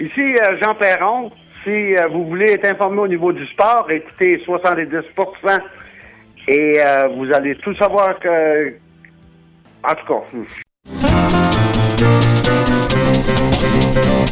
Ici euh, Jean Perron. Si euh, vous voulez être informé au niveau du sport, écoutez 70% et euh, vous allez tout savoir que... En tout cas, hmm.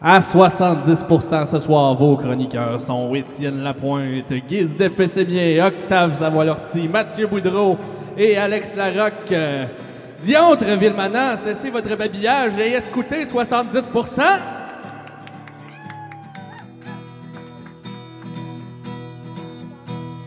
À 70% ce soir, vos chroniqueurs sont Étienne Lapointe, Guise de Pessémier, Octave Savoie-Lortie, Mathieu Boudreau et Alex Larocque. Euh, Diantre Villemana, cessez votre babillage et écoutez 70%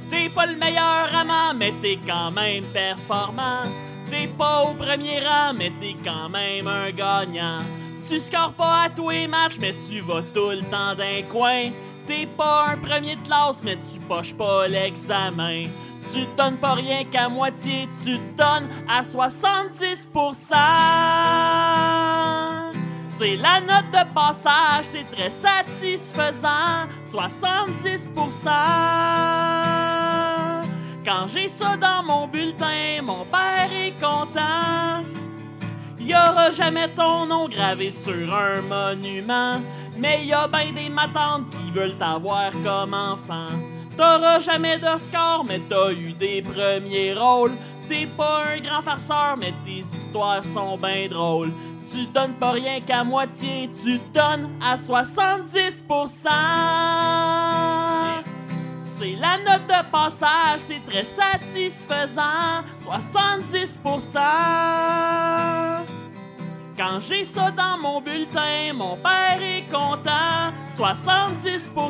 T'es pas le meilleur amant, mais t'es quand même performant. T'es pas au premier rang, mais t'es quand même un gagnant. Tu scores pas à tous les matchs, mais tu vas tout le temps d'un coin. T'es pas un premier de classe, mais tu poches pas l'examen. Tu donnes pas rien qu'à moitié, tu donnes à 70%. C'est la note de passage, c'est très satisfaisant. 70%. Quand j'ai ça dans mon bulletin, mon père est content. Y aura jamais ton nom gravé sur un monument, mais y a bien des matantes qui veulent t'avoir comme enfant. T'auras jamais de score, mais t'as eu des premiers rôles. T'es pas un grand farceur, mais tes histoires sont bien drôles. Tu donnes pas rien qu'à moitié, tu donnes à 70%. C'est la note de passage, c'est très satisfaisant. 70%. Quand j'ai ça dans mon bulletin, mon père est content. 70%.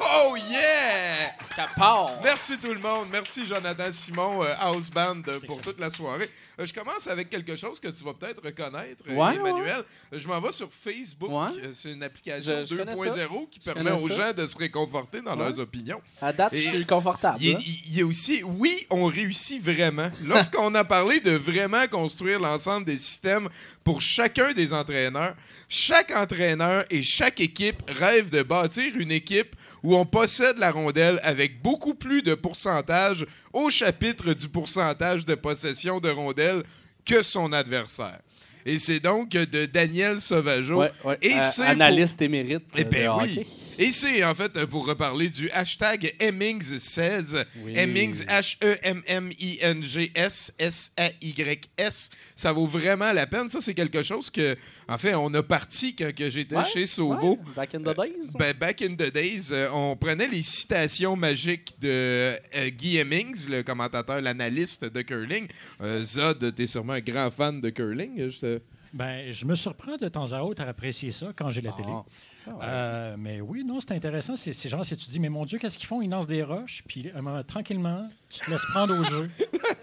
Oh yeah! Capard. Merci tout le monde. Merci Jonathan Simon, euh, House Band, euh, pour toute la soirée. Euh, je commence avec quelque chose que tu vas peut-être reconnaître, euh, Ouais, Emmanuel. Je m'en vais sur Facebook. Ouais. C'est une application Je- je connais 2.0 qui Je permet aux ça. gens de se réconforter dans leurs opinions. À date, Et- je suis confortable. Il y, y a aussi, oui, on réussit vraiment. Lorsqu'on a parlé de vraiment construire l'ensemble des systèmes pour chacun des entraîneurs, chaque entraîneur et chaque équipe rêve de bâtir une équipe où on possède la rondelle avec beaucoup plus de pourcentage au chapitre du pourcentage de possession de rondelle que son adversaire. Et c'est donc de Daniel Sauvageau. Ouais, ouais. Et Euh, analyste émérite eh ben oui. hockey. Et c'est en fait euh, pour reparler du hashtag Hemmings16. Oui. Hemmings, E H-E-M-M-I-N-G-S, S-A-Y-S. Ça vaut vraiment la peine. Ça, c'est quelque chose que, en fait, on a parti quand j'étais Ouais, chez Sauvo. ouais, back in the days. Ben, back in the days, euh, on prenait les citations magiques de euh, Guy Hemmings, le commentateur, l'analyste de curling. Euh, Zod, t'es sûrement un grand fan de curling. euh, Je te- Ben, je me surprends de temps à autre à apprécier ça quand j'ai la télé. Ah. Ouais. Euh, mais oui, non, c'est intéressant. C'est c'est genre, si tu dis, mais mon Dieu, qu'est-ce qu'ils font? Ils lancent des roches, puis un moment, tranquillement, tu te laisses prendre au jeu.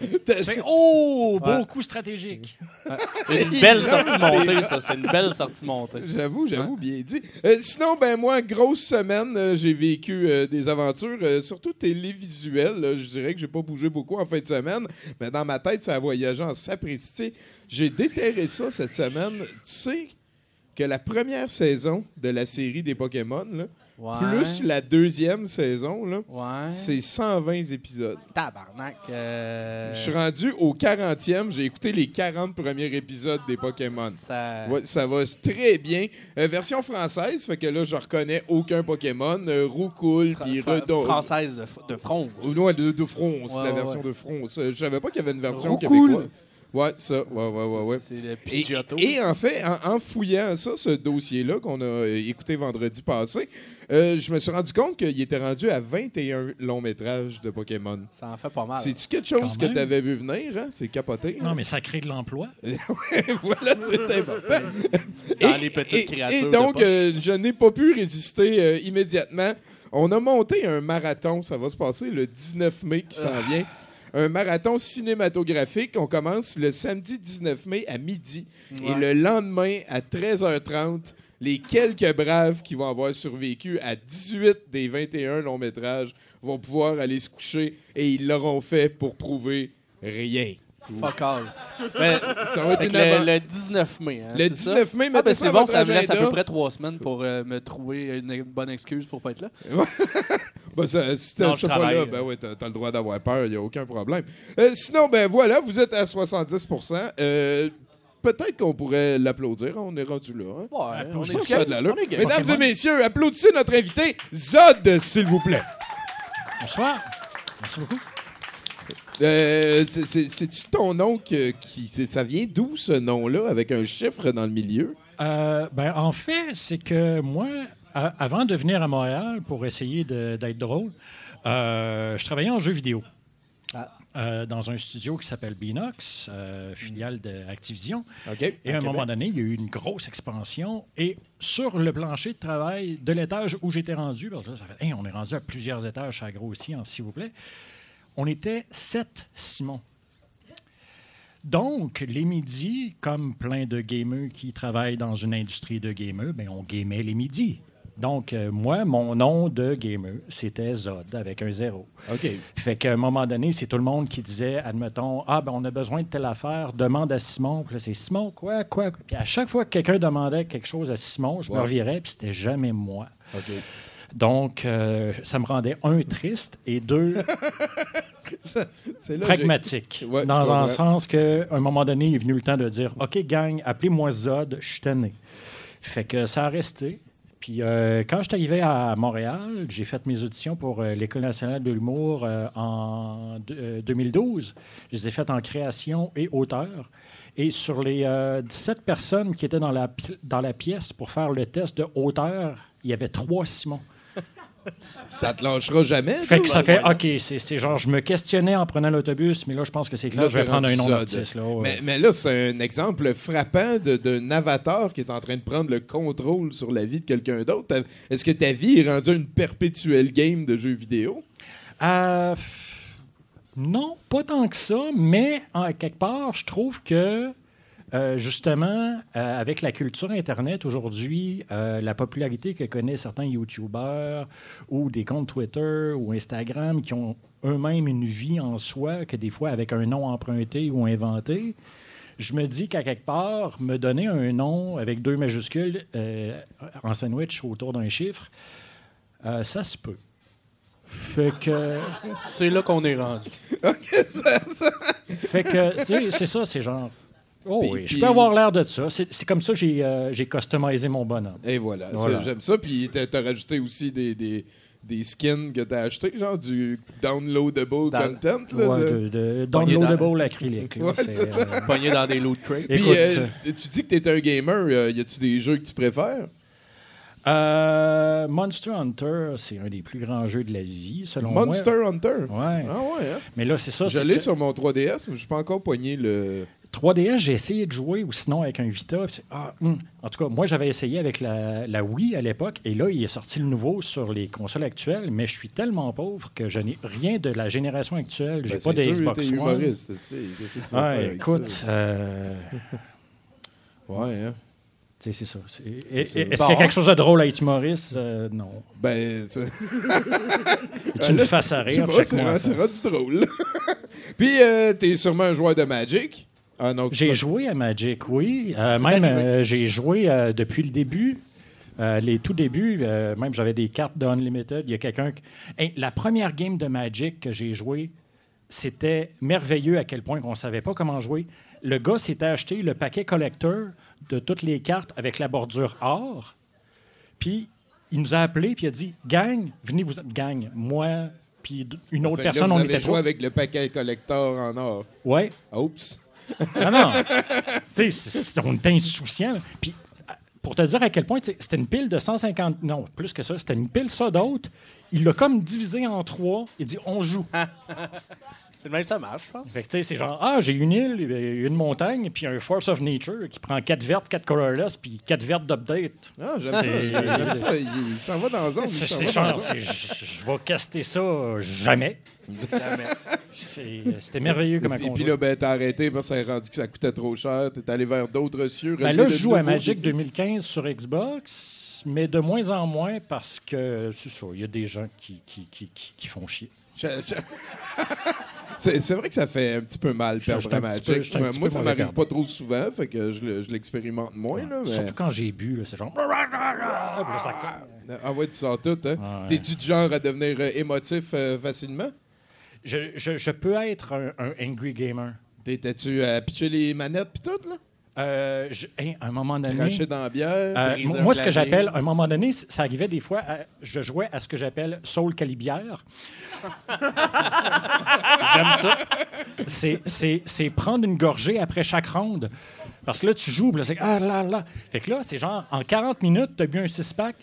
tu fais, oh, beau Ouais. coup stratégique. Une belle sortie montée, ça. C'est une belle sortie montée. J'avoue, j'avoue, bien dit. Euh, sinon, ben moi, grosse semaine, euh, j'ai vécu euh, des aventures, euh, surtout télévisuelles. là. Je dirais que j'ai pas bougé beaucoup en fin de semaine, mais dans ma tête, ça a voyagé en sapristi. J'ai déterré ça cette semaine. Tu sais que la première saison de la série des Pokémon, là, Ouais. plus la deuxième saison, là, Ouais. c'est 120 épisodes. Tabarnak. euh, Je suis rendu au 40e, j'ai écouté les 40 premiers épisodes des Pokémon. Ça... Ouais, ça va très bien. Euh, version française, fait que là, je reconnais aucun Pokémon. Euh, Roucoule, puis Redon. Française de, de. Ou non, de, de France, la version de France. Euh, Je savais pas qu'il y avait une version Roucoule. québécoise. Ouais, ça. Ouais, ouais, ouais, ouais. C'est le Et, Pidgeotto. et en fait, en, en fouillant ça, ce dossier-là qu'on a euh, écouté vendredi passé, euh, je me suis rendu compte qu'il était rendu à 21 longs métrages de Pokémon. Ça en fait pas mal. C'est-tu quelque chose que tu avais vu venir? Hein? C'est capoté. Non, mais ça crée de l'emploi. voilà, c'est important. Dans les petites et- créatures Et donc, euh, je n'ai pas pu résister euh, immédiatement. On a monté un marathon. Ça va se passer le 19 mai qui Ah. s'en vient. Un marathon cinématographique. On commence le samedi 19 mai à midi. Et le lendemain à 13h30, les quelques braves qui vont avoir survécu à 18 des 21 longs métrages vont pouvoir aller se coucher et ils l'auront fait pour prouver rien. Fuck all. Mais, Ça va être le, le 19 mai. Hein, Le c'est ça? 19 mai, Ah, ben c'est bon, ça me laisse à peu près trois semaines pour euh, me trouver une bonne excuse pour pas être là. Ben, ça, si je t'es pas là, ben ouais, t'as t'as le droit d'avoir peur, il n'y a aucun problème. Euh, sinon, ben voilà, vous êtes à 70% Euh, Peut-être qu'on pourrait l'applaudir, on est rendu là. hein? Ouais, on est ça a de. On est. Mesdames et messieurs, applaudissez notre invité, Zod, s'il vous plaît. Bonsoir. Merci beaucoup. Euh, c'est- c'est- C'est-tu ton nom qui. c'est- Ça vient d'où ce nom-là, avec un chiffre dans le milieu? Euh, ben, en fait, c'est que moi, avant de venir à Montréal pour essayer d'être drôle, euh, je travaillais en jeux vidéo. Euh, dans un studio qui s'appelle Binox, euh, filiale d'Activision. OK. Et à un moment donné, il y a eu une grosse expansion. Et sur le plancher de travail de l'étage où j'étais rendu, parce que là, ça fait, Hey, on est rendu à plusieurs étages, ça a grossi, hein, s'il vous plaît. On était sept Simon. Donc, les midis, comme plein de gamers qui travaillent dans une industrie de gamers, ben, on gamait les midis. Donc, euh, moi, mon nom de gamer, c'était Zod avec un zéro. OK. Fait qu'à un moment donné, c'est tout le monde qui disait, admettons, ah, ben on a besoin de telle affaire, demande à Simon. Puis là, c'est Simon, quoi, quoi. Puis à chaque fois que quelqu'un demandait quelque chose à Simon, je me revirais, puis c'était jamais moi. OK. Donc, euh, ça me rendait, un, triste, et deux, Ça- pragmatique. Ouais, dans un sens qu'à un moment donné, il est venu le temps de dire, OK, gang, appelez-moi Zod, je suis tanné. Fait que ça a resté. Puis euh, quand je suis arrivé à Montréal, j'ai fait mes auditions pour euh, l'École nationale de l'humour euh, en de- euh, 2012. Je les ai faites en création et auteur. Et sur les euh, 17 personnes qui étaient dans la, pi- dans la pièce pour faire le test de hauteur, il y avait trois Simon. Ça te lâchera jamais. Fait que ça fait, OK, c'est genre, je me questionnais en prenant l'autobus, mais là, je pense que c'est clair, Là, je vais prendre un nom d'artiste. là, ouais. Mais, mais là, c'est un exemple frappant d'un avatar qui est en train de prendre le contrôle sur la vie de quelqu'un d'autre. Est-ce que ta vie est rendue une perpétuelle game de jeux vidéo? Euh, non, pas tant que ça, mais en quelque part, je trouve que euh, justement, euh, avec la culture Internet aujourd'hui, euh, la popularité que connaissent certains YouTubers ou des comptes Twitter ou Instagram qui ont eux-mêmes une vie en soi, que des fois avec un nom emprunté ou inventé, je me dis qu'à quelque part, me donner un nom avec deux majuscules euh, en sandwich autour d'un chiffre, euh, ça se peut. Fait que. C'est là qu'on est rendu. Fait que, tu sais, c'est ça, c'est genre. Oh Puis- oui, je puis- peux avoir l'air de ça. C'est c'est comme ça que j'ai euh, j'ai customisé mon bonhomme. Et voilà, j'aime ça. Puis t'as t'as rajouté aussi des, des, des skins que t'as achetés, genre du downloadable Dans- content. Là, Ouais, de- de, de Pogné downloadable acrylique. là, Ouais, c'est, c'est ça. euh, Pogné dans des loot crates. Puis écoute, euh, tu dis que t'es un gamer. y a-tu des jeux que tu préfères? euh, Monster Hunter, c'est un des plus grands jeux de la vie, selon Monster Hunter? moi. Ouais. Ah ouais, hein? Mais là, c'est ça. Je c'est l'ai que sur mon 3DS, mais je pas encore poigné le. 3DS, j'ai essayé de jouer, ou sinon avec un Vita. ah, hum. En tout cas, moi, j'avais essayé avec la, la Wii à l'époque, et là, il est sorti le nouveau sur les consoles actuelles, mais je suis tellement pauvre que je n'ai rien de la génération actuelle. J'ai Ben, pas de c'est sûr, Xbox One. humoriste, tu sais. Qu'est-ce que tu vas faire Ouais, avec écoute, ça? euh, Ouais, hein? tu c'est ça. Est-ce Bon. qu'il y a quelque chose de drôle à être humoriste? Euh, non. Ben, Tu me fasses à rire? rendu, c'est rendu drôle. Puis, euh, t'es sûrement un joueur de Magic. Ah non, J'ai joué à Magic, oui. Euh, même, euh, j'ai joué euh, depuis le début. Euh, les tout débuts, euh, même j'avais des cartes de Unlimited. Il y a quelqu'un. qui- Hey, la première game de Magic que j'ai joué, c'était merveilleux à quel point qu'on ne savait pas comment jouer. Le gars s'était acheté le paquet collector de toutes les cartes avec la bordure or. Puis il nous a appelés puis il a dit Gang, venez vous. Gang, moi, puis une autre Fait que là, personne, vous on avez était joué avec le paquet collector en or. Ouais. Oups. Non, non. tu sais, on était insouciants. là. Puis, euh, pour te dire à quel point, tu sais, c'était une pile de 150. Non, plus que ça. C'était une pile, ça d'autres. Il l'a comme divisé en trois. Il dit on joue. C'est le même ça marche, je pense. Fait que, tu sais, c'est genre, ah, j'ai une île, euh, une montagne, puis un Force of Nature qui prend quatre vertes, quatre colorless, puis quatre vertes d'update. Ah, j'aime ça. J'aime ça. Il, il s'en va dans la zone. C'est genre, je vais caster ça euh, jamais. C'était merveilleux comme Et puis là, ben, t'as arrêté parce que ça a rendu que ça coûtait trop cher. T'es allé vers d'autres cieux. Ben là, je joue à Magic défis. 2015 sur Xbox, mais de moins en moins parce que, c'est ça, il y a des gens qui, qui, qui, qui- qui font chier. Je- je- c'est vrai que ça fait un petit peu mal Je- perdre Magic. peu- Moi, moi, ça m'arrive pas trop souvent, fait que je le- je l'expérimente moins. Là, mais... Surtout quand j'ai bu, c'est genre... Ah ouais, tu sens tout. Hein? Ah ouais. T'es-tu du genre à devenir euh, émotif euh, facilement? Je, je- je peux être un, un angry gamer. T'étais-tu à pitcher les manettes pis tout, là? Euh, je- hein, à un moment donné... Cracher dans la bière? Euh, moi, ce que j'appelle, à un moment donné, ça arrivait des fois, à- je jouais à ce que j'appelle Soul Calibière. J'aime ça. C'est- prendre une gorgée après chaque ronde. Parce que là, tu joues, là, c'est ah là là. Fait que là, c'est genre, en 40 minutes, t'as bu un six-pack.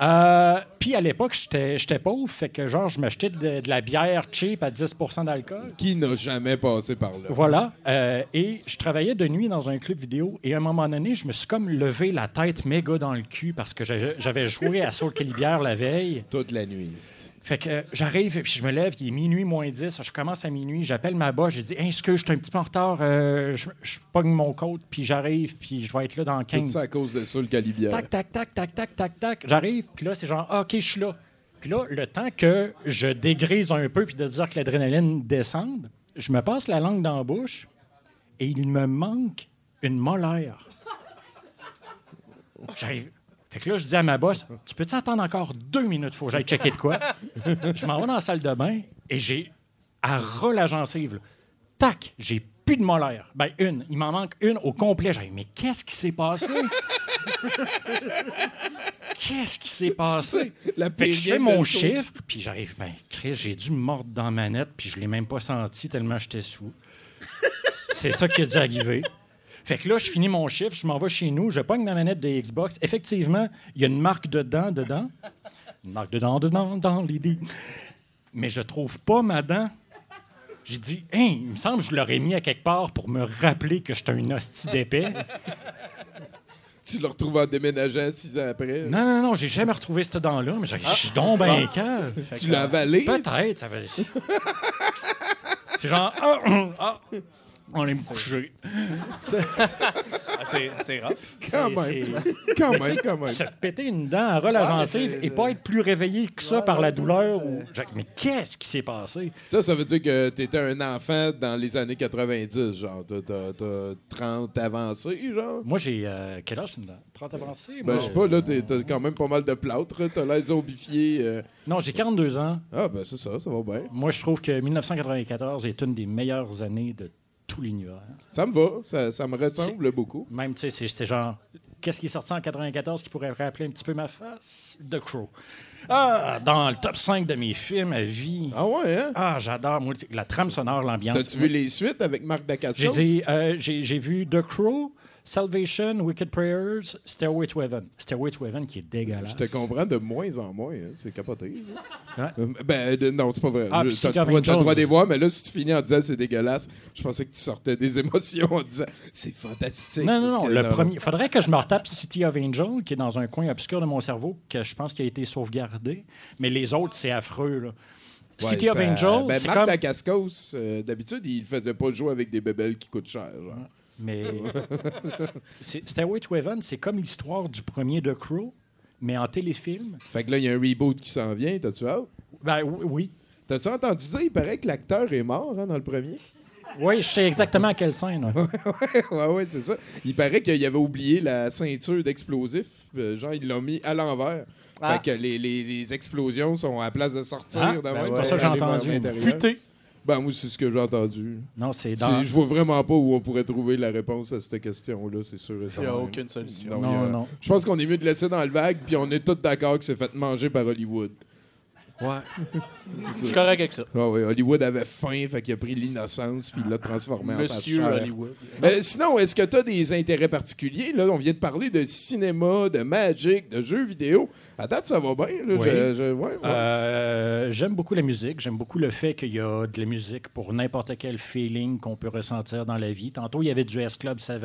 Euh, puis à l'époque, j'étais j'étais pauvre, fait que genre, je m'achetais de, de la bière cheap à 10% d'alcool. Qui n'a jamais passé par là? Voilà. Euh, et je travaillais de nuit dans un club vidéo. Et à un moment donné, je me suis comme levé la tête méga dans le cul parce que j'avais j'avais joué à Soul Calibière la veille. Toute la nuit. C'est- Fait que euh, j'arrive, et puis je me lève, il est minuit moins 10, je commence à minuit, j'appelle ma boss, j'ai dit hey, Est-ce que je suis un petit peu en retard Euh, je, je pogne mon code, puis j'arrive, puis je vais être là dans Tout 15. ça à cause de ça, le calibière. Tac, tac, tac, tac, tac, tac, tac. J'arrive, puis là, c'est genre Ah, OK, je suis là. Puis là, le temps que je dégrise un peu, puis de dire que l'adrénaline descende, je me passe la langue dans la bouche, et il me manque une molaire. J'arrive. Fait que là, je dis à ma boss, tu peux-tu attendre encore deux minutes? Faut que j'aille checker de quoi. je m'en vais dans la salle de bain et j'ai à ras la gencive. là. Tac, j'ai plus de molaire. Ben, une. Il m'en manque une au complet. J'ai dit, mais qu'est-ce qui s'est passé? qu'est-ce qui s'est passé? La Fait que je fais mon chiffre, puis j'arrive, ben, Chris, j'ai dû me mordre dans la manette, puis je l'ai même pas senti tellement j'étais sous. C'est ça qui a dû arriver. Fait que là, je finis mon chiffre, je m'en vais chez nous, je pogne ma manette de Xbox. Effectivement, il y a une marque de dent dedans. Une marque de dent dedans, dans les dés. Mais je trouve pas ma dent. J'ai dit, hein, il me semble que je l'aurais mis à quelque part pour me rappeler que j'étais un hostie d'épais. Tu le retrouves en déménageant six ans après. Non, non, non, j'ai jamais retrouvé cette dent-là, mais j'ai- je suis donc ben cave. Tu l'as avalé? Peut-être, ça va. C'est genre, ah, hum, ah, on est me coucher. C'est c'est rough. Quand même. Quand même, quand même. Se péter une dent à ras la Ouais, mais gencive c'est- et pas être plus réveillé que ça par la douleur. Ou... Jacques, mais qu'est-ce qui s'est passé? Ça, ça veut dire que t'étais un enfant dans les années 90, genre. T'as- T'as t'as 30 avancés, genre? Moi, j'ai. euh, quel âge, c'est une dent? 30 avancé? Ben, je sais pas, là, t'as quand même pas mal de plâtre. T'as l'air zombifié. euh. Non, j'ai 42 ans. Ah, ben, c'est ça, ça va bien. Moi, je trouve que 1994 est une des meilleures années de tout l'univers. Ça me va, ça, ça me ressemble beaucoup. Même, tu sais, c'est- genre. Qu'est-ce qui est sorti en 94 qui pourrait rappeler un petit peu ma face? The Crow. Ah, dans le top 5 de mes films à vie. Ah ouais, hein? Ah, j'adore. Moi, la trame sonore, l'ambiance. T'as-tu vu les suites avec Marc Dacascos? euh, j'ai j'ai vu The Crow, Salvation, Wicked Prayers, Stairway to Heaven. Stairway to Heaven qui est dégueulasse. Je te comprends de moins en moins, hein. c'est capoté. ça. Hein? Euh, Ben, de- non, c'est pas vrai. Ah, T'as City le droit, t'as le droit Angels. de les voir, mais là, si tu finis en disant c'est dégueulasse, je pensais que tu sortais des émotions en disant c'est fantastique. Non, non, non. Le non, premier. Il faudrait que je me retape City of Angel, qui est dans un coin obscur de mon cerveau, que je pense qu'il a été sauvegardé. Mais les autres, c'est affreux. Là. Ouais, City of Angel, ben, c'est Marc comme. Euh, d'habitude, il faisait pas jouer avec des bébelles qui coûtent cher. genre. Mais. Stairway to Heaven, c'est comme l'histoire du premier The Crow, mais en téléfilm. Fait que là, il y a un reboot qui s'en vient, t'as-tu hâte? Ben oui. oui. T'as-tu entendu dire, il paraît que l'acteur est mort hein, dans le premier? Oui, je sais exactement à quelle scène. ouais. ouais, ouais, c'est ça. Il paraît qu'il avait oublié la ceinture d'explosifs. Euh, genre, ils l'ont mis à l'envers. Ah. Fait que les, les- les explosions sont à la place de sortir. Ah, de ben, c'est ça que j'ai entendu. Futé. Ben, moi, c'est ce que j'ai entendu. Non, c'est dans. Je vois vraiment pas où on pourrait trouver la réponse à cette question-là, c'est sûr et Il n'y a aucune solution. Non, Non, a- non. Je pense qu'on est mieux de laisser dans le vague, puis on est tous d'accord que c'est fait manger par Hollywood. Ouais. Je suis correct avec ça. Ah oui, Hollywood avait faim, fait qu'il a pris l'innocence, puis il l'a transformé en sa Monsieur. Hollywood. Euh, sinon, est-ce que tu as des intérêts particuliers? Là, on vient de parler de cinéma, de Magic, de jeux vidéo. À date, ça va bien. Là. Oui. Je- je- ouais, ouais. Euh, j'aime beaucoup la musique. J'aime beaucoup le fait qu'il y a de la musique pour n'importe quel feeling qu'on peut ressentir dans la vie. Tantôt, il y avait du S Club 7.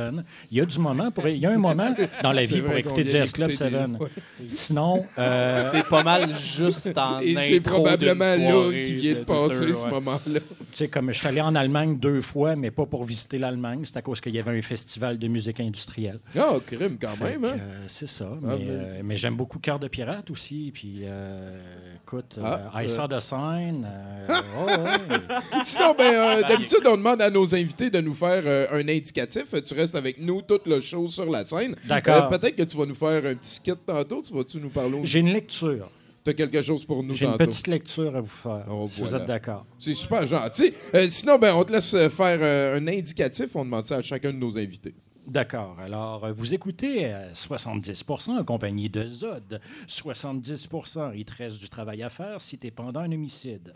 Il y a du moment pour, il y a un moment dans la vie pour écouter du vient S Club d'écouter 7. des- ouais. Sinon, euh, C'est pas mal juste en Et c'est probablement soirée qui vient de, de passer ce ouais. moment-là. Tu sais, comme je suis allé en Allemagne deux fois, mais pas pour visiter l'Allemagne. C'est à cause qu'il y avait un festival de musique industrielle. Ah, crime quand Fait même, hein? euh, c'est ça. Ah, mais euh, mais j'aime beaucoup Cœur de pirate aussi. Puis, euh, écoute, Ah, euh, I ça- Saw the Sign. euh, oh, ouais. Sinon, ben, euh, d'habitude, on demande à nos invités de nous faire euh, un indicatif. Tu restes avec nous toute le show sur la scène. D'accord. Euh, Peut-être que tu vas nous faire un petit skit tantôt. Tu vas-tu nous parler? J'ai une lecture. Tu as quelque chose pour nous J'ai une tantôt. petite lecture à vous faire, Oh, si vous êtes d'accord. C'est super gentil. Euh, sinon, ben, on te laisse euh, faire euh, un indicatif. On demande ça à chacun de nos invités. D'accord. Alors, vous écoutez euh, 70 en compagnie de Zod. 70% il te reste du travail à faire si t'es pendant un homicide.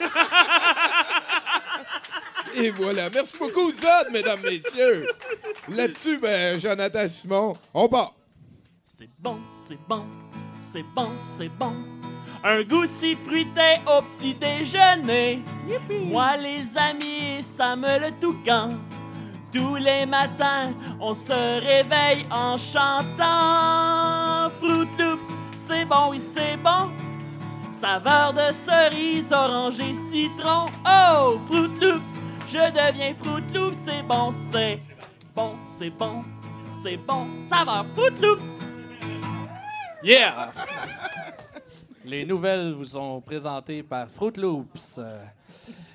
Et voilà. Merci beaucoup, Zod, mesdames, messieurs. Là-dessus, ben, Jonathan Simon, on part. C'est bon, c'est bon, c'est bon, c'est bon. Un goût si fruité au petit déjeuner. Moi, les amis, ça me le toucan. Tous les matins, on se réveille en chantant. Fruit Loops, c'est bon, oui, c'est bon. Saveur de cerise, orange et citron. Oh, Fruit Loops, je deviens Fruit Loops, c'est bon, c'est bon, c'est bon, c'est bon. Saveur Fruit Loops. Yeah! Les nouvelles vous sont présentées par Fruit Loops. Euh,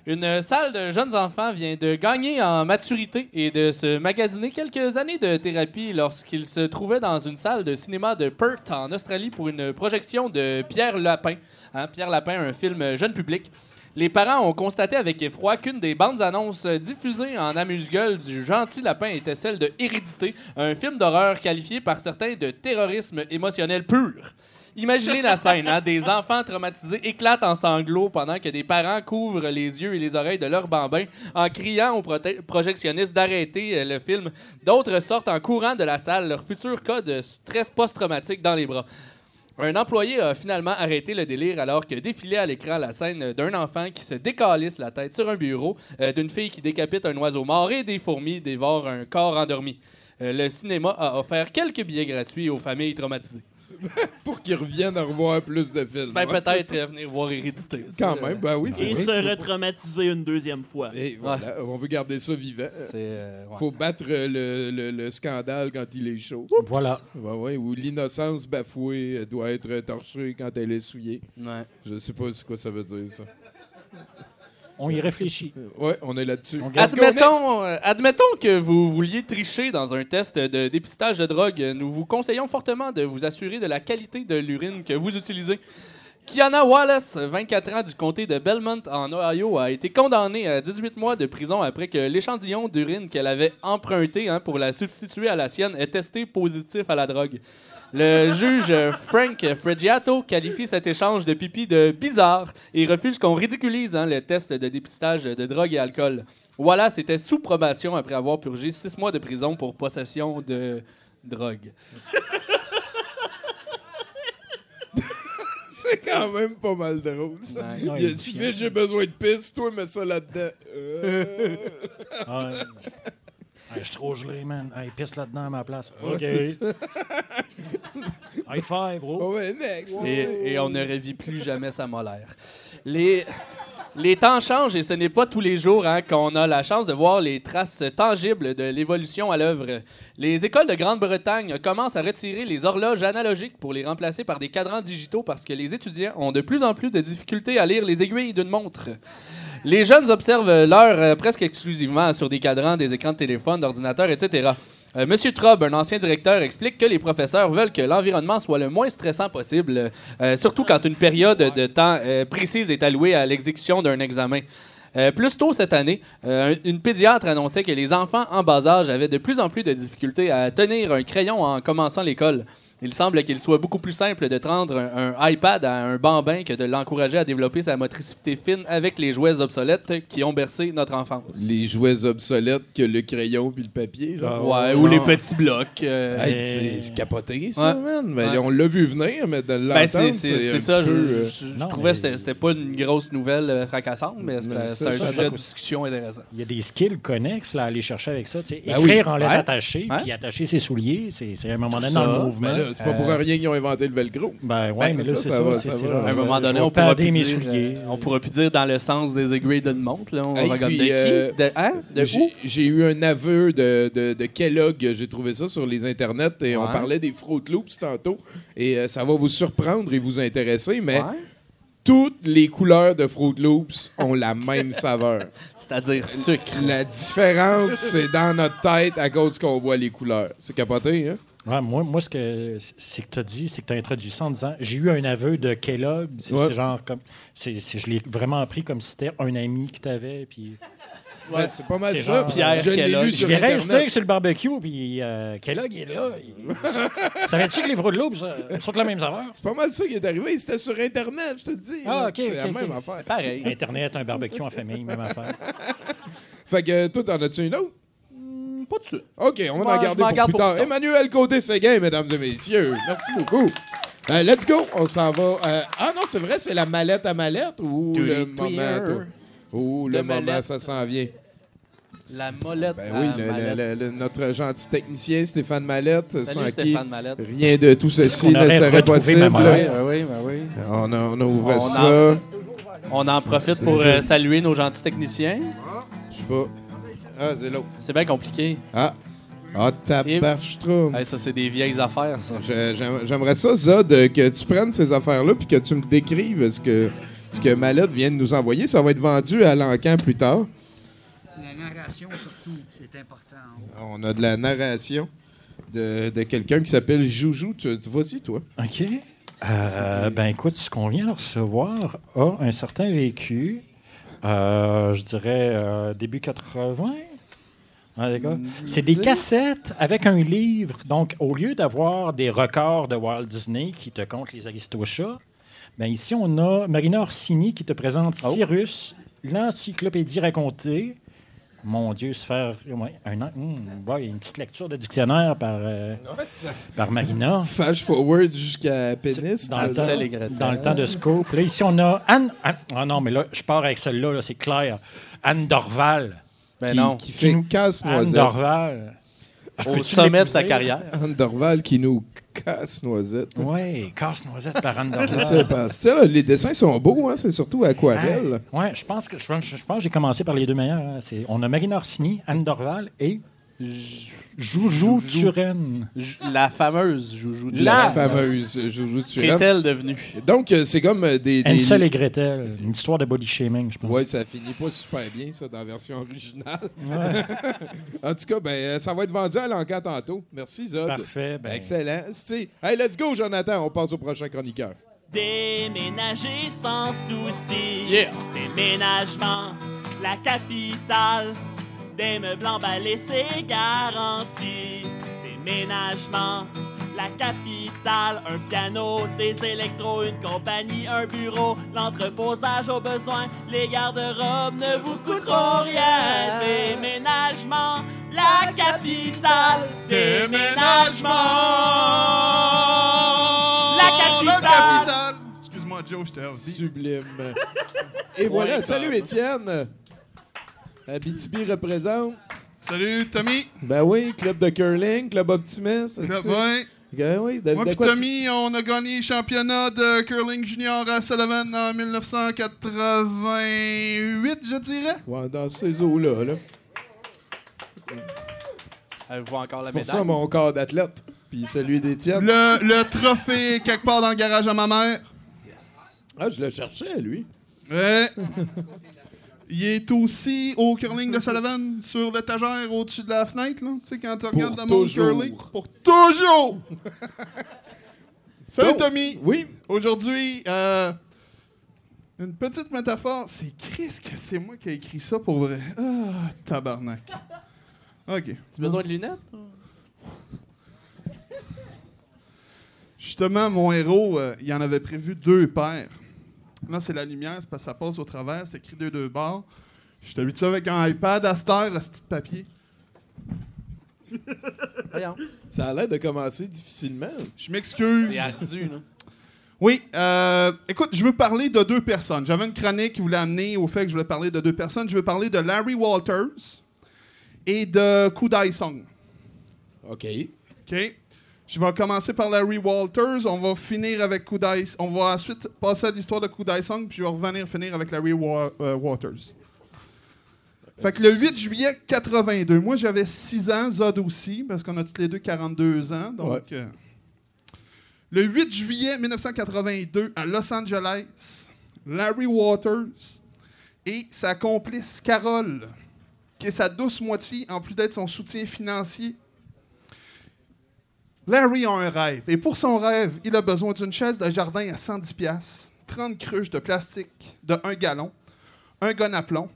Une salle de jeunes enfants vient de gagner en maturité et de se magasiner quelques années de thérapie lorsqu'il se trouvait dans une salle de cinéma de Perth en Australie pour une projection de Pierre Lapin. Hein, Pierre Lapin, un film jeune public. Les parents ont constaté avec effroi qu'une des bandes annonces diffusées en amuse-gueule du Gentil Lapin était celle de Hérédité, un film d'horreur qualifié par certains de terrorisme émotionnel pur. Imaginez la scène, hein? des enfants traumatisés éclatent en sanglots pendant que des parents couvrent les yeux et les oreilles de leurs bambins en criant aux projectionnistes d'arrêter euh, le film. D'autres sortent en courant de la salle, leur futur cas de stress post-traumatique dans les bras. Un employé a finalement arrêté le délire alors que défilait à l'écran la scène d'un enfant qui se décalisse la tête sur un bureau, euh, d'une fille qui décapite un oiseau mort et des fourmis dévorent un corps endormi. Euh, le cinéma a offert quelques billets gratuits aux familles traumatisées. Pour qu'ils reviennent à revoir plus de films. Ben, peut-être venir voir Hérédité. Quand même, ben oui, c'est Et vrai. se retraumatiser une deuxième fois. Et voilà, on veut garder ça vivant. Euh, ouais. Faut battre euh, le, le- le scandale quand il est chaud. Voilà. Ouais, ou l'innocence bafouée doit être torchée quand elle est souillée. Ouais. Je sais pas c'est quoi ça veut dire, ça. On y réfléchit. Ouais, on est là-dessus. Admettons, euh, admettons que vous vouliez tricher dans un test de dépistage de drogue. Nous vous conseillons fortement de vous assurer de la qualité de l'urine que vous utilisez. Kiana Wallace, 24 ans du comté de Belmont en Ohio, a été condamnée à 18 mois de prison après que l'échantillon d'urine qu'elle avait emprunté hein, pour la substituer à la sienne ait testé positif à la drogue. Le juge Frank Freggiato qualifie cet échange de pipi de bizarre et refuse qu'on ridiculise hein, le test de dépistage de drogue et alcool. Wallace était sous probation après avoir purgé six mois de prison pour possession de drogue. C'est quand même pas mal drôle, ça. Ouais. Non, Il a dit vite, j'ai besoin de pisse, toi, mets ça là-dedans. Euh, Ah, ouais. Hey, je suis trop gelé, man. Hey, pisse là-dedans à ma place. OK. High five, bro. ouais, next. Et, et on ne revit plus jamais sa molaire. Les, les temps changent et ce n'est pas tous les jours hein, qu'on a la chance de voir les traces tangibles de l'évolution à l'œuvre. Les écoles de Grande-Bretagne commencent à retirer les horloges analogiques pour les remplacer par des cadrans digitaux parce que les étudiants ont de plus en plus de difficultés à lire les aiguilles d'une montre. Les jeunes observent l'heure euh, presque exclusivement sur des cadrans, des écrans de téléphone, d'ordinateur, etc. Euh, Monsieur Trobb, un ancien directeur, explique que les professeurs veulent que l'environnement soit le moins stressant possible, euh, surtout quand une période de temps euh, précise est allouée à l'exécution d'un examen. Plus tôt cette année, une pédiatre annonçait que les enfants en bas âge avaient de plus en plus de difficultés à tenir un crayon en commençant l'école. Il semble qu'il soit beaucoup plus simple de tendre un, un iPad à un bambin que de l'encourager à développer sa motricité fine avec les jouets obsolètes qui ont bercé notre enfance. Les jouets obsolètes que le crayon puis le papier, genre. Ouais, ou les petits blocs. euh, Hey, c'est c'est capoté, ça, Ouais. man. Mais Ouais. On l'a vu venir, mais de l'entendre, Ben, c'est c'est- c'est ça. Je, peu, euh, je- je non, trouvais que c'était- c'était pas une grosse nouvelle euh, fracassante, mais c'était Mais c'était ça, un ça, sujet de discussion intéressant. Il y a des skills connexes là, à aller chercher avec ça. Ben Écrire oui. en lettres Ouais. attachées, Ouais. puis attacher ses souliers, c'est c'est à un moment donné dans le mouvement. Ben là, c'est pas pour Euh, rien qu'ils ont inventé le velcro. Ben ouais, Ben, mais ça, là, ça c'est ça. ça genre, À un moment donné, on pourra, plus dire, euh, on pourra plus dire dans le sens des aiguilles d'une montre. Là. On Hey, comme puis, de qui? euh, De, hein? De J'ai où? j'ai eu un aveu de, de, de Kellogg. J'ai trouvé ça sur les internets et on parlait des Fruit Loops tantôt. Et euh, ça va vous surprendre et vous intéresser, mais Ouais. toutes les couleurs de Fruit Loops ont la même saveur. C'est-à-dire sucre. La différence, c'est dans notre tête à cause qu'on voit les couleurs. C'est capoté, hein? Ouais, moi, moi, ce que c'est que tu as dit, c'est que tu as introduit ça en disant j'ai eu un aveu de Kellogg. C'est Ouais. c'est genre comme. c'est c'est- je l'ai vraiment pris comme si c'était un ami que tu avais. Puis Ouais, c'est pas mal C'est ça. genre Pierre je Kellogg. lu je sur verrais un Internet. steak sur le barbecue, puis euh, Kellogg il est là. Il... Savais-tu que les Fruit Loops euh, sont de la même saveur C'est pas mal ça qui est arrivé. C'était sur Internet, je te dis. Ah, ok, C'est la même affaire. Pareil. Internet, un barbecue en famille, même affaire. Fait que toi, t'en as-tu une autre? Pas de suite. OK, on va Ouais, en garder pour garde plus pour tard. plus tard. Emmanuel Côté-Séguin, mesdames et messieurs. Merci beaucoup. Euh, let's go. On s'en va. euh, ah non, c'est vrai, c'est la mallette à mallette ou le moment, toi? Ou le moment, mallette. ça s'en vient? La molette. Ben à oui, le- mallette. le- le- notre gentil technicien Stéphane Mallette, Salut sans qui Stéphane Mallette. rien de tout ceci ne serait possible? Oui, oui, oui, oui. On a, on a ouvert On ça. en- On en profite pour euh, saluer nos gentils techniciens. Je sais pas. Ah, c'est l'autre. C'est bien compliqué. Ah. Ah, tabarchtrum. Hey, ça, c'est des vieilles affaires, ça. J'aimerais ça, Zod, que tu prennes ces affaires-là puis que tu me décrives ce que, ce que Mallette vient de nous envoyer. Ça va être vendu à l'encan plus tard. La narration, surtout, c'est important. On a de la narration de, de quelqu'un qui s'appelle Joujou. Tu, tu vas-y, toi? OK. Euh, ben écoute, ce qu'on vient de recevoir a un certain vécu. Euh, je dirais euh, début 80. D'accord. C'est des cassettes avec un livre. Donc, au lieu d'avoir des records de Walt Disney qui te comptent les aristochats, ben ici, on a Marina Orsini qui te présente Cyrus, l'encyclopédie racontée. Mon Dieu, se faire ouais, un an. ouais, une petite lecture de dictionnaire par, euh, par Marina. Flash forward jusqu'à pénis. Dans le, temps, dans le temps de Scope. Là, ici, on a Anne. Ah non, mais là, je pars avec celle-là, là, c'est clair. Anne Dorval. Ben qui, non. qui Qui fait nous- Anne casse-noisette. Dorval. Je Au sommet de sa carrière. Anne Dorval qui nous casse-noisette. Oui, casse-noisette par Anne Je sais Dorval. pas. Là, les dessins sont beaux, hein? c'est surtout aquarelle. Oui, je pense que je, pense- je pense que j'ai commencé par les deux meilleurs. hein. C'est- On a Marine Orsini, Anne Dorval et Joujou Turenne. La fameuse Joujou du La fameuse Joujou Turenne. Qu'est-elle devenue? Donc, euh, c'est comme euh, des. des... Ansel et Gretel. Une histoire de body shaming, je pense. Ouais, ça finit pas super bien, ça, dans la version originale. en tout cas, ben, euh, ça va être vendu à l'encan tantôt. Merci, Zod. Parfait. ben, Excellent. Hey, let's go, Jonathan. On passe au prochain chroniqueur. Déménager sans souci. Yeah. Déménagement, la capitale. Des meubles emballés, c'est garanti. Déménagement, la capitale. Un piano, des électros, une compagnie, un bureau. L'entreposage au besoin. Les garde-robes ne vous coûteront rien. Déménagement, la capitale. Déménagement! La capitale. La capitale! Excuse-moi, Joe, je t'ai Sublime. Et voilà, salut Étienne. Abitibi représente. Salut, Tommy. Ben oui, club de curling, club optimiste. Ça c'est- va? Ben oui, de, Moi de tu- Tommy, on a gagné le championnat de curling junior à Sullivan en 1988, je dirais. Ouais, dans ces eaux-là. Là. Avez-vous encore la C'est pour médaille? ça mon corps d'athlète. Puis celui d'Étienne. Le, le trophée est quelque part dans le garage à ma mère. Ah, je le cherchais, lui. Ouais. Il est aussi au curling de Sullivan, sur l'étagère au-dessus de la fenêtre, là. Tu sais, quand tu regardes le monde toujours. curling. Pour toujours! Salut. Tommy! Oui. Aujourd'hui, euh, une petite métaphore. C'est Chris que c'est moi qui ai écrit ça pour vrai. Ah, tabarnak. OK. Tu as besoin de lunettes? Justement, mon héros, euh, il en avait prévu deux paires. Là, c'est la lumière, c'est parce que ça passe au travers, c'est écrit deux deux bords. Je suis habitué avec un iPad à cette heure, à ce petit papier. Voyons. Ça a l'air de commencer difficilement. Je m'excuse. C'est ardu, là. Oui, euh, écoute, je veux parler de deux personnes. J'avais une chronique qui voulait amener au fait que je voulais parler de deux personnes. Je veux parler de Larry Walters et de Kudai Song. OK. OK? Je vais commencer par Larry Walters. On va finir avec Kudai. On va ensuite passer à l'histoire de Kudai Song, puis je vais revenir finir avec Larry Wa- euh, Waters. Fait que le 8 juillet 82, moi j'avais 6 ans, Zod aussi, parce qu'on a tous les deux 42 ans. Donc, euh, le 8 juillet 1982, à Los Angeles, Larry Waters et sa complice Carole, qui est sa douce moitié, en plus d'être son soutien financier, Larry a un rêve. Et pour son rêve, il a besoin d'une chaise de jardin à 110 pièces, 30 cruches de plastique de 1 gallon, un gun à plomb,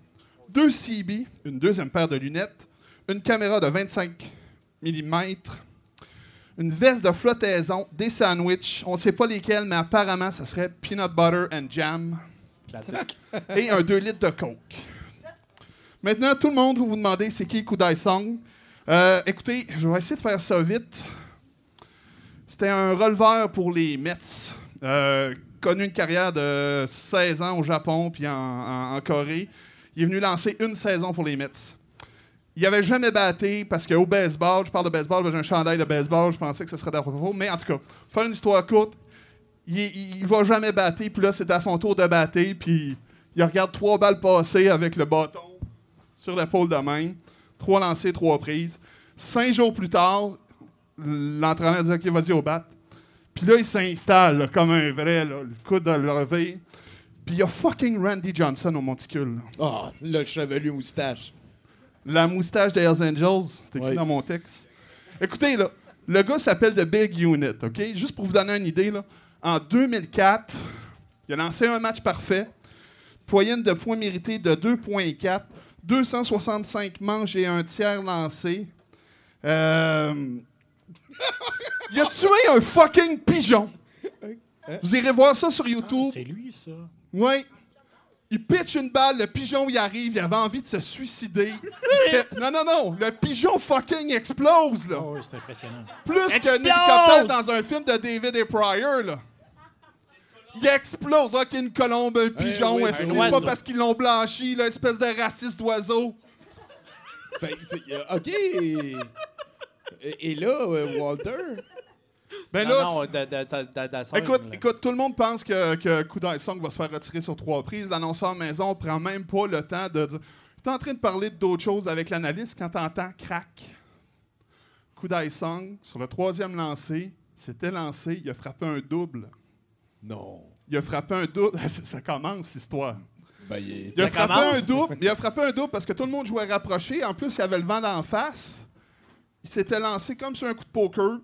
deux CB, une deuxième paire de lunettes, une caméra de 25 mm, une veste de flottaison, des sandwichs, on ne sait pas lesquels, mais apparemment, ça serait peanut butter and jam, Classique. et un 2 litres de coke. Maintenant, tout le monde, vous vous demandez c'est qui Kudai Song. Euh, écoutez, je vais essayer de faire ça vite. C'était un releveur pour les Mets. Euh, connu une carrière de 16 ans au Japon puis en, Corée. Il est venu lancer une saison pour les Mets. Il avait jamais batté parce qu'au baseball, je parle de baseball, j'ai un chandail de baseball, je pensais que ce serait d'à propos. Mais en tout cas, faire une histoire courte, il, il va jamais battre, puis là, c'est à son tour de battre, puis il regarde trois balles passer avec le bâton sur l'épaule de même. Trois lancers, trois prises. Cinq jours plus tard, l'entraîneur dit OK, vas-y au bat. Puis là, il s'installe là, comme un vrai, là, le coude de lever. Puis il y a fucking Randy Johnson au monticule. Ah, le chevelu moustache. La moustache des Hells Angels, c'est écrit Oui. dans mon texte. Écoutez, là, le gars s'appelle The Big Unit, OK? Juste pour vous donner une idée, là, en 2004, il a lancé un match parfait, moyenne de points mérités de 2,4, 265 manches et un tiers lancé. Euh, il a tué un fucking pigeon? Vous irez voir ça sur YouTube. C'est lui, ça. Oui. Il pitch une balle, le pigeon il arrive, il avait envie de se suicider. Non, non, non, le pigeon fucking explose, là. Oh, oui, c'est impressionnant. Plus qu'un hélicoptère dans un film de David et Pryor, là. Il explose. Ok, une colombe, un pigeon, c'est pas parce qu'ils l'ont blanchi, là, espèce de raciste d'oiseau? Fait- fait- euh, OK. Et, et là, euh, Walter? Ben Non, là, non, de, de, de, de- de scène, Écoute, là. écoute, tout le monde pense que, que Kudai Song va se faire retirer sur trois prises. L'annonceur maison prend même pas le temps de dire. Tu es en train de parler d'autres choses avec l'analyste quand tu entends crack. Kudai Song, sur le troisième lancé, s'était lancé, il a frappé un double. Non. Il a frappé un double. ça, ça commence, cette histoire. Ben, il est- Il a Ça frappé commence? un double. Il a frappé un double parce que tout le monde jouait rapproché. En plus, il y avait le vent d'en face. Il s'était lancé comme sur un coup de poker,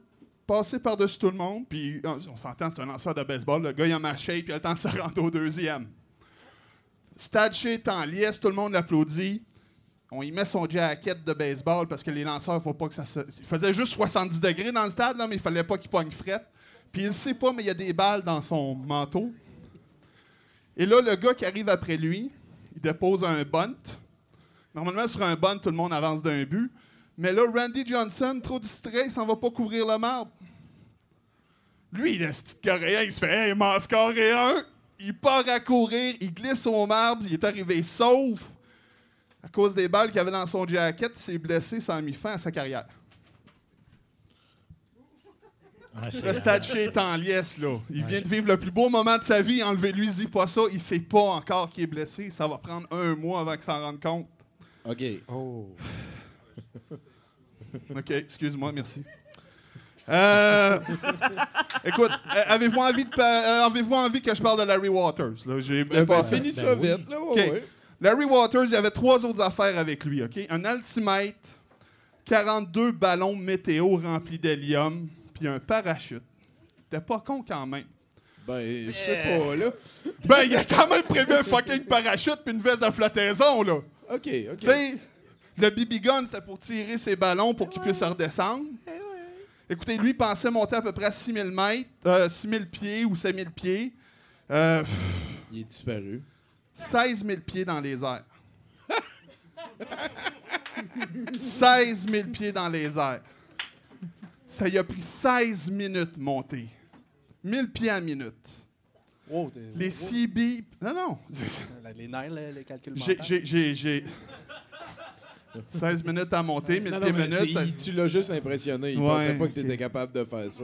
passé par-dessus tout le monde. Puis on, s'entend, c'est un lanceur de baseball. Le gars, il a ma shape, il a le temps de se rendre au deuxième. Stade Shea est en liesse, tout le monde l'applaudit. On y met son jacket de baseball parce que les lanceurs, il faut pas que ça se. Il faisait juste 70 degrés dans le stade, là, mais il fallait pas qu'il pogne frette. Puis il sait pas, mais il y a des balles dans son manteau. Et là, le gars qui arrive après lui, il dépose un bunt. Normalement, sur un bunt, tout le monde avance d'un but. Mais là, Randy Johnson, trop distrait, il s'en va pas couvrir le marbre. Lui, le petit coréen, il se fait Hey, il m'en a scoré un. Il part à courir, il glisse au marbre, il est arrivé sauf. À cause des balles qu'il avait dans son jacket, il s'est blessé, ça a mis fin à sa carrière. Ouais, c'est- Le Shea est en liesse, là. Il vient de vivre le plus beau moment de sa vie. Enlevez-lui, dis pas ça. Il sait pas encore qu'il est blessé. Ça va prendre un mois avant qu'il s'en rende compte. OK. Oh. OK, excuse-moi, merci. Euh, écoute, euh, avez-vous envie, de euh, avez-vous envie que je parle de Larry Waters? Là? J'ai Ben, pas- ben, finis Ben ça oui. vite, là. ouais, OK. ouais. Larry Waters, il y avait trois autres affaires avec lui. OK? Un altimètre, 42 ballons météo remplis d'hélium, puis un parachute. T'es pas con quand même. Ben, je sais pas, là. Ben, il a quand même prévu un fucking parachute puis une veste de flottaison, là. OK, OK. Tu sais, le BB gun, c'était pour tirer ses ballons pour qu'il puisse redescendre. Écoutez, lui pensait monter à peu près à 6000 mètres, euh, 6000 pieds ou 5000 pieds. Euh, Il est disparu. 16 000 pieds dans les airs. 16 000 pieds dans les airs. Ça y a pris 16 minutes monter. 1000 pieds à minute. Wow, t'es- Les CB... Non, non. Les nerfs, là, les calculs j'ai- 16 minutes à monter, mais Non, non, mais minutes. c'est- ça- il- tu l'as juste impressionné. Il Ouais, pensait pas que tu étais capable de faire ça.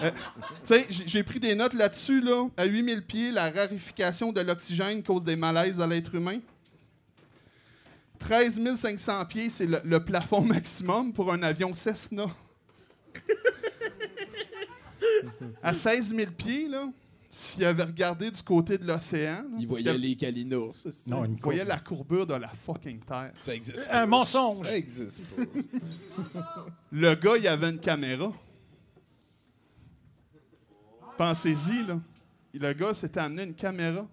Tu sais, j'ai pris des notes là-dessus, là. À 8000 pieds, la rarification de l'oxygène cause des malaises à l'être humain. 13 500 pieds, c'est le, le plafond maximum pour un avion Cessna. à 16 000 pieds, là, s'il avait regardé du côté de l'océan, Il voyait les calinours. Non, il voyait la courbure de la fucking Terre. Ça existe Un pas. mensonge. Ça existe pas. Le gars, il avait une caméra. Pensez-y, là. Le gars s'était amené une caméra.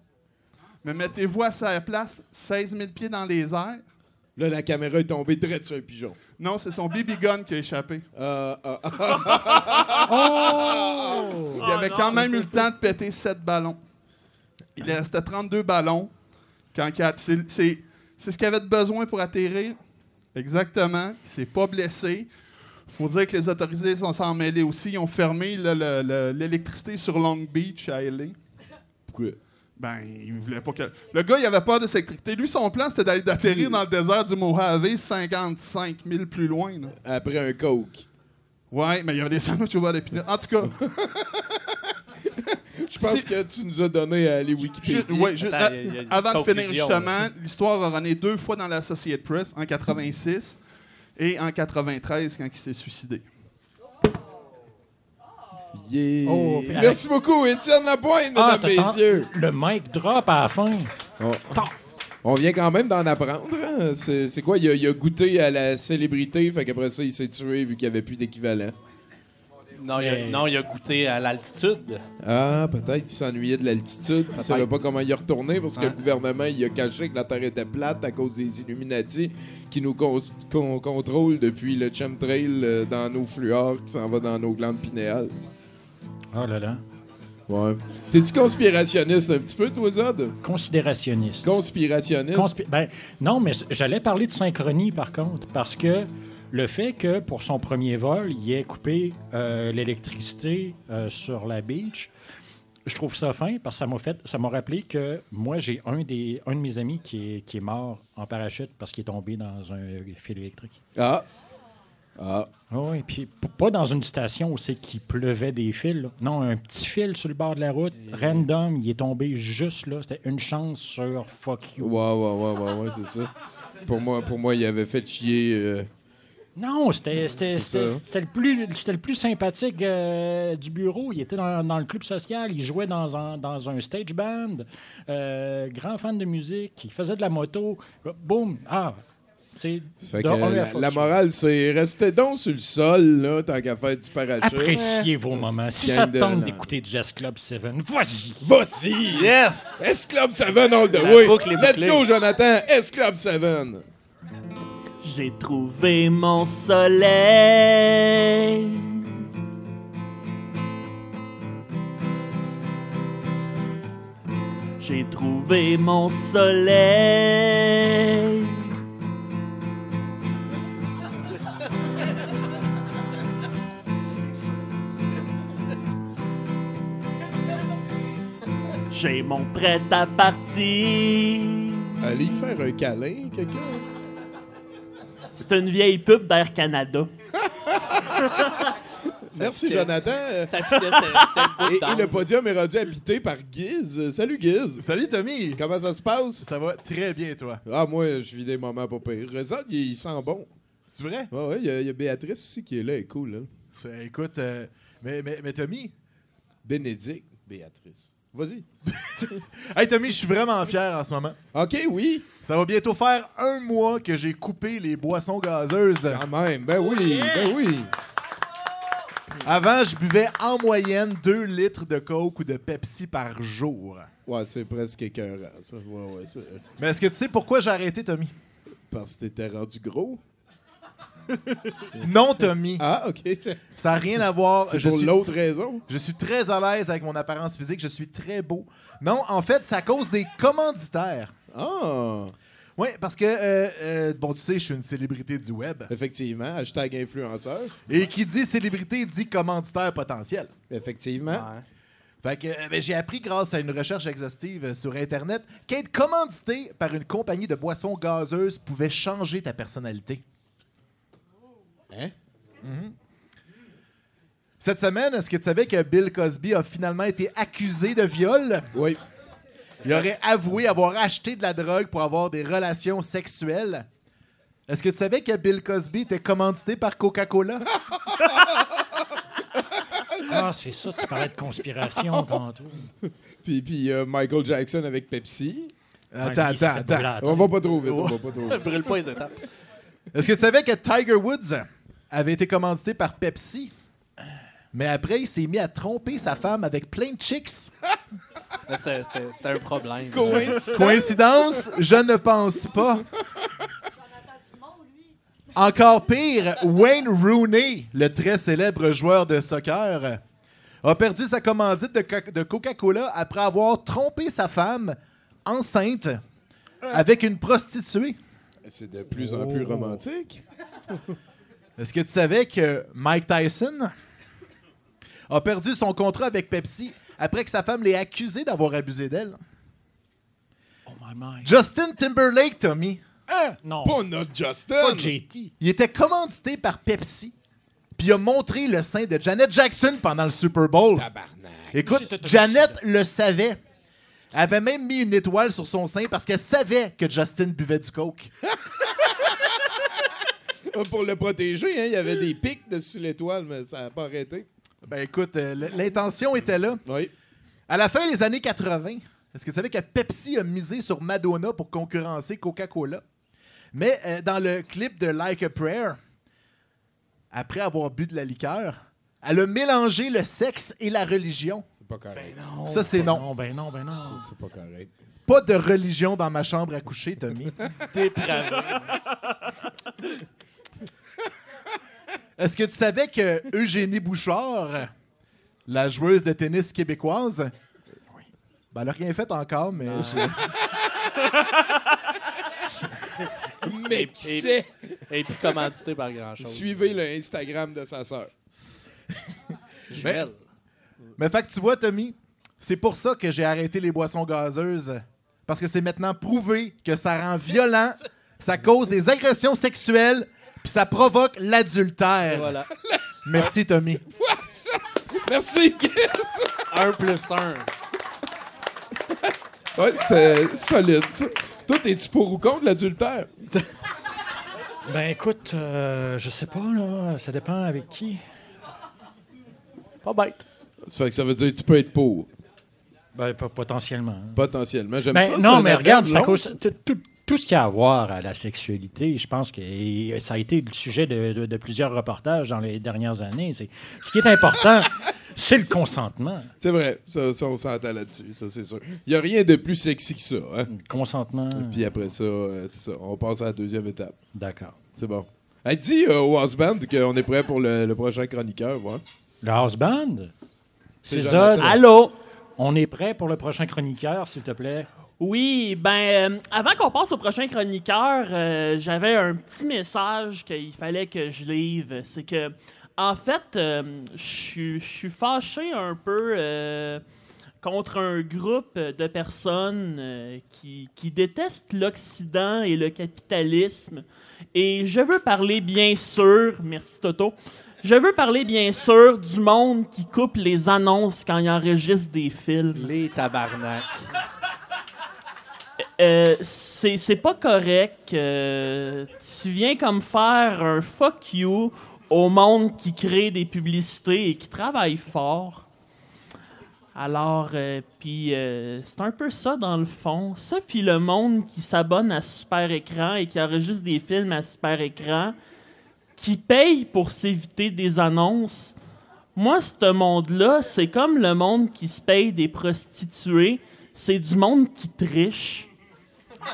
Mais mettez-vous à sa place, 16 000 pieds dans les airs. Là, la caméra est tombée direct sur un pigeon. Non, c'est son BB gun qui a échappé. Euh, ah, ah, Il Oh avait non. quand même eu le temps de péter 7 ballons. Il restait 32 ballons. Quand il a- c'est, c'est- c'est ce qu'il avait de besoin pour atterrir. Exactement. Il s'est pas blessé. faut dire que les autorités sont s'en mêlés aussi. Ils ont fermé là, le- le- l'électricité sur Long Beach à LA. Pourquoi? Ben, il voulait pas que. Le gars, il avait peur de cette électricité. Lui, son plan, c'était d'aller d'atterrir dans le désert du Mojave, 55 000 plus loin. là. Après un coke. Ouais, mais il y avait des sandwichs au beurre d'épinards. En tout cas, Je pense que tu nous as donné à les Wikipédia. Ju- ouais, ju- Attends, a- il y a- il y a une avant de finir, confusion, justement, l'histoire a runné deux fois dans l'Associated Press, en 86 et en 93, quand il s'est suicidé. Yeah. Oh, Merci beaucoup, Étienne Lapointe, Ah, mesdames, t'attends. messieurs. Le mic drop à la fin. On, on vient quand même d'en apprendre. hein. C'est quoi? Il a, il a goûté à la célébrité, fait qu'après ça, il s'est tué vu qu'il n'y avait plus d'équivalent. Non, il a, Mais- non, il a goûté à l'altitude. Ah, peut-être qu'il s'ennuyait de l'altitude. Il savait pas comment y retourner parce que Ouais. le gouvernement il a caché que la Terre était plate à cause des Illuminati qui nous con- con- contrôlent depuis le chemtrail euh, dans nos fluors qui s'en va dans nos glandes pinéales. Oh là là. Ouais. T'es-tu conspirationniste un petit peu, toi, Zod? Considérationniste. Conspirationniste? Conspi- ben, non, mais j'allais parler de synchronie par contre, parce que le fait que pour son premier vol, il ait coupé euh, l'électricité euh, sur la beach, je trouve ça fin parce que ça m'a fait, ça m'a rappelé que moi j'ai un des, un de mes amis qui est, qui est mort en parachute parce qu'il est tombé dans un fil électrique. Ah. Ah. Oui, puis pas dans une station où c'est qu'il pleuvait des fils. là. Non, un petit fil sur le bord de la route, random, il est tombé juste là. C'était une chance sur fuck you. Ouais, ouais, ouais, ouais, ouais, c'est ça. Pour moi, pour moi, il avait fait chier. euh, Non, c'était le, plus- c'était le plus sympathique euh, du bureau. Il était dans, dans le club social, il jouait dans un, dans un stage band, euh, grand fan de musique, il faisait de la moto. Boum! Ah! Fait que la, morale, c'est restez donc sur le sol, là, tant qu'à faire du parachute. Appréciez vos moments. Si ça te tente d'écouter du Jazz Club 7, vas-y! Vas-y! Yes! S-Club 7 all the way! Let's go, Jonathan! S-Club 7! J'ai trouvé mon soleil. J'ai trouvé mon soleil. J'ai mon prêt à partir. Allez faire un câlin, quelqu'un? C'est une vieille pub d'Air Canada. Merci, fitait. Jonathan. Ça fitait, c'était c'était le bout Et, le podium est rendu habité par Giz. Salut, Giz! Salut Tommy! Comment ça se passe? Ça va très bien, toi. Ah, moi, je vis des moments pas pires. Rezad, il, il sent bon. C'est vrai? Ouais, ouais, il y, a- il y a Béatrice aussi qui est là, elle est cool, là. C'est- Écoute, euh, mais, mais, mais Tommy, Bénédicte, Béatrice. Vas-y. hey Tommy, je suis vraiment fier en ce moment. OK, oui, Ça va bientôt faire un mois que j'ai coupé les boissons gazeuses. quand même. Ben oui, ben oui. Avant, je buvais en moyenne 2 litres de Coke ou de Pepsi par jour. Ouais, c'est presque écœurant, ça. Ouais, ouais, c'est- Mais est-ce que tu sais pourquoi j'ai arrêté, Tommy? Parce que t'étais rendu gros. Non, Tommy. Ah, OK. Ça n'a rien à voir. c'est pour suis, l'autre raison. je suis très à l'aise avec mon apparence physique. Je suis très beau. Non, en fait, c'est à cause des commanditaires. Ah, Oui, parce que, euh, euh, bon, tu sais, je suis une célébrité du web. effectivement. Hashtag influenceur. Et qui dit célébrité dit commanditaire potentiel. Effectivement. Fait que euh, ben, j'ai appris grâce à une recherche exhaustive sur Internet qu'être commandité par une compagnie de boissons gazeuses pouvait changer ta personnalité. Hein? Cette semaine, est-ce que tu savais que Bill Cosby a finalement été accusé de viol? Oui. Il aurait avoué avoir acheté de la drogue pour avoir des relations sexuelles. Est-ce que tu savais que Bill Cosby était commandité par Coca-Cola? Ah, c'est ça, tu parlais de conspiration tantôt. Puis, puis euh, Michael Jackson avec Pepsi. Attends, attends, attends. On va pas trop vite, on va pas trop vite. Brûle pas les étapes. Est-ce que tu savais que Tiger Woods avait été commandité par Pepsi? Mais après, il s'est mis à tromper sa femme avec plein de chicks. C'était un problème. Coïncidence? Coïncidence? Je ne pense pas. Encore pire, Wayne Rooney, le très célèbre joueur de soccer, a perdu sa commandite de, Co- de Coca-Cola après avoir trompé sa femme enceinte avec une prostituée. C'est de plus en plus romantique. Est-ce que tu savais que Mike Tyson a perdu son contrat avec Pepsi après que sa femme l'ait accusé d'avoir abusé d'elle? Oh my my. Justin Timberlake, Tommy, Hein? Non, Pas notre Justin. pas JT. il était commandité par Pepsi, puis il a montré le sein de Janet Jackson pendant le Super Bowl. Tabarnak. Écoute. Janet le savait. Elle avait même mis une étoile sur son sein parce qu'elle savait que Justin buvait du coke. Pour le protéger, hein, il y avait des pics dessus l'étoile, mais ça n'a pas arrêté. Ben écoute, euh, l'intention était là. Oui. À la fin des années 80, est-ce que vous savez que Pepsi a misé sur Madonna pour concurrencer Coca-Cola? Mais euh, dans le clip de Like a Prayer, après avoir bu de la liqueur, elle a mélangé le sexe et la religion. C'est pas correct. Ça, c'est non. Non, ben non, ben non. C'est pas correct. Pas de religion dans ma chambre à coucher, Tommy. Dépravé. Est-ce que tu savais que Eugénie Bouchard, la joueuse de tennis québécoise, ben, elle n'a rien fait encore, mais je- Mais qui sait? Et puis commandité par grand-chose. Suivez le Instagram de sa sœur. Jumelle. Mais fait que tu vois, Tommy, c'est pour ça que j'ai arrêté les boissons gazeuses. Parce que c'est maintenant prouvé que ça rend violent, ça cause des agressions sexuelles, puis ça provoque l'adultère. Voilà. Merci, Tommy. Merci. Un plus un. ouais, c'était solide, ça. Toi, es-tu pour ou contre l'adultère? Ben écoute, euh, je sais pas, là. Ça dépend avec qui. Pas bête. Ça fait que ça veut dire que tu peux être pour. Ben, po- potentiellement. Potentiellement. J'aime Ben, ça. non, mais regarde, ça cause, tout, tout- tout ce qui a à voir à la sexualité, je pense que et ça a été le sujet de, de- de plusieurs reportages dans les dernières années. C'est, ce qui est important, c'est le consentement. C'est vrai. Ça, ça, on s'entend là-dessus. Ça, c'est sûr. Il n'y a rien de plus sexy que ça. Hein? Le consentement. Puis après ça, euh, c'est ça. On passe à la deuxième étape. D'accord. C'est bon. Elle dit euh, au House Band qu'on est prêt pour le, le prochain chroniqueur. Ouais. Le house band? C'est ça. Allô? On est prêt pour le prochain chroniqueur, s'il te plaît? Oui, ben, euh, avant qu'on passe au prochain chroniqueur, euh, j'avais un petit message qu'il fallait que je livre. C'est que, en fait, euh, je suis- fâché un peu contre un groupe de personnes qui, qui détestent l'Occident et le capitalisme. Et je veux parler, bien sûr, merci Toto, je veux parler, bien sûr, du monde qui coupe les annonces quand ils enregistrent des films. Les tabarnak. Euh, c'est pas correct. tu viens comme faire un fuck you au monde qui crée des publicités et qui travaille fort. Alors, euh, puis euh, c'est un peu ça dans le fond. Ça, puis le monde qui s'abonne à Super Écran et qui enregistre des films à Super Écran, qui paye pour s'éviter des annonces. Moi, ce monde-là, c'est comme le monde qui se paye des prostituées. C'est du monde qui triche.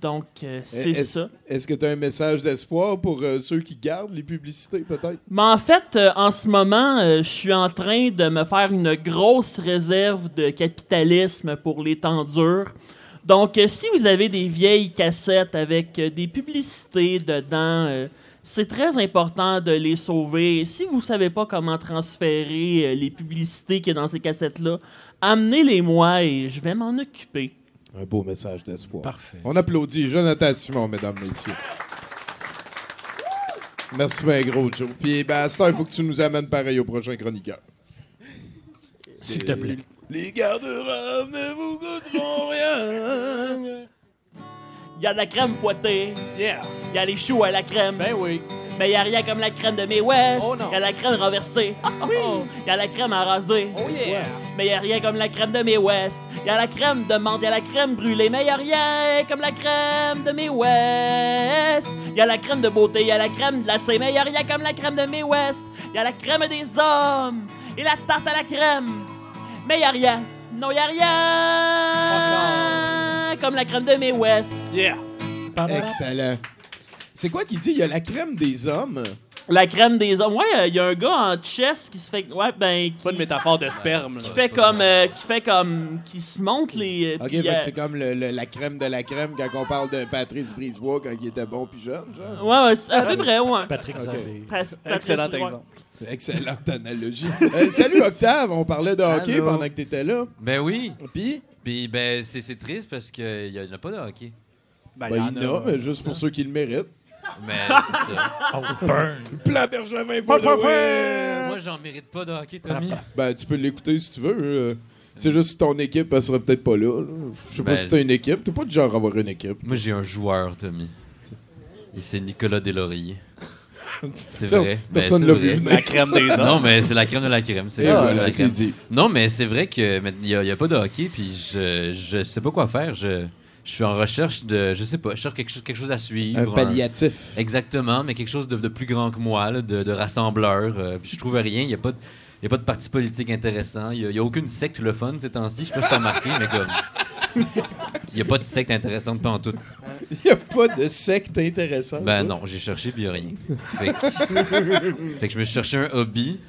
Donc, euh, c'est Est-ce- ça. Est-ce que tu as un message d'espoir pour euh, ceux qui gardent les publicités, peut-être? Mais en fait, euh, en ce moment, je suis en train de me faire une grosse réserve de capitalisme pour les temps durs. Donc, si vous avez des vieilles cassettes avec des publicités dedans, c'est très important de les sauver. Si vous savez pas comment transférer les publicités qu'il y a dans ces cassettes-là, amenez-les-moi et je vais m'en occuper. Un beau message d'espoir. Parfait. On applaudit Jonathan Simon, mesdames, messieurs. Merci bien gros, Joe. Puis, ben, à ce temps, il faut que tu nous amènes pareil au prochain chroniqueur. S'il te plaît. Les garde-robes ne vous coûteront rien. Il y a de la crème fouettée, Yeah. il y a les choux à la crème. Ben oui. Mais y a rien comme la crème de May West. Oh non. y a la crème renversée. Y a la crème à raser. Oh yeah. Mais y a rien comme la crème de May West. Y a la crème de menthe, y a la crème brûlée. Mais y a rien comme la crème de May West. Y a la crème de beauté, y a la crème glacée. Mais y a rien comme la crème de May West. Y a la crème des hommes et la tarte à la crème. Mais y a rien. Non, y a rien comme la crème de May West. Yeah. Excellent. C'est quoi qui dit? Il y a la crème des hommes. La crème des hommes. Ouais, il y a un gars en chess qui se fait. Ouais, ben. C'est pas une métaphore de sperme. qui là. fait comme euh, qui fait comme qui se monte les euh, OK, puis, fait que euh, c'est comme le- le- la crème de la crème quand on parle d'un Patrice Brisebois quand il était bon puis jeune, genre. ouais ouais c'est à peu près ouais Patrick. Patrice- Excellent ouais. exemple. Excellente analogie. Euh, salut Octave, on parlait de hockey Allô. pendant que t'étais là. Ben oui. Puis, Puis ben c'est c'est triste parce qu'il n'y en a pas de hockey. Ben, ben, y il y en a, a. mais juste pour ceux qui le méritent. Mais c'est ça. Oh, burn. Plan Bergevin win! Moi j'en mérite pas de hockey, Tommy. Ben, tu peux l'écouter si tu veux. euh, C'est juste si ton équipe, elle serait peut-être pas là. là. Je sais pas Ben, si t'as une équipe. T'es pas du genre à avoir une équipe. Moi j'ai un joueur, Tommy. Et c'est Nicolas Deslauriers. C'est Per- vrai. Ben, Personne c'est l'a vrai. vu venir. La crème des hommes. Non, mais c'est la crème de la crème. C'est Et voilà, la c'est crème. dit. Non, mais c'est vrai que mais il n'y a, pas de hockey, puis je, je sais pas quoi faire. Je, je suis en recherche de, je sais pas, je cherche quelque chose, quelque chose à suivre. Un palliatif. Exactement, mais quelque chose de, de plus grand que moi, là, de, de rassembleur. euh, puis je trouve rien. Il n'y a pas de. Il a pas de parti politique intéressant. Il n'y a, aucune secte le fun ces temps-ci. Je sais pas si t'as remarqué, mais comme. Il n'y a pas de secte intéressante pas en tout. Il y a pas de secte intéressante. Ben non, j'ai cherché puis il n'y a rien. Fait que, fait que je me suis cherché un hobby.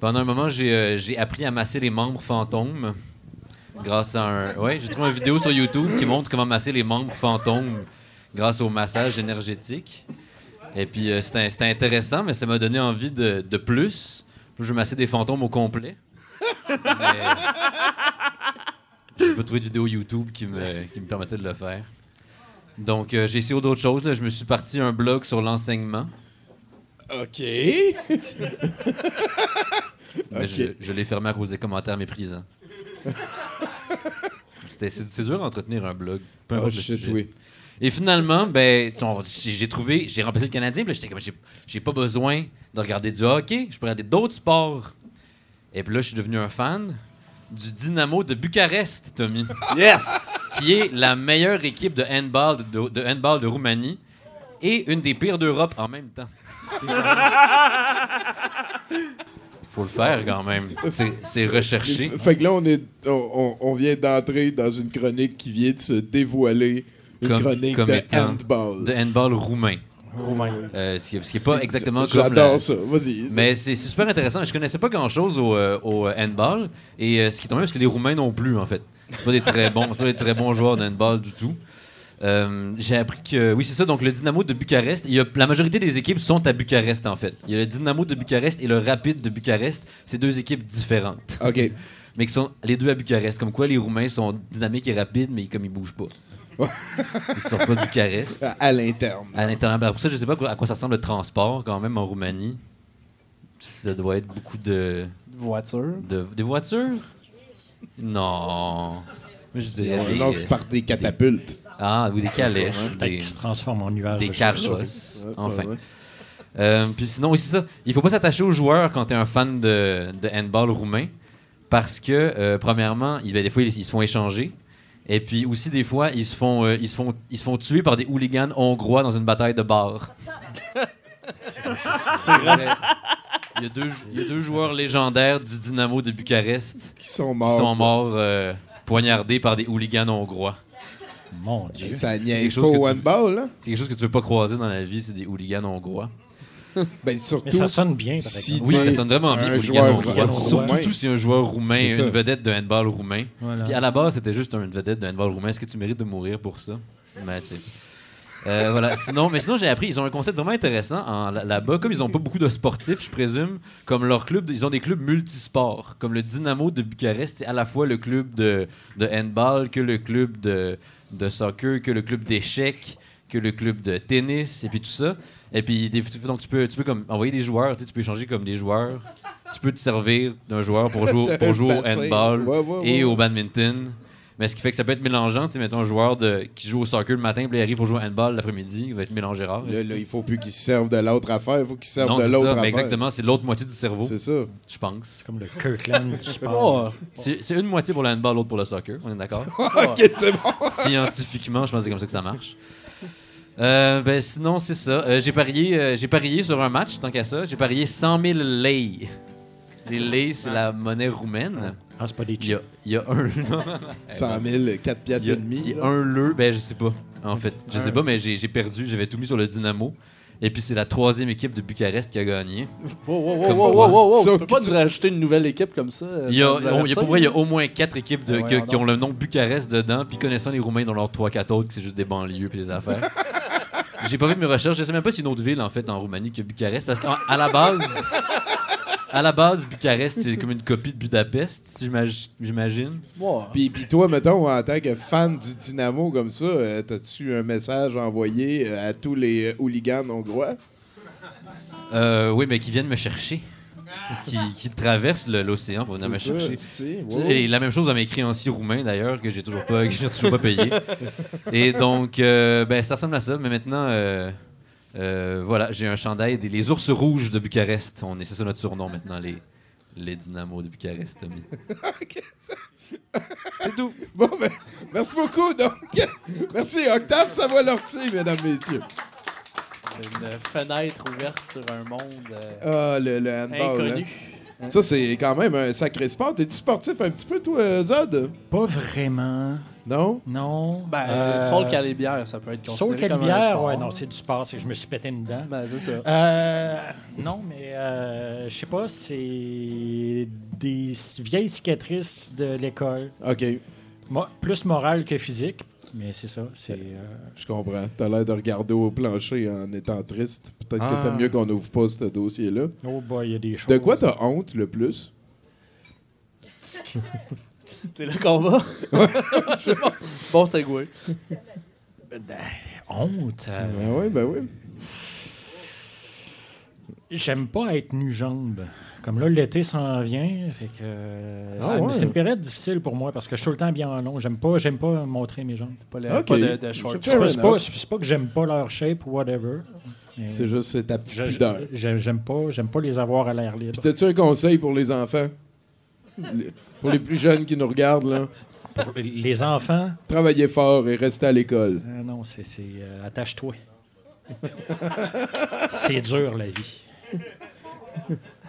Pendant un moment, j'ai euh, j'ai appris à masser les membres fantômes. Grâce à un. Ouais, j'ai trouvé une vidéo sur YouTube qui montre comment masser les membres fantômes grâce au massage énergétique. Et puis euh, c'était intéressant, mais ça m'a donné envie de, de plus. Je vais masser des fantômes au complet. Mais j'ai pas trouvé de vidéo YouTube qui me, qui me permettait de le faire. Donc, euh, j'ai essayé d'autres choses. Là. Je me suis parti un blog sur l'enseignement. OK. Mais je, je l'ai fermé à cause des commentaires méprisants. C'est dur à entretenir un blog. Peu Oh shit, oui. Et finalement, ben, j'ai trouvé, j'ai remplacé le Canadien, puis j'étais comme, j'ai- j'ai pas besoin de regarder du hockey, je peux regarder d'autres sports. Et puis là, je suis devenu un fan du Dynamo de Bucarest, Tommy, Yes! qui est la meilleure équipe de handball de, de handball de Roumanie et une des pires d'Europe en même temps. Faut le faire quand même. C'est- recherché. Fait que là, on, est, on, vient d'entrer dans une chronique qui vient de se dévoiler. Une Comme- chronique comme de handball. De handball roumain. Roumain. Euh, ce qui n'est pas exactement comme. J'adore ça. Vas-y. Mais c'est super intéressant. Je connaissais pas grand chose au, euh, au, euh, handball. Et euh, ce qui est tombé, parce que les Roumains non plus, en fait. C'est pas des très bons, c'est pas des très bons joueurs de handball du tout. Euh, J'ai appris que. Oui, c'est ça. Donc, le Dynamo de Bucarest. Il y a, la majorité des équipes sont à Bucarest, en fait. Il y a le Dynamo de Bucarest et le Rapide de Bucarest. C'est deux équipes différentes. OK. Mais qui sont les deux à Bucarest. Comme quoi, les Roumains sont dynamiques et rapides, mais comme ils bougent pas. ils sortent pas de Bucarest. À, l'interne. À l'intérieur. Ben, Pour ça, je sais pas à quoi ça ressemble le transport quand même en Roumanie. Ça doit être beaucoup de. Voiture. de des voitures? Non. Je dirais. Non, c'est par des catapultes. Ah, ou des calèches. des, qu'il se transforme en nuage. des carrosses. Ouais, Enfin. ouais. Euh, Puis sinon, aussi ça, il faut pas s'attacher aux joueurs quand tu es un fan de, de handball roumain. Parce que, euh, premièrement, il, ben, des fois, ils, ils se font échanger. Et puis aussi, des fois, ils se font, euh, ils se font, ils se font tuer par des hooligans hongrois dans une bataille de bar. C'est vrai. Il y, a deux, il y a deux joueurs légendaires du Dynamo de Bucarest Qui sont qui morts. sont morts euh, poignardés par des hooligans hongrois. Mon Dieu. Ça quelque niaise chose pas que au tu- handball, là? C'est quelque chose que tu veux pas croiser dans la vie, c'est des hooligans hongrois. Ben, surtout. Mais ça sonne bien, par si exemple. Oui, ça sonne vraiment bien, un hooligan joueur hongrois. roumain. Surtout si un joueur roumain, ça. une vedette de handball roumain. Voilà. Puis à la base, c'était juste une vedette de handball roumain. Est-ce que tu mérites de mourir pour ça? Mais tu sais. Euh, voilà. Sinon, mais sinon, j'ai appris, ils ont un concept vraiment intéressant là-bas. Comme ils n'ont pas beaucoup de sportifs, je présume, comme leur club, ils ont des clubs multisports. Comme le Dynamo de Bucarest, c'est à la fois le club de, de handball, que le club de, de soccer, que le club d'échecs, que le club de tennis, et puis tout ça. Et puis, des- donc, tu peux, tu peux comme envoyer des joueurs, tu peux échanger comme des joueurs. Tu peux te servir d'un joueur pour jouer, pour jouer au handball Ouais, ouais, et au badminton. Mais ce qui fait que ça peut être mélangeant. Tu sais, mettons un joueur de, qui joue au soccer le matin, puis il arrive pour jouer au handball l'après-midi, il va être mélangé rare. Là, là, il faut plus qu'ils se servent de l'autre affaire, il faut qu'ils se servent Non, de l'autre affaire. exactement, c'est l'autre moitié du cerveau, C'est ça. je pense. Comme le Kirkland sport. Oh, C'est c'est une moitié pour le handball, l'autre pour le soccer, on est d'accord? ok, c'est bon. Scientifiquement, je pense que c'est comme ça que ça marche. Euh, ben sinon, c'est ça. Euh, j'ai parié, euh, j'ai parié sur un match, tant qu'à ça. J'ai parié 100 000 lei. Les lei, c'est la monnaie roumaine. Ah, c'est pas des Il y a, chips. il y a un... 100 000, 4 Il piastres et demi. il y a là. un leu, ben je sais pas, en fait. Je sais pas, mais j'ai j'ai perdu. J'avais tout mis sur le Dynamo. Et puis c'est la troisième équipe de Bucarest qui a gagné. Wow, wow, wow, wow, wow, wow, wow. Peux pas nous rajouter une nouvelle équipe comme ça? euh, Il y a, on- y pour vrai, il y a au moins quatre équipes de- que- voyons qui ont le nom Bucarest dedans, puis connaissant les Roumains, dans leurs trois, quatre autres, que c'est juste des banlieues puis des affaires. J'ai pas fait mes recherches. Je sais même pas si une autre ville, en fait, en Roumanie que Bucarest, parce qu'à la base, à la base, Bucarest, c'est comme une copie de Budapest, j'imagine. Ouais. Puis, puis toi, mettons, en tant que fan du Dynamo comme ça, euh, t'as-tu un message envoyé euh, à tous les euh, hooligans hongrois? Euh, oui, mais qui viennent me chercher. Qui, qui traversent l'océan pour venir me ça, chercher. c'est- wow. Et la même chose à mes créanciers roumains d'ailleurs que j'ai toujours pas que j'ai toujours pas payé. Et donc euh, ben ça ressemble à ça mais maintenant euh, voilà, j'ai un chandail des les ours rouges de Bucarest. On est c'est ça notre surnom maintenant les les dynamos de Bucarest. Tommy. C'est tout. Bon, ben, merci beaucoup. Donc, merci. Octave Savoie-Lortie, mesdames, messieurs. Une fenêtre ouverte sur un monde euh, Ah, le, le handball. inconnu. hein. Ça, c'est quand même un sacré sport. T'es-tu sportif un petit peu, toi, Zod? Pas vraiment. Non? Non. Ben, Euh, Saul Calibière, ça peut être Saul considéré comme un Calibière, sport. ouais, non, c'est du sport, c'est que je me suis pété une dent. Ben, c'est ça. Euh, non, mais euh, je sais pas, c'est des vieilles cicatrices de l'école. OK, Mo- plus morale que physique, mais c'est ça. C'est, euh, je comprends. T'as l'air de regarder au plancher en étant triste. Peut-être Ah. que t'aimes mieux qu'on ouvre pas ce dossier-là. oh boy, il y a des choses. De quoi t'as honte le plus? C'est là qu'on va. C'est bon. Bon segway. Honte. euh, Ben oui, ben oui. J'aime pas être nu-jambe. Comme là, l'été s'en vient, fait que euh, Ah c'est ouais. c'est une période difficile pour moi parce que je suis tout le temps bien en long. J'aime pas, j'aime pas montrer mes jambes. Pas, le- Ok. pas de, de short. C'est C'est pas, c'est pas- c'est pas que j'aime pas leur shape ou whatever. mais C'est juste c'est ta petite je- pudeur. J'aime pas, j'aime pas les avoir à l'air libre. Puis t'as-tu un conseil pour les enfants? Pour les plus jeunes qui nous regardent, là. Pour les enfants, Travaillez fort et restez à l'école. euh, non, c'est c'est, euh, attache-toi. c'est dur la vie.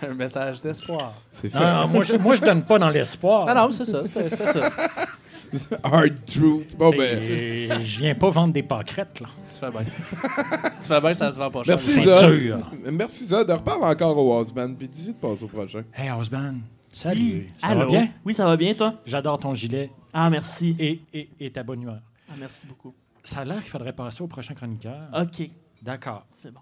Un message d'espoir. C'est fait. non, moi, je, moi, je donne pas dans l'espoir. Ah non, c'est ça. C'était c'était ça. Hard truth. Bon, C'est- ben. Je viens pas vendre des pâquerettes, là. Tu fais bien. tu fais bien, ça se vend pas cher. Merci, C'est Zod. dur. Merci, Zod. Reparle encore au Houseband, puis dis de passer au prochain. Hey, Osman, salut. Ça Allô? va bien? Oui, ça va bien, toi? J'adore ton gilet Ah, merci. et, et, et ta bonne humeur. Ah, merci beaucoup. Ça a l'air qu'il faudrait passer au prochain chroniqueur. OK, D'accord. c'est bon.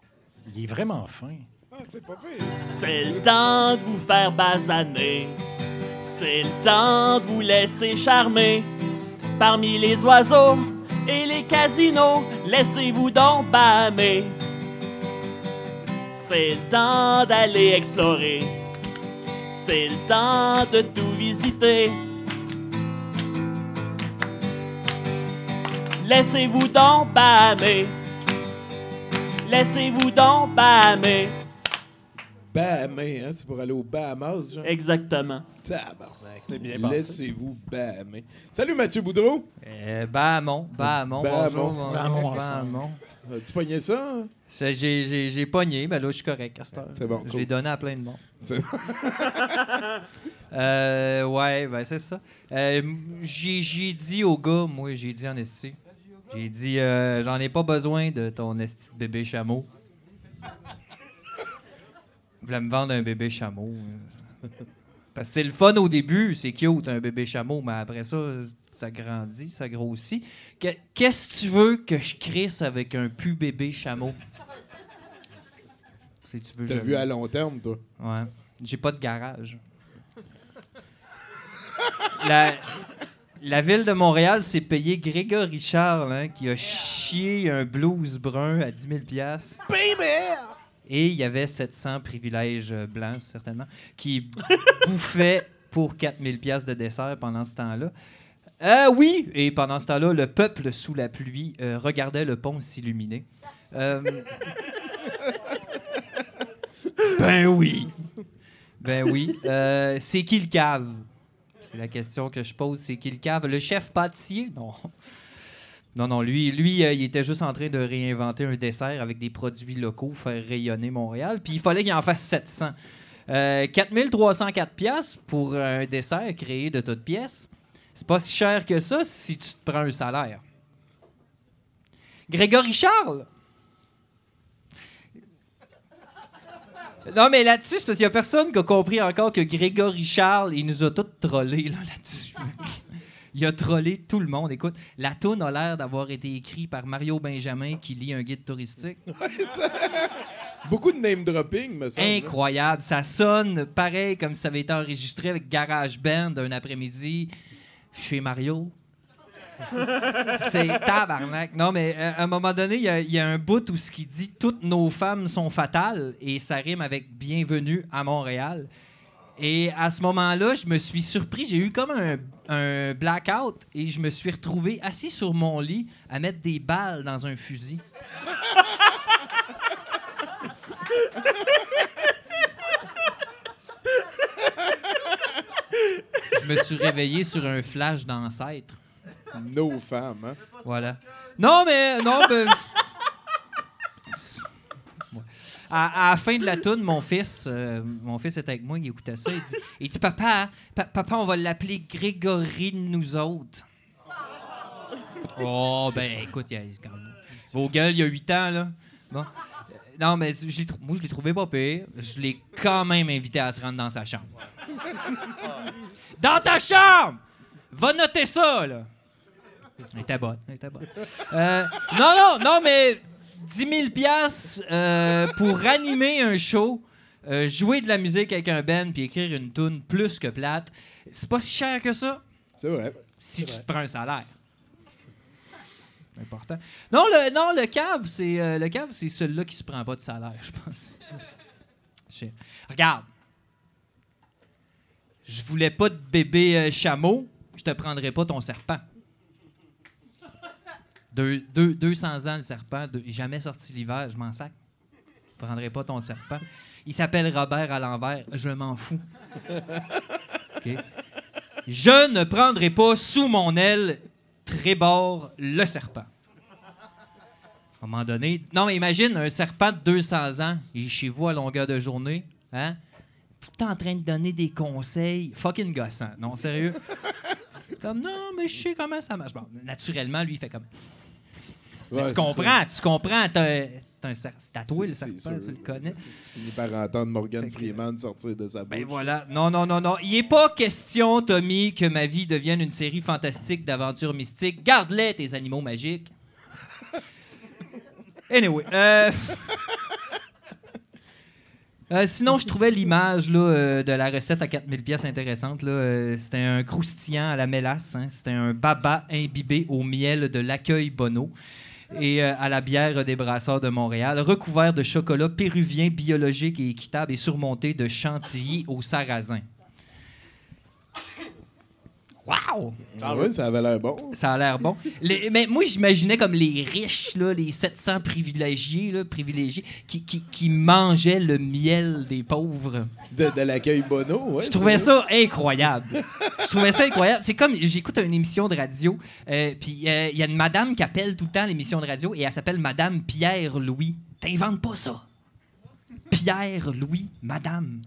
Il est vraiment fin. Ah, c'est pas pire. C'est le temps de vous faire basaner. C'est le temps de vous laisser charmer. Parmi les oiseaux et les casinos, laissez-vous donc bâmer. C'est le temps d'aller explorer. C'est le temps de tout visiter. Laissez-vous donc bâmer. Laissez-vous donc bâmer. Bahamer, hein? C'est pour aller au Bahamas, genre. Exactement. Tabarnak. C'est bien passé. Laissez-vous Bahamer. Salut, Mathieu Boudreau. Euh, Bahamon, Bahamon, Bahamon. bonjour. mon- Bahamon, Bahamon. As-tu pogné ça? hein? J'ai pogné, ben là, je suis correct à cette heure. C'est bon, Je cool. l'ai donné à plein de monde. C'est- Euh, ouais, ben c'est ça. Euh, j'ai j'ai dit au gars, moi, j'ai dit en esti. J'ai dit, euh, j'en ai pas besoin de ton esti de bébé chameau. Il voulait me vendre un bébé chameau. Parce que c'est le fun au début, c'est cute, un bébé chameau, mais après ça, ça grandit, ça grossit. Que- Qu'est-ce que tu veux que je crisse avec un pu bébé chameau? Si tu veux, T'as vu à long terme, toi? Ouais. J'ai pas de garage. la, la ville de Montréal s'est payé Grégory Charles, hein, qui a chié un blues brun à 10 000 Baby! Et il y avait 700 privilèges blancs, certainement, qui bouffaient pour 4 000 de dessert pendant ce temps-là. Euh, oui, et pendant ce temps-là, le peuple sous la pluie euh, regardait le pont s'illuminer. Euh, ben oui. Ben oui. C'est qui le cave? C'est la question que je pose. C'est qui le cave? Le chef pâtissier? Non. Non, non, lui, lui euh, il était juste en train de réinventer un dessert avec des produits locaux, faire rayonner Montréal. Puis il fallait qu'il en fasse 700. Euh, 4304 pièces pour un dessert créé de toutes pièces. C'est pas si cher que ça si tu te prends un salaire. Grégory Charles, Non, mais là-dessus, c'est parce qu'il y a personne qui a compris encore que Grégory Charles, il nous a tous trollés là, là-dessus. Il a trollé tout le monde. Écoute, la toune a l'air d'avoir été écrite par Mario Benjamin qui lit un guide touristique. Beaucoup de name dropping, me semble. Incroyable. Ça sonne pareil comme si ça avait été enregistré avec GarageBand un après-midi chez Mario. C'est tabarnak. Non, mais euh, à un moment donné, il y a- il y, a un bout où ce qui dit toutes nos femmes sont fatales et ça rime avec bienvenue à Montréal. Et à ce moment-là, je me suis surpris. J'ai eu comme un, un blackout et je me suis retrouvé assis sur mon lit à mettre des balles dans un fusil. Je me suis réveillé sur un flash d'ancêtre. Nos femmes, hein? Voilà. Non, mais. Non, mais. À, à la fin de la toune, mon fils, euh, mon fils était avec moi, il écoutait ça. Il dit, il dit Papa, pa- papa, on va l'appeler Grégory de nous autres. Oh, ben écoute, il y a, quand même- vos gueules, il y a 8 ans, là. Bon. Euh, Non, mais je moi, je l'ai trouvé pas pire. Je l'ai quand même invité à se rendre dans sa chambre. Dans ta chambre! Va noter ça, là. Elle était bonne, elle était bonne. Euh, non, non, non, mais 10 000 piastres, euh, pour animer un show, euh, jouer de la musique avec un band puis écrire une tune plus que plate, c'est pas si cher que ça. C'est vrai. Si tu te prends un salaire. C'est important. Non, le, non, le cave, c'est euh, le cave, c'est celui-là qui se prend pas de salaire, je pense. Je- Regarde. Je voulais pas de bébé euh, chameau, je te prendrais pas ton serpent. Deux, deux- 200 ans le serpent, jamais sorti l'hiver, je m'en sac. Je prendrais pas ton serpent. Il s'appelle Robert à l'envers, je m'en fous. Je ne prendrai pas sous mon aile Trébord le serpent. À un moment donné. Non, imagine un serpent de 200 ans, il est chez vous à longueur de journée, hein? Tout en train de donner des conseils. Fucking gossant. Non, sérieux? Comme, non, mais je sais comment ça marche. Bon, naturellement, lui, il fait comme. Ouais, tu comprends, tu comprends. C'est tatoué, le C'est- c'est serpent, tu le connais. Tu finis par entendre Morgan Fait que- Freeman sortir de sa bouche. Ben voilà. Non, non, non, non. Il n'est pas question, Tommy, que ma vie devienne une série fantastique d'aventures mystiques. Garde-les, tes animaux magiques. Anyway. euh, euh, sinon, je trouvais l'image euh, de la recette à 4000 pièces intéressante. Euh, C'était un croustillant à la mélasse. hein. C'était un baba imbibé au miel de l'accueil Bono et à la bière des brasseurs de Montréal, recouvert de chocolat péruvien biologique et équitable et surmonté de chantilly au sarrasin. Wow! Ah ouais, ça avait l'air bon. Ça a l'air bon. Les- mais moi, j'imaginais comme les riches, là, les 700 privilégiés, là, privilégiés qui, qui- qui mangeaient le miel des pauvres. De, de l'accueil Bono, ouais. Je trouvais ça incroyable. Je trouvais ça incroyable. C'est comme, j'écoute une émission de radio, euh, puis euh, il y a une madame qui appelle tout le temps l'émission de radio et elle s'appelle Madame Pierre-Louis. T'inventes pas ça. Pierre-Louis, Madame.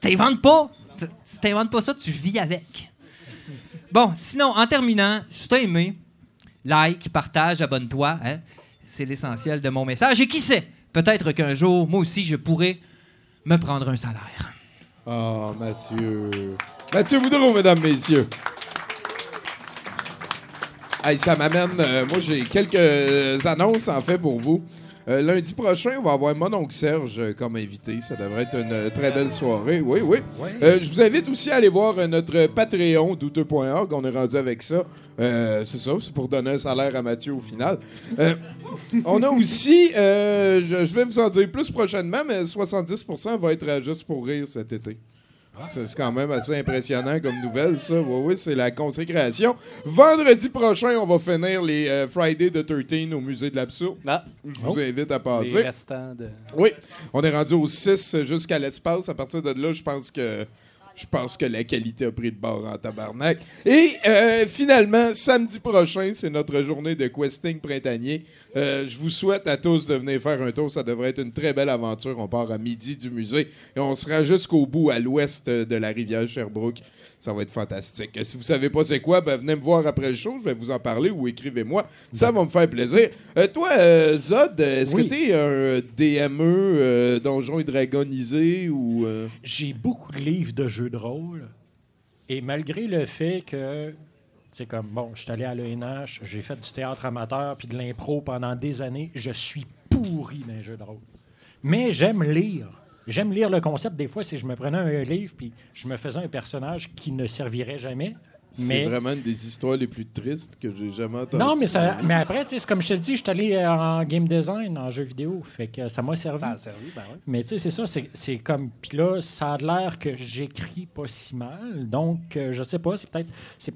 T'inventes pas? T- Si t'inventes pas ça, tu vis avec. Bon, sinon, en terminant, t'ai aimé. Like, partage, abonne-toi. hein. C'est l'essentiel de mon message. Et qui sait, peut-être qu'un jour, moi aussi, je pourrais me prendre un salaire. Ah, Mathieu. Mathieu Boudreau, mesdames, messieurs. Ça m'amène. euh, moi, j'ai quelques annonces en fait pour vous. Euh, lundi prochain, on va avoir mon oncle Serge euh, comme invité. Ça devrait être une euh, très belle soirée. Oui, oui. Euh, je vous invite aussi à aller voir notre Patreon, douteux.org. On est rendu avec ça. Euh, c'est ça, c'est pour donner un salaire à Mathieu au final. On a aussi, je, je vais vous en dire plus prochainement, mais 70% va être à juste pour rire cet été. C'est c'est quand même assez impressionnant comme nouvelle, ça. Oui, oui, c'est la consécration. Vendredi prochain, on va finir les euh, Friday the 13 au Musée de l'Absurde. Ah. Je vous invite à Les passer. restants de. Oui, on est rendu au 6 jusqu'à l'espace. À partir de là, je pense que je pense que la qualité a pris de bord en tabarnak. Et euh, finalement, samedi prochain, c'est notre journée de questing printanier. Euh, je vous souhaite à tous de venir faire un tour. Ça devrait être une très belle aventure. On part à midi du musée et on sera jusqu'au bout à l'ouest de la rivière Sherbrooke. Ça va être fantastique. Si vous savez pas c'est quoi, ben venez me voir après le show. Je vais vous en parler ou écrivez-moi. Ça va me faire plaisir. Euh, toi, euh, Zod, est-ce Oui. que tu es un DME donjon et dragonisé ou... J'ai beaucoup de livres de jeux de rôle. Et malgré le fait que, c'est comme, bon, je suis allé à l'ENH, j'ai fait du théâtre amateur puis de l'impro pendant des années, je suis pourri les jeux de rôle. Mais j'aime lire. J'aime lire le concept. Des fois, si je me prenais un livre puis je me faisais un personnage qui ne servirait jamais. C'est Mais vraiment une des histoires les plus tristes que j'ai jamais entendues. non, mais, ça, mais après, tu sais, c'est comme je te dis, je suis allé euh, en game design, en jeu vidéo. Fait que ça m'a servi. Ça a servi, ben oui. Mais tu sais, c'est ça, c'est- comme. Puis là, ça a l'air que j'écris pas si mal. Donc, euh, je sais pas, c'est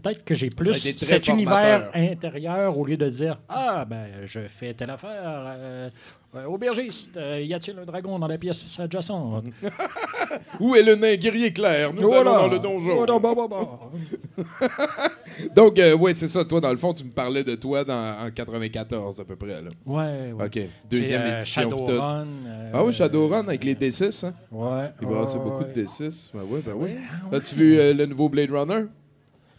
peut-être que j'ai plus cet univers intérieur au lieu de dire Ah, ben, je fais telle affaire. euh, euh, aubergiste, euh, y a-t-il un dragon dans la pièce adjacente? Où est le nain guerrier clair? Nous Voilà. allons dans le donjon. Voilà, bah, bah, bah. Donc, euh, ouais, c'est ça. Toi, dans le fond, tu me parlais de toi dans, en 94 à peu près. Là. Ouais, ouais. OK. Deuxième euh, édition. Shadowrun, ah oui, Shadowrun avec les D6. Hein? Ouais. Il ouais, ouais, beaucoup ouais. de D6. Ben oui, ben oui. As-tu vu le nouveau Blade Runner?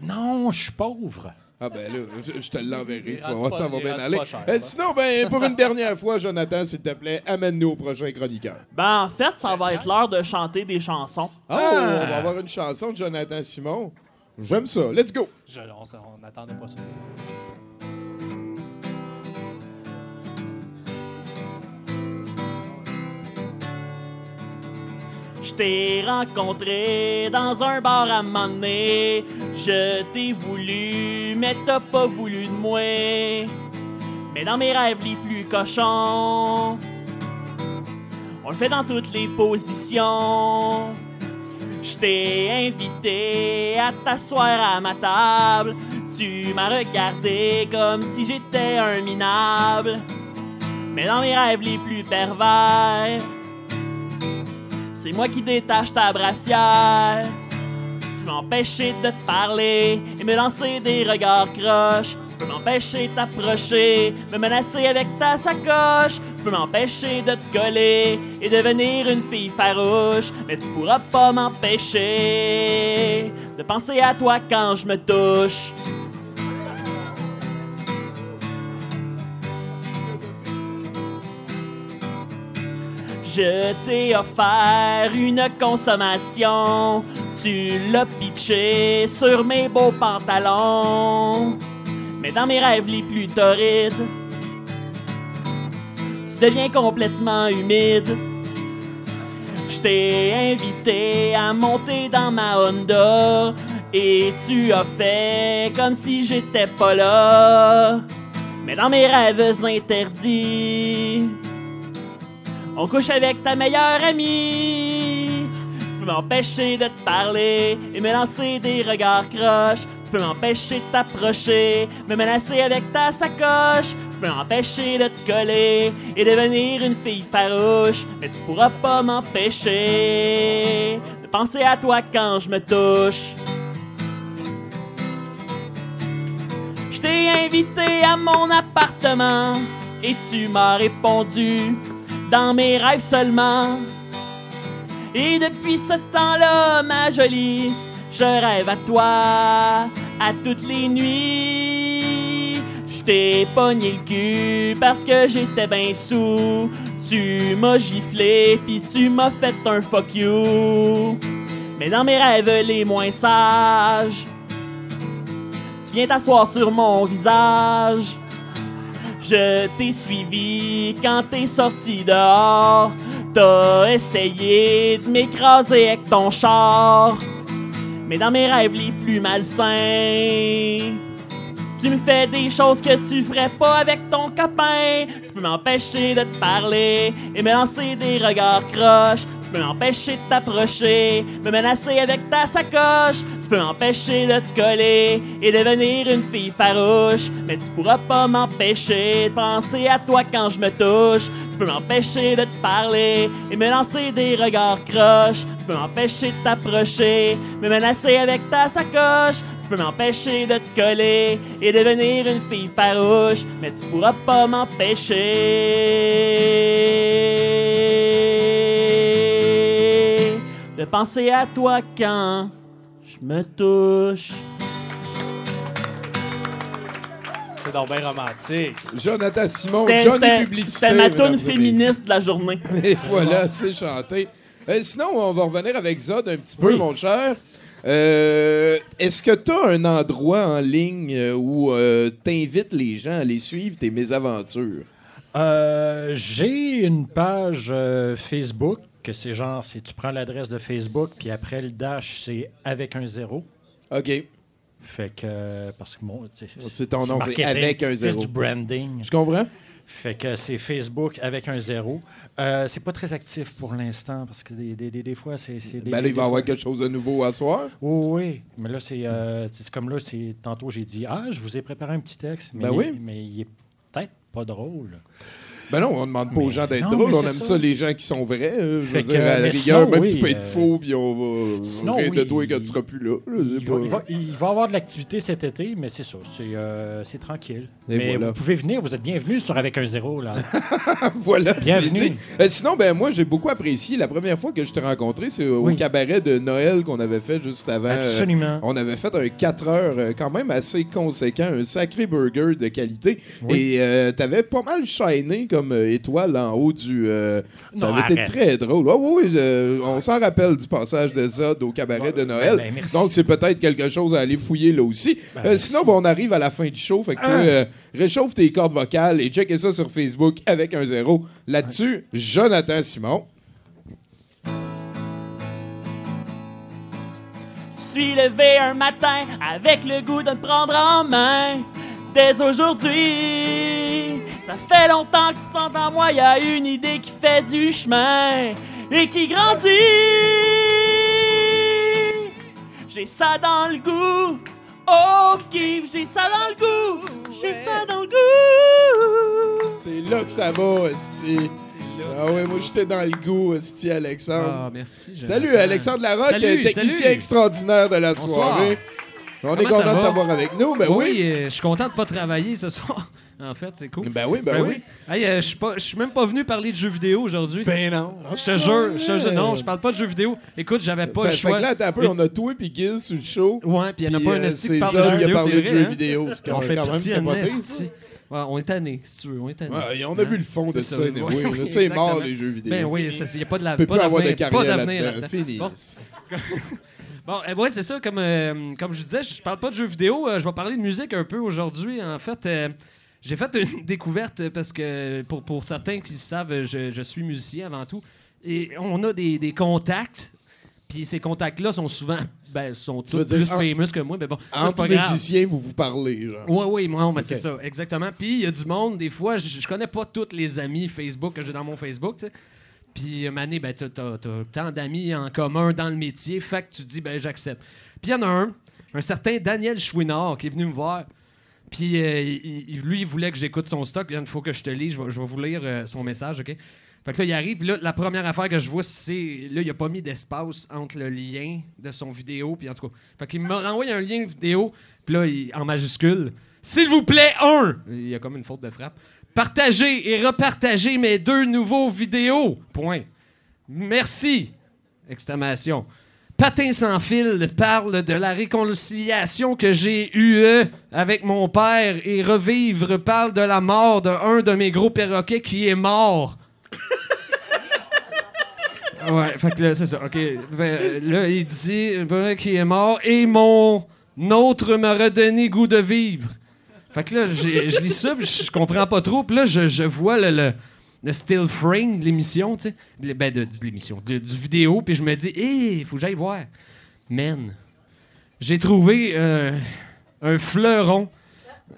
Non, je suis pauvre. Ah ben là, je, je te l'enverrai, tu vas rendu voir, pas- ça va bien rendu aller. cher, Euh, sinon, ben, pour une dernière fois, Jonathan, s'il te plaît, amène-nous au prochain chroniqueur. Ben, en fait, ça va être l'heure de chanter des chansons. Oh, on va avoir une chanson de Jonathan Simon. J'aime ça. Let's go. Je, on on n'attendait pas ça. Je t'ai rencontré dans un bar à donné. Je t'ai voulu, mais t'as pas voulu de moi. Mais dans mes rêves les plus cochons, on le fait dans toutes les positions. Je t'ai invité à t'asseoir à ma table. Tu m'as regardé comme si j'étais un minable. Mais dans mes rêves les plus pervers, c'est moi qui détache ta brassière. Tu peux m'empêcher de te parler et me lancer des regards croches. Tu peux m'empêcher de t'approcher, me menacer avec ta sacoche. Tu peux m'empêcher de te coller et devenir une fille farouche. Mais tu pourras pas m'empêcher de penser à toi quand je me touche. Je t'ai offert une consommation. Tu l'as pitché sur mes beaux pantalons. Mais dans mes rêves les plus torrides, tu deviens complètement humide. Je t'ai invité à monter dans ma Honda. Et tu as fait comme si j'étais pas là. Mais dans mes rêves interdits, on couche avec ta meilleure amie. Tu peux m'empêcher de te parler et me lancer des regards croches. Tu peux m'empêcher de t'approcher, me menacer avec ta sacoche. Tu peux m'empêcher de te coller et devenir une fille farouche. Mais tu pourras pas m'empêcher de penser à toi quand je me touche. Je t'ai invité à mon appartement et tu m'as répondu dans mes rêves seulement. Et depuis ce temps-là, ma jolie, je rêve à toi à toutes les nuits. Je t'ai pogné le cul parce que j'étais bien sous. Tu m'as giflé puis tu m'as fait un fuck you. Mais dans mes rêves les moins sages, tu viens t'asseoir sur mon visage. Je t'ai suivi quand t'es sorti dehors. T'as essayé de m'écraser avec ton char. Mais dans mes rêves les plus malsains, tu me fais des choses que tu ferais pas avec ton copain. Tu peux m'empêcher de te parler et me lancer des regards croches. Tu peux m'empêcher de t'approcher, me menacer avec ta sacoche. Tu peux m'empêcher de te coller et devenir une fille farouche. Mais tu pourras pas m'empêcher de penser à toi quand je me touche. Tu peux m'empêcher de te parler et me lancer des regards croches. Tu peux m'empêcher de t'approcher, me menacer avec ta sacoche. Tu peux m'empêcher de te coller et devenir une fille farouche, mais tu pourras pas m'empêcher de penser à toi quand me touche. C'est donc bien romantique. Jonathan Simon, Johnny Publicité. C'était ma messieurs. féministe de la journée. Et voilà, c'est chanté. Euh, sinon, on va revenir avec Zod un petit peu, mon cher. Euh, Est-ce que tu as un endroit en ligne euh, où tu invites les gens à aller suivre tes mésaventures? Euh, J'ai une page euh, Facebook que c'est genre, c'est tu prends l'adresse de Facebook, puis après le dash, c'est avec un zéro. OK. Fait que, parce que mon. tu sais, C'est ton nom, c'est avec un zéro. C'est du branding. Je comprends. Fait que c'est Facebook avec un zéro. Euh, c'est pas très actif pour l'instant parce que des, des, des, des fois, c'est. Ben là, il va y avoir quelque chose de nouveau à soir. Oui, oui. Mais là, c'est euh, c'est comme là, c'est tantôt j'ai dit Ah, je vous ai préparé un petit texte. Mais Ben il- oui. Mais il est peut-être pas drôle. Ben non, on demande pas aux gens d'être drôles, on aime ça. ça. les gens qui sont vrais. euh, Je veux dire, que, à la rigueur, même oui, tu peux être euh, faux, puis on va sinon, rire de oui, toi quand tu seras plus là. Il va, il va- il va y avoir de l'activité cet été, mais c'est ça. C'est euh, tranquille. Et mais voilà. vous pouvez venir, vous êtes bienvenus sur Avec un zéro. Là. voilà, Bienvenue. Euh, sinon, ben moi, j'ai beaucoup apprécié. La première fois que je t'ai rencontré, c'est au Oui. cabaret de Noël qu'on avait fait juste avant. Absolument. on avait fait un 4 heures quand même assez conséquent, un sacré burger de qualité. Oui. Et t'avais pas mal shiné comme euh, étoile en haut du... euh, ça Non, avait été très drôle. Ouais, ouais, euh, on s'en rappelle du passage de Zod au cabaret de Noël. ben, merci. Donc, c'est peut-être quelque chose à aller fouiller là aussi. Ben, Euh, sinon, ben, on arrive à la fin du show. Fait que toi, Ah. euh, réchauffe tes cordes vocales et checkez ça sur Facebook avec un zéro. Là-dessus, Jonathan Simon. Je suis levé un matin avec le goût de me prendre en main. Dès aujourd'hui, ça fait longtemps que sans en moi, y a une idée qui fait du chemin et qui grandit. J'ai ça dans le goût. Oh, j'ai ça dans le goût. J'ai ça dans le goût. C'est là que ça va, Esti. Ah ouais, moi j'étais dans le goût, Esti, Alexandre. Ah, merci. Jonathan. Salut, Alexandre Larocque, Salut, technicien salut. extraordinaire de la Bonsoir. soirée. On est Comment ça content de t'avoir avec nous. Ben oui. euh, je suis content de pas travailler ce soir. En fait, c'est cool. Ben oui, ben oui. Hey, euh, je suis même pas venu parler de jeux vidéo aujourd'hui. Ben non. Je te jure, je te jure, non, je parle pas de jeux vidéo. Écoute, j'avais pas fait, le fait choix. que là, un peu, on a toi et Giz sur le show. Ouais, puis il y en a Puis, pas un euh, esti c'est qui parle de jeux qui a vidéo, parlé c'est de vrai, jeux hein? vidéo. C'est On quand fait même pitié à capoté, Nest, ça. esti. Ouais, on est tanné, si tu veux, on est tanné. Ouais, on a vu le fond de C'est ça, là. oui, C'est mort, les jeux vidéo. Ben oui, il n'y a pas de la On peut pas plus avoir de d'avenir- pas carrière d'avenir là-dedans. là-dedans. Bon. Eh, ouais, c'est ça. Comme, euh, comme je disais, je parle pas de jeux vidéo. euh, je vais parler de musique un peu aujourd'hui. En fait, euh, j'ai fait une découverte parce que pour, pour certains qui le savent, je, je suis musicien avant tout. Et on a des, des contacts. Puis ces contacts-là sont souvent ben, sont tous dire, plus en- famous que moi. Mais bon, Entre pas musiciens, vous vous parlez. Oui, oui, moi, mais c'est ça, exactement. Puis il y a du monde, des fois, je, je connais pas tous les amis Facebook que j'ai dans mon Facebook, tu sais. Puis, année, ben, t'as, tant d'amis en commun dans le métier, fait que tu dis, ben, j'accepte. Puis, il y en a un, un certain Daniel Chouinard, qui est venu me voir. Puis, euh, lui, il voulait que j'écoute son stock. Il faut que je te lise, je vais, je vais vous lire euh, son message, OK? Fait que là, il arrive, là, la première affaire que je vois, c'est. Là, il a pas mis d'espace entre le lien de son vidéo, puis en tout cas. Fait qu'il m'a envoyé un lien vidéo, puis là, il- en majuscule. S'il vous plaît, un! Il y a comme une faute de frappe. Partagez et repartagez mes deux nouveaux vidéos. Point. Merci! Exclamation. Patin sans fil parle de la réconciliation que j'ai eue avec mon père et Revivre parle de la mort d'un de mes gros perroquets qui est mort. Ouais, fait que là, c'est ça. OK. Ben, là, il dit ben, qu'il est mort et mon autre m'a redonné goût de vivre. Fait que là, je lis ça, puis je comprends pas trop. Puis là, je, vois le, le, still frame de l'émission, tu sais. Ben, de, de l'émission, de- du vidéo, puis je me dis, hé, il faut que j'aille voir. Man, j'ai trouvé euh, un fleuron.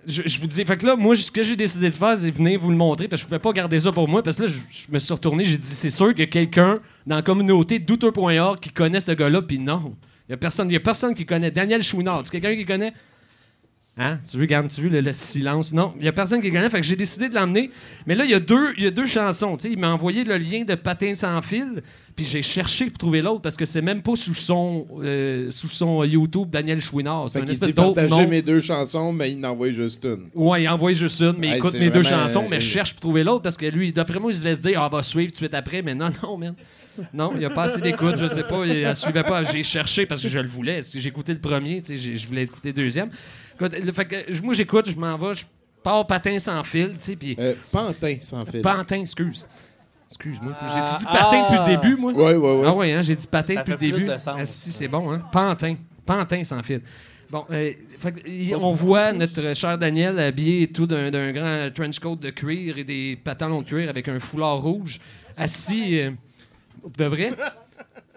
Je, vous dis, fait que là, moi, ce que j'ai décidé de faire, c'est venir vous le montrer, parce que je pouvais pas garder ça pour moi, parce que là, je, me suis retourné, j'ai dit, c'est sûr a quelqu'un dans la communauté douteux.org qui connaît ce gars-là, puis non. Il y a personne, a personne qui connaît. Daniel Chouinard, c'est quelqu'un qui connaît? Hein? Tu veux, regarde, tu veux le, le silence? Non, il y a personne qui connaît, fait que j'ai décidé de l'emmener. Mais là, il y a deux, il y a deux chansons. Il m'a envoyé le lien de Patin sans fil, puis j'ai cherché pour trouver l'autre, parce que c'est même pas sous son, euh, sous son YouTube Daniel Chouinard. C'est un qu'il espèce dit d'autre partager nom. mes deux chansons, mais il n'envoie juste une. Ouais, il envoie juste une, mais Hey, écoute mes deux chansons, mais euh, je cherche pour trouver l'autre parce que lui, d'après moi, il se dire, ah, va suivre tout de suite après, mais non, non, man. Non, il n'y a pas assez d'écoute, je sais pas, il- elle suivait pas. J'ai cherché parce que je le voulais. J'ai écouté le premier, je voulais écouter le deuxième. Écoute, le- fait que, moi, j'écoute, je m'en vais, je pars patin sans fil, tu sais, puis. Euh, Pantin sans fil. Pantin, excuse. Excuse-moi. Ah, J'ai dit patin depuis le début, moi? Ouais, ouais, ouais. Ah ouais, hein, j'ai dit patin Ça depuis le fait début. de sens. Asti, c'est bon, hein? Pantin. Pantin sans fil. Bon, euh, fait que, y- on voit notre cher Daniel habillé et tout d'un d'un grand trench coat de cuir et des pantalons de cuir avec un foulard rouge, assis. euh, de vrai?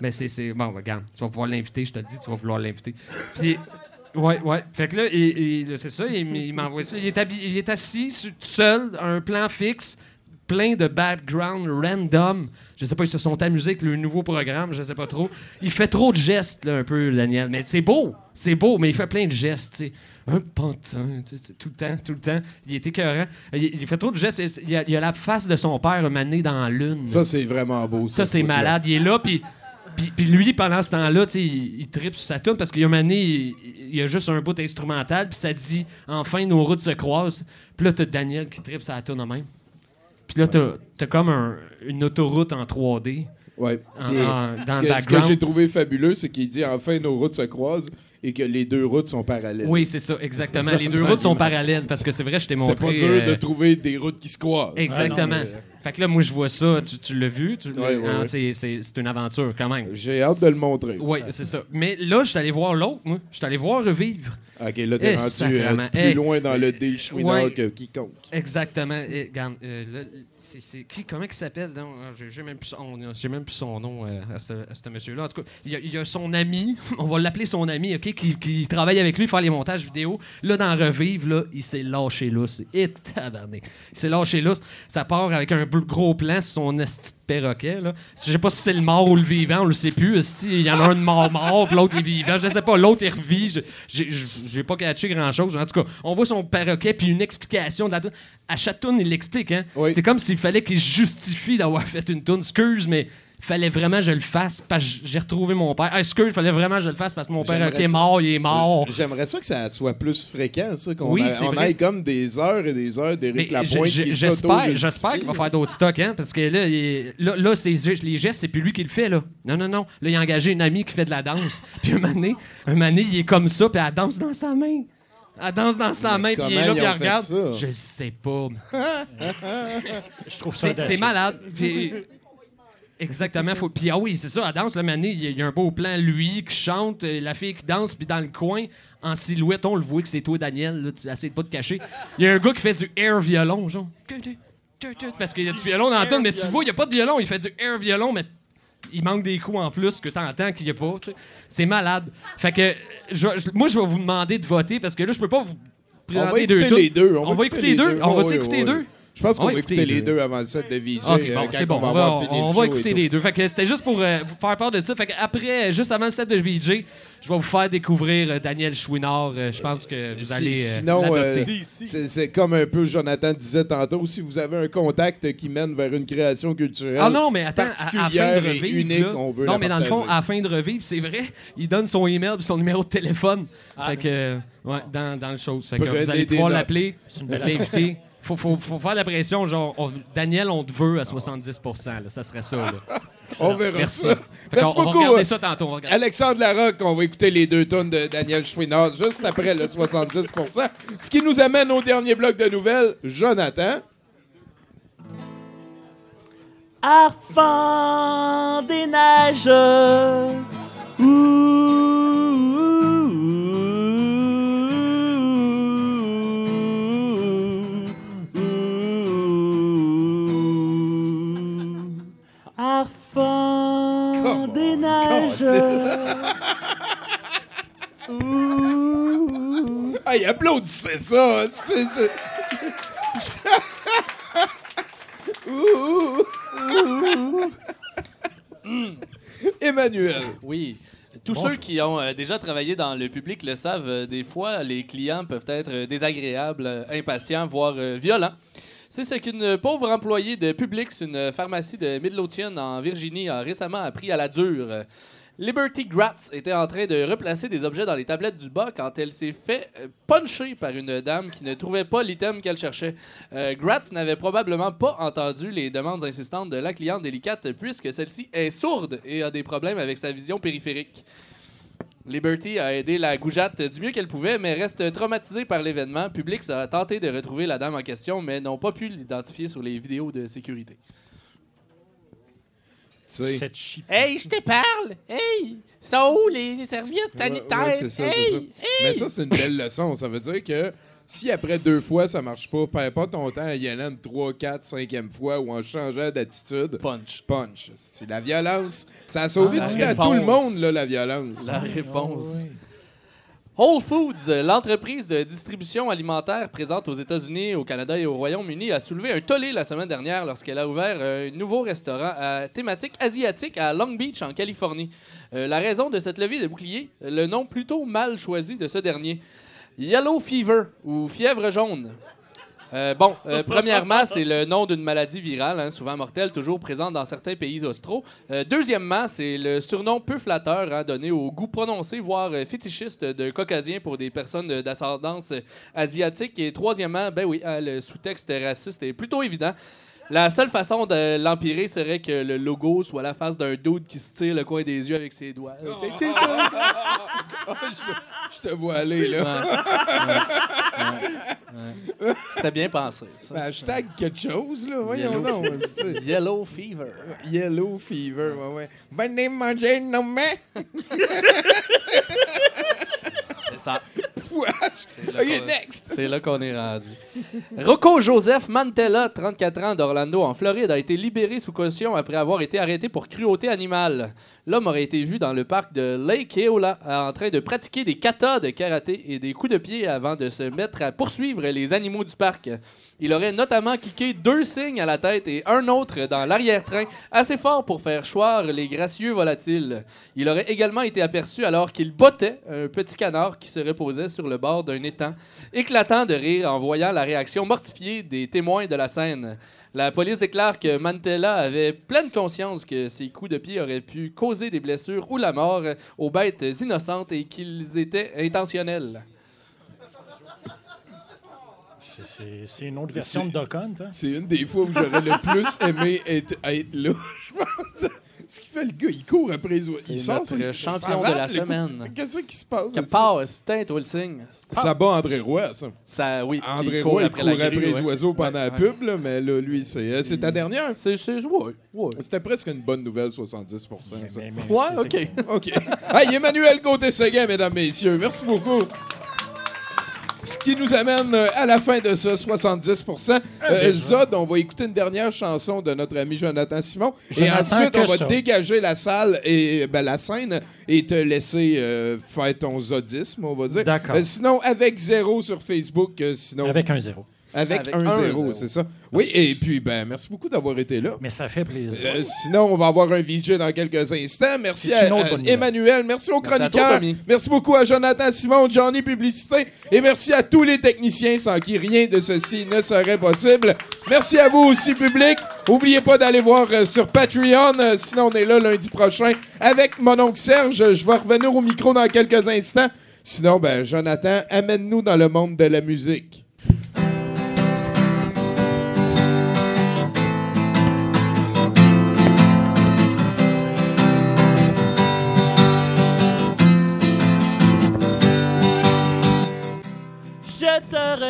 Mais c'est. c'est- Bon, regarde, tu vas pouvoir l'inviter, je te le dis, tu vas vouloir l'inviter. Puis. Ouais, ouais. Fait que là, c'est ça, il, il m'a envoyé ça. Il est, habi- il est assis sur- tout seul, un plan fixe, plein de background random. Je sais pas, ils se sont amusés avec le nouveau programme, je sais pas trop. Il fait trop de gestes, là, un peu, Daniel. Mais c'est beau, c'est beau, mais il fait plein de gestes, tu sais. Un pantin, tout le temps, tout le temps. Il est écœurant. Il, il fait trop de gestes. Il a, il a la face de son père mané dans la lune. Ça, c'est vraiment beau. Ça, ce c'est malade. Il est là, puis. Puis, puis lui, pendant ce temps-là, il, il tripe sur sa tune parce qu'il y a un moment donné, il, il y a juste un bout instrumental, puis ça dit Enfin, nos routes se croisent. Puis là, t'as Daniel qui tripe sa tune en même. Puis là, t'as t'as comme un- une autoroute en 3D. Ouais. En- Puis, en- dans ce que, ce que j'ai trouvé fabuleux, c'est qu'il dit enfin nos routes se croisent et que les deux routes sont parallèles. Oui, c'est ça, exactement. Les deux routes sont parallèles parce que c'est vrai, je t'ai C'est montré. pas dur euh, de trouver des routes qui se croisent. Exactement. Ah non, mais- Fait que là, moi, je vois ça. Tu, tu l'as vu? Tu- Ouais, ouais, hein, ouais. c'est- C'est c'est une aventure quand même. J'ai hâte de le montrer. Oui, c'est ça. Mais là, je suis allé voir l'autre, moi. Je suis allé voir Revivre. Ok, là, t'es Eh, rendu euh, plus Eh, loin dans le déchouinard ouais. que quiconque. Exactement. Et, regarde, euh, là, c'est, c'est qui, comment il s'appelle? donc? Ah, J'ai, j'ai même plus son, j'ai même plus son nom euh, à ce, monsieur-là. En tout cas, il y, a, il y a son ami, on va l'appeler son ami, OK, qui, qui travaille avec lui, faire les montages vidéo. Là, dans Revive, là, il s'est lâché. Et tabarnak. Il s'est lâché lousse. Ça part avec un gros plan sur son esti perroquet. Là. Je sais pas si c'est le mort ou le vivant, on le sait plus. Il y en a un de mort-mort, puis l'autre est vivant. Je sais pas, l'autre il revit. Je- J'ai, pas catché grand-chose. En tout cas, on voit son perroquet, puis une explication de la. À chaque tune, il l'explique. Hein? C'est comme s'il fallait qu'il justifie d'avoir fait une tune. Excuse, mais fallait vraiment que je le fasse parce que j'ai retrouvé mon père. Ah, excuse, il fallait vraiment que je le fasse parce que mon est ça- mort, il est mort. J'aimerais ça que ça soit plus fréquent, ça, qu'on Oui, a- on aille comme des heures et des heures d'Éric Mais Lapointe qui J'espère, j'espère qu'il va faire d'autres stocks, hein, parce que là, il- là, là, c'est les gestes, c'est plus lui qui le fait, là. Non, non, non. Là, il a engagé une amie qui fait de la danse. Puis un moment donné, un il est comme ça, puis elle danse dans sa main. Elle danse dans sa main, puis il est là, puis elle regarde. ça? Je sais pas. Je trouve ça. C'est malade. Puis- Exactement. Faut... Puis ah oui, c'est ça, elle danse. Le mané, il y a- il y a un beau plan, lui qui chante, euh, la fille qui danse, puis dans le coin, en silhouette, on le voit que c'est toi, Daniel. Là, tu essaies de pas te cacher. Il y a un gars qui fait du air violon, genre. Parce qu'il y a du violon dans la tonne, mais tu vois, il n'y a pas de violon. Il fait du air violon, mais il manque des coups en plus que t'entends qu'il n'y a pas. tu sais. C'est malade. Fait que je- je- moi, je vais vous demander de voter parce que là, je peux pas vous On va présenter deux écouter tunes. les deux. On, va écouter les deux? On va écouter les deux? Je pense qu'on On va écouter les les deux avant le set de VJ. Ok, euh, bon, c'est bon. on va On va, avoir fini on le va show écouter les deux. Fait que c'était juste pour euh, vous faire part de ça. Fait que après, euh, juste avant le set de VJ, je vais vous faire découvrir euh, Daniel Chouinard. Euh, je pense que vous Si- allez euh, Sinon, euh, c'est comme un peu Jonathan disait tantôt, si vous avez un contact qui mène vers une création culturelle Ah non, mais attends, à, à particulière de et revivre, unique, là- on veut Non, la mais dans le fond, partager. à la fin de revivre, c'est vrai, il donne son email et son numéro de téléphone. fait que, euh, ouais, dans, dans le chose. Fait que vous allez pouvoir l'appeler, l'inviter. Faut, faut, faut faire la pression, genre, on- Daniel, on te veut à 70% là, Ça serait ça, là. On verra Merci. ça. Merci qu'on- on va beaucoup. regarder ça tantôt, on va. Alexandre Larocque, on va écouter les deux tonnes de Daniel Chouinard juste après le 70 Ce qui nous amène au dernier bloc de nouvelles. Jonathan. Arfan des neiges. Arfan Ah, il applaudissait ça. c'est- c'est- Ouh. Emmanuel. Oui. Tous ceux qui ont euh, déjà travaillé dans le public le savent, euh, des fois, les clients peuvent être euh, désagréables, euh, impatients, voire euh, violents. C'est ce qu'une pauvre employée de Publix, une pharmacie de Midlothian en Virginie, a récemment appris à la dure. Liberty Gratz était en train de replacer des objets dans les tablettes du bas quand elle s'est fait euh, puncher par une dame qui ne trouvait pas l'item qu'elle cherchait. Euh, Gratz n'avait probablement pas entendu les demandes insistantes de la cliente délicate puisque celle-ci est sourde et a des problèmes avec sa vision périphérique. Liberty a aidé la goujatte du mieux qu'elle pouvait, mais reste traumatisée par l'événement. Publix a tenté de retrouver la dame en question, mais n'ont pas pu l'identifier sur les vidéos de sécurité. Cette chi- Hey, je te parle! Hey! Sont où les serviettes sanitaires? ouais, c'est ça, c'est hey! ça. Hey! Mais ça, c'est une belle leçon. Ça veut dire que si après deux fois, ça marche pas, perds pas ton temps à y aller une trois, quatre, cinquième fois ou en changeant d'attitude. Punch. Punch. La violence. Ça a sauvé Ah, du temps à tout le monde, là, la violence. La réponse. Whole Foods, l'entreprise de distribution alimentaire présente aux États-Unis, au Canada et au Royaume-Uni, a soulevé un tollé la semaine dernière lorsqu'elle a ouvert un nouveau restaurant à thématique asiatique à Long Beach, en Californie. Euh, la raison de cette levée de bouclier, le nom plutôt mal choisi de ce dernier. Yellow Fever, ou fièvre jaune. Euh, bon, euh, premièrement, c'est le nom d'une maladie virale, hein, souvent mortelle, toujours présente dans certains pays austraux. Euh, deuxièmement, c'est le surnom peu flatteur hein, donné au goût prononcé, voire fétichiste de caucasien pour des personnes d'ascendance asiatique. Et troisièmement, ben oui, hein, le sous-texte raciste est plutôt évident. La seule façon de l'empirer serait que le logo soit la face d'un dude qui se tire le coin des yeux avec ses doigts. Je te vois aller, là. Ouais, ouais. C'était bien pensé. ça. Ben, hashtag quelque chose, là. Voyons Yellow donc. fever. Yellow Fever. Yellow Fever, ouais, ouais. Venez manger nos mains. C'est ça. Là qu'on- next. C'est là qu'on est rendu. Rocco Joseph Mantella, 34 ans, d'Orlando, en Floride, a été libéré sous caution après avoir été arrêté pour cruauté animale. L'homme aurait été vu dans le parc de Lake Eola en train de pratiquer des katas de karaté et des coups de pied avant de se mettre à poursuivre les animaux du parc. Il aurait notamment kické deux cygnes à la tête et un autre dans l'arrière-train, assez fort pour faire choir les gracieux volatiles. Il aurait également été aperçu alors qu'il bottait un petit canard qui se reposait sur le bord d'un étang, éclatant de rire en voyant la réaction mortifiée des témoins de la scène. La police déclare que Mantella avait pleine conscience que ses coups de pied auraient pu causer des blessures ou la mort aux bêtes innocentes et qu'ils étaient intentionnels. C'est- une autre version de Duck Hunt. Hein? C'est une des fois où j'aurais le plus aimé être, être là, je pense. Ce qui fait le gars, il court après les oiseaux. Il sort notre ça- champion de la le semaine. Qu'est-ce qui se passe? Que toi le signe. Ça bat André Roy, ça. Ça, oui. André il court Roy, il après courait la après, les ouais. oiseaux pendant la pub, là, mais là, lui, c'est euh, c'est ta dernière? C'est, c'est, ouais, ouais. C'était presque une bonne nouvelle, 70 ça. Mais- mais Ouais, c'était- ok. OK. Hey, Emmanuel Côté-Séguin, mesdames, messieurs. Merci beaucoup. Ce qui nous amène euh, à la fin de ce 70% euh, Zod, on va écouter une dernière chanson de notre ami Jonathan Simon. Jonathan, et ensuite, on va ça. dégager la salle et ben, la scène et te laisser euh, faire ton zodisme, on va dire. D'accord. Euh, sinon, avec zéro sur Facebook. sinon, Avec un zéro. Avec, Avec un, un zéro, zéro. c'est ça. Oui, et puis, ben, merci beaucoup d'avoir été là. Mais ça fait plaisir. Euh, sinon, on va avoir un VJ dans quelques instants. Merci à. Emmanuel. Merci aux Merci à toi, chroniqueurs. Merci beaucoup à Jonathan Simon, Johnny Publicité. Et merci à tous les techniciens sans qui rien de ceci ne serait possible. Merci à vous aussi, public. N'oubliez pas d'aller voir euh, sur Patreon. Euh, sinon, on est là lundi prochain avec mon oncle Serge. Je vais revenir au micro dans quelques instants. Sinon, ben, Jonathan, amène-nous dans le monde de la musique.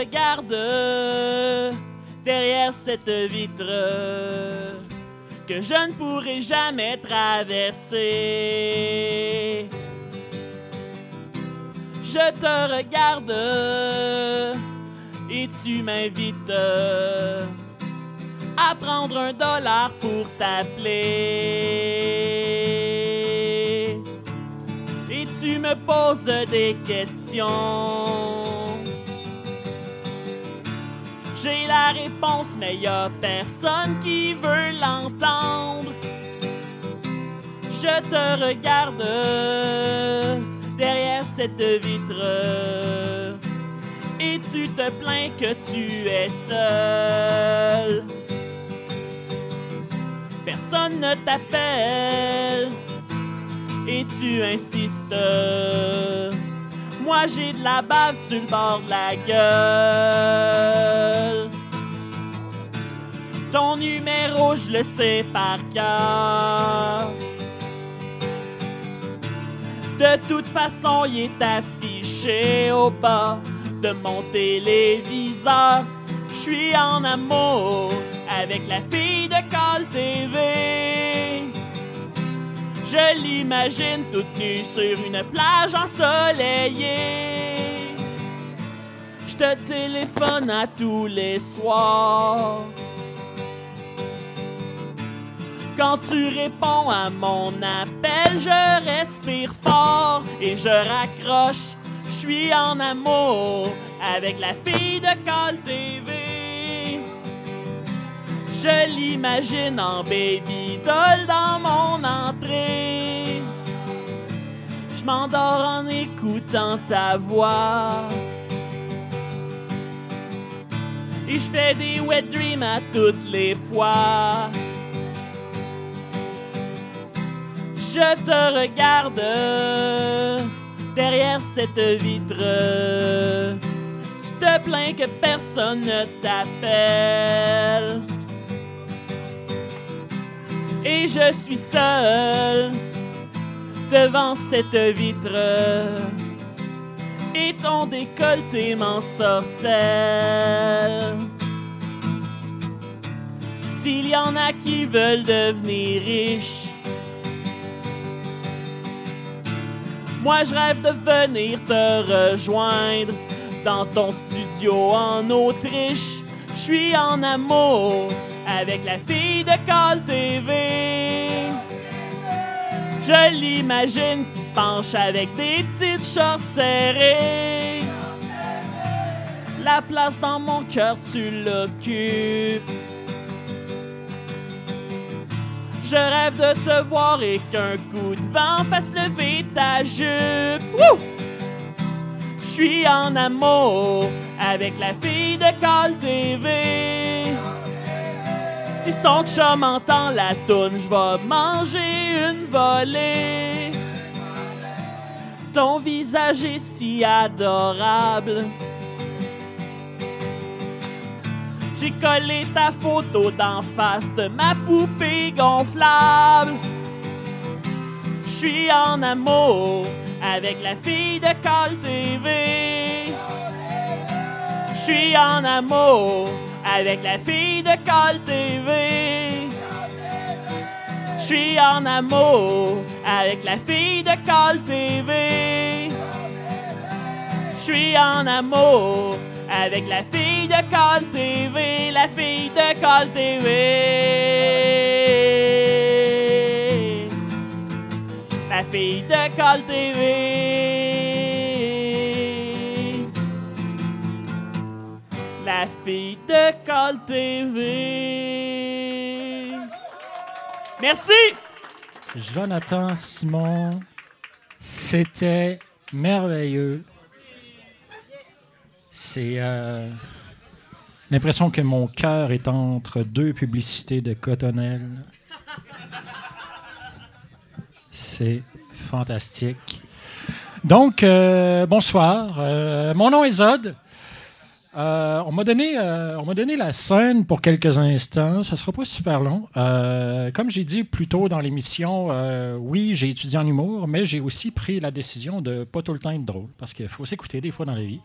Regarde derrière cette vitre. que je ne pourrai jamais traverser. Je te regarde et tu m'invites à prendre un dollar pour t'appeler. Et tu me poses des questions. J'ai la réponse, mais y a personne qui veut l'entendre. Je te regarde derrière cette vitre et tu te plains que tu es seul. Personne ne t'appelle et tu insistes. Moi j'ai de la bave sur le bord de la gueule. Ton numéro, je le sais par cœur. De toute façon, il est affiché au bas de mon téléviseur. Je suis en amour avec la fille de Call TV. Je l'imagine toute nue sur une plage ensoleillée. Je te téléphone à tous les soirs. Quand tu réponds à mon appel, je respire fort et je raccroche. Je suis en amour avec la fille de Call TV. Je l'imagine en baby doll dans mon entrée. Je m'endors en écoutant ta voix. Et je fais des wet dreams à toutes les fois. Je te regarde derrière cette vitre. Tu te plains que personne ne t'appelle. Et je suis seul devant cette vitre. Et ton décolleté m'ensorcelle. S'il y en a qui veulent devenir riches, Moi, je rêve de venir te rejoindre dans ton studio en Autriche. Je suis en amour avec la fille de Call TV. Je l'imagine qui se penche avec des petites shorts serrées. La place dans mon cœur, tu l'occupes. Je rêve de te voir et qu'un coup de vent fasse lever ta jupe. Je suis en amour avec la fille de Call TV. Si son chum entend la toune, je vais manger une volée. Ton visage est si adorable. J'ai collé ta photo d'en face de ma poupée gonflable. Je suis en amour avec la fille de Call TV. Je suis en amour avec la fille de Call TV. Je suis en amour avec la fille de Call TV. Je suis en amour avec la fille de Call TV, la fille de Call TV. La fille de Call TV. Fille de Call TV. Merci! Jonathan Simon, c'était merveilleux. C'est euh, l'impression que mon cœur est entre deux publicités de Cottonelle. C'est fantastique. Donc, euh, bonsoir. Euh, mon nom est Zod. Euh, on m'a donné, euh, on m'a donné la scène pour quelques instants. Ça sera pas super long. Euh, comme j'ai dit plus tôt dans l'émission, oui, j'ai étudié en humour, mais j'ai aussi pris la décision de pas tout le temps être drôle parce qu'il faut s'écouter des fois dans la vie.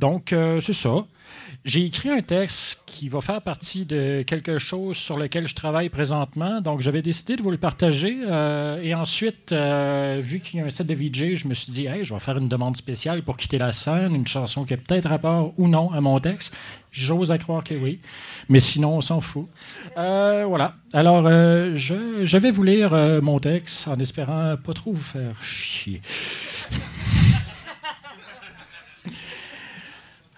Donc, c'est ça. J'ai écrit un texte qui va faire partie de quelque chose sur lequel je travaille présentement. Donc, j'avais décidé de vous le partager. euh, et ensuite, euh, vu qu'il y a un set de VJ, je me suis dit, hey, je vais faire une demande spéciale pour quitter la scène, une chanson qui a peut-être rapport ou non à mon texte. J'ose à croire que oui. Mais sinon, on s'en fout. Euh, voilà. Alors, je, je vais vous lire mon texte en espérant pas trop vous faire chier.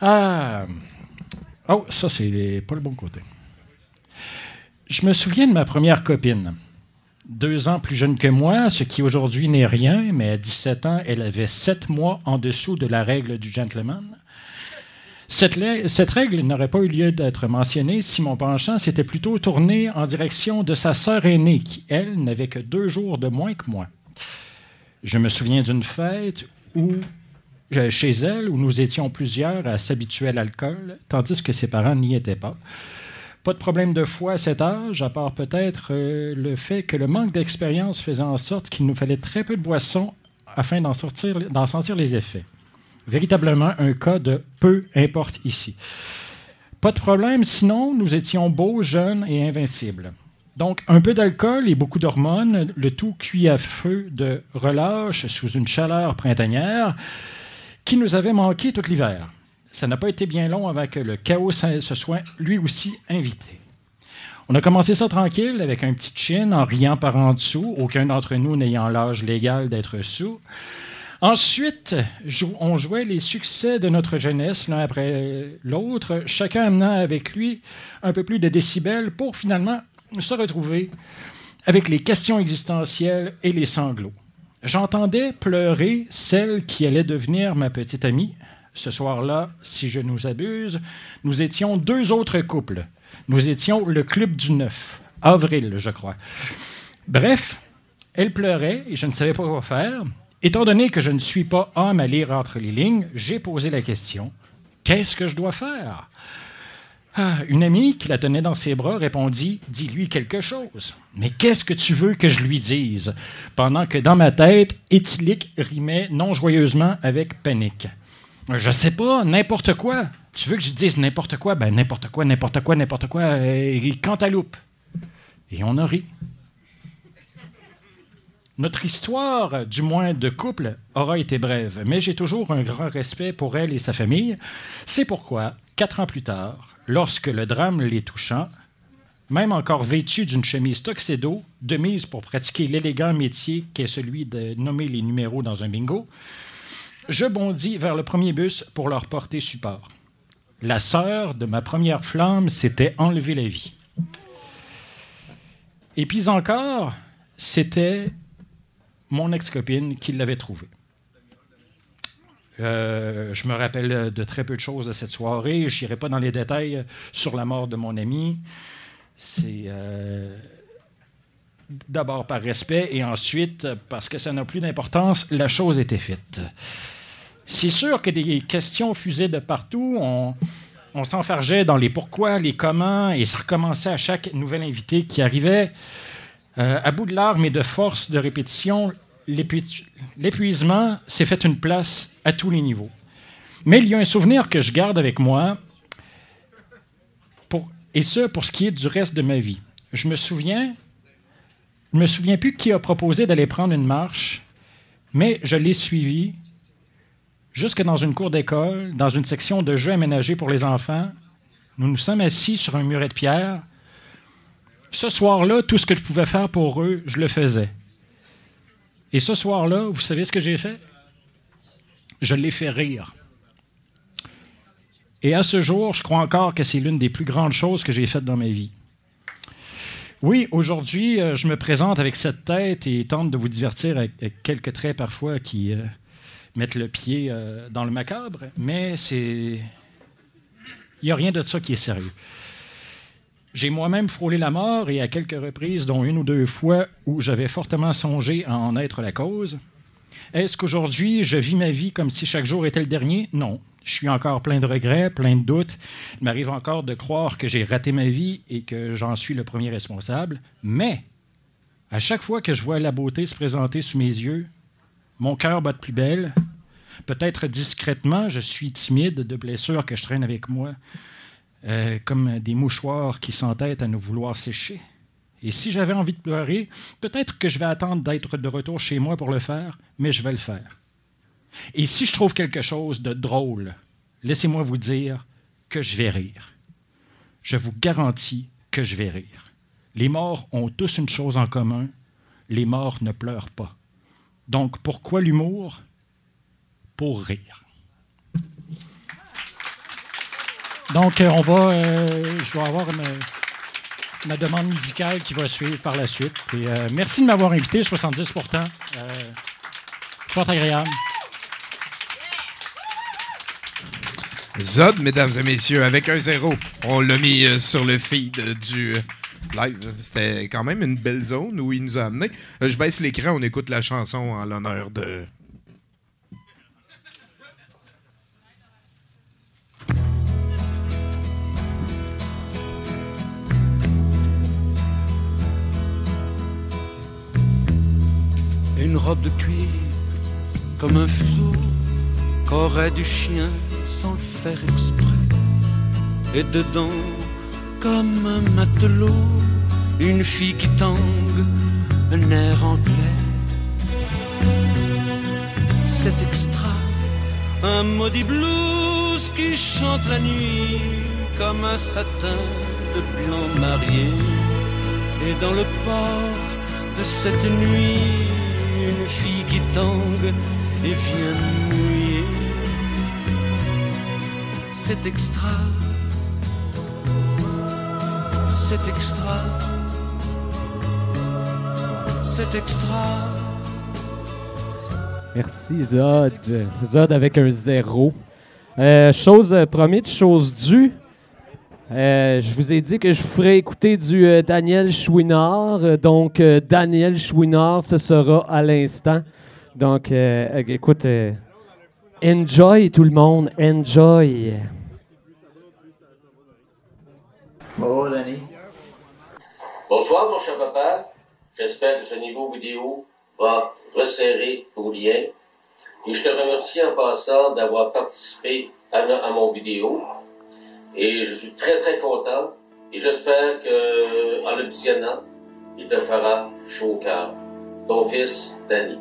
Ah. Oh, ça, c'est pas le bon côté. Je me souviens de ma première copine. Deux ans plus jeune que moi, ce qui aujourd'hui n'est rien, mais à 17 ans, elle avait sept mois en dessous de la règle du gentleman. Cette, cette règle n'aurait pas eu lieu d'être mentionnée si mon penchant s'était plutôt tourné en direction de sa sœur aînée, qui, elle, n'avait que deux jours de moins que moi. Je me souviens d'une fête où chez elle où nous étions plusieurs à s'habituer à l'alcool, tandis que ses parents n'y étaient pas. Pas de problème de foi à cet âge, à part peut-être euh, le fait que le manque d'expérience faisait en sorte qu'il nous fallait très peu de boissons afin d'en, d'en sentir les effets. Véritablement un cas de peu importe ici. Pas de problème, sinon nous étions beaux, jeunes et invincibles. Donc, un peu d'alcool et beaucoup d'hormones, le tout cuit à feu de relâche sous une chaleur printanière qui nous avait manqué tout l'hiver. Ça n'a pas été bien long avant que le chaos se soit lui aussi invité. On a commencé ça tranquille, avec un petit chin, en riant par en dessous, aucun d'entre nous n'ayant l'âge légal d'être sous. Ensuite, on jouait les succès de notre jeunesse l'un après l'autre, chacun amenant avec lui un peu plus de décibels pour finalement se retrouver avec les questions existentielles et les sanglots. J'entendais pleurer celle qui allait devenir ma petite amie. Ce soir-là, si je nous abuse, nous étions deux autres couples. Nous étions le Club du Neuf, avril, je crois. Bref, elle pleurait et je ne savais pas quoi faire. Étant donné que je ne suis pas homme à lire entre les lignes, j'ai posé la question Qu'est-ce que je dois faire? Ah, Une amie qui la tenait dans ses bras répondit Dis-lui quelque chose. Mais qu'est-ce que tu veux que je lui dise? Pendant que dans ma tête, éthylique rimait non joyeusement avec panique. Je sais pas, n'importe quoi. Tu veux que je dise n'importe quoi? Ben n'importe quoi, n'importe quoi, n'importe quoi, euh, et cantaloupe. Et on a ri. Notre histoire, du moins de couple, aura été brève, mais j'ai toujours un grand respect pour elle et sa famille. C'est pourquoi, quatre ans plus tard, lorsque le drame les touchant, même encore vêtu d'une chemise tuxedo, de mise pour pratiquer l'élégant métier qu'est celui de nommer les numéros dans un bingo, je bondis vers le premier bus pour leur porter support. La sœur de ma première flamme s'était enlevée la vie. Et puis encore, c'était mon ex-copine qui l'avait trouvée. Euh, je me rappelle de très peu de choses de cette soirée. Je n'irai pas dans les détails sur la mort de mon ami. C'est euh, d'abord par respect et ensuite parce que ça n'a plus d'importance. La chose était faite. C'est sûr que des questions fusaient de partout. On, on s'enfargeait dans les pourquoi, les comment, et ça recommençait à chaque nouvel invité qui arrivait. Euh, à bout de larmes et de force de répétition, l'épuisement s'est fait une place à tous les niveaux. Mais il y a un souvenir que je garde avec moi, et ce, pour ce qui est du reste de ma vie. Je me souviens, je me souviens plus qui a proposé d'aller prendre une marche, mais je l'ai suivi jusque dans une cour d'école, dans une section de jeux aménagés pour les enfants. Nous nous sommes assis sur un muret de pierre. Ce soir-là, tout ce que je pouvais faire pour eux, je le faisais. Et ce soir-là, vous savez ce que j'ai fait? Je l'ai fait rire. Et à ce jour, je crois encore que c'est l'une des plus grandes choses que j'ai faites dans ma vie. Oui, aujourd'hui, euh, je me présente avec cette tête et tente de vous divertir avec, quelques traits parfois qui euh, mettent le pied euh, dans le macabre, mais c'est. Il n'y a rien de ça qui est sérieux. J'ai moi-même frôlé la mort et à quelques reprises, dont une ou deux fois où j'avais fortement songé à en être la cause. Est-ce qu'aujourd'hui, je vis ma vie comme si chaque jour était le dernier? Non. Je suis encore plein de regrets, plein de doutes. Il m'arrive encore de croire que j'ai raté ma vie et que j'en suis le premier responsable. Mais, à chaque fois que je vois la beauté se présenter sous mes yeux, mon cœur bat de plus belle. Peut-être discrètement, je suis timide de blessures que je traîne avec moi, euh, comme des mouchoirs qui s'entêtent à nous vouloir sécher. Et si j'avais envie de pleurer, peut-être que je vais attendre d'être de retour chez moi pour le faire, mais je vais le faire. Et si je trouve quelque chose de drôle, laissez-moi vous dire que je vais rire. Je vous garantis que je vais rire. Les morts ont tous une chose en commun, les morts ne pleurent pas. Donc pourquoi l'humour? Pour rire. Donc euh, on va, euh, je vais avoir ma demande musicale qui va suivre par la suite. Euh, merci de m'avoir invité, 70 pourtant. fort agréable. Zod, mesdames et messieurs, avec un zéro. On l'a mis euh, sur le feed euh, du euh, live. C'était quand même une belle zone où il nous a amené. je baisse l'écran, on écoute la chanson en l'honneur de. Robe de cuir comme un fuseau qu'aurait du chien sans le faire exprès. Et dedans, comme un matelot, une fille qui tangue, un air anglais. C'est extra, un maudit blues qui chante la nuit comme un satin de blanc marié. Et dans le port de cette nuit, une fille qui tangue et vient mouiller c'est extra, c'est extra, c'est extra. Merci Zod. Zod avec un zéro. Euh, chose euh, promise, chose due. Euh, je vous ai dit que je vous ferais écouter du Daniel Chouinard. donc, Daniel Chouinard, ce sera à l'instant. Donc, écoute, enjoy tout le monde, enjoy. Bonjour, Danny. Bonsoir, mon cher papa. J'espère que ce niveau vidéo va resserrer vos liens. Et je te remercie en passant d'avoir participé à, mon vidéo. Et je suis très, très content. Et j'espère que, en le visionnant, il te fera chaud au cœur. Ton fils, Danny.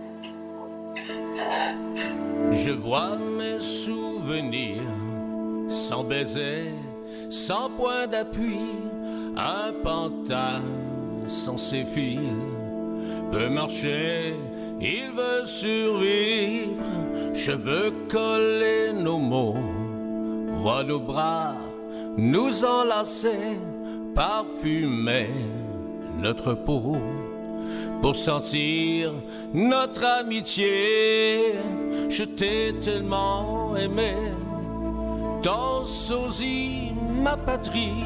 Je vois mes souvenirs sans baiser sans point d'appui, un pantin sans ses fils peut marcher, il veut survivre. Je veux coller nos mots, voir nos bras nous enlacer, parfumer notre peau pour sentir notre amitié. Je t'ai tellement aimé, ton sosie ma patrie,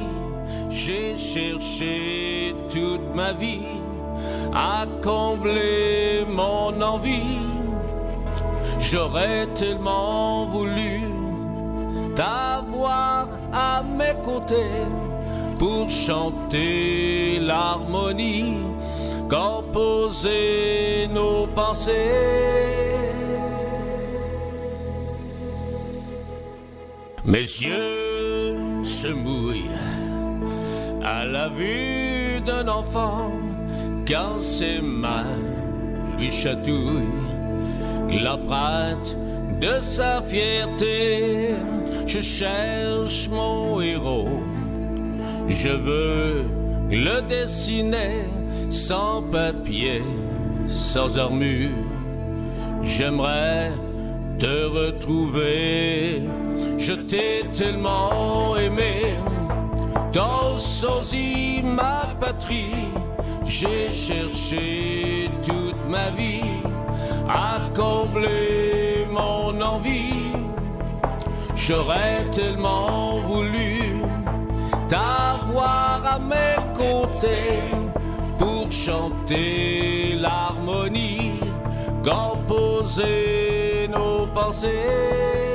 j'ai cherché toute ma vie à combler mon envie. J'aurais tellement voulu t'avoir à mes côtés pour chanter l'harmonie, composer nos pensées. Messieurs, se mouille à la vue d'un enfant quand ses mains lui chatouillent l'empreinte de sa fierté. Je cherche mon héros, je veux le dessiner sans papier, sans armure. J'aimerais te retrouver je t'ai tellement aimé, dans sosie ma patrie. J'ai cherché toute ma vie à combler mon envie. J'aurais tellement voulu t'avoir à mes côtés pour chanter l'harmonie, composer nos pensées.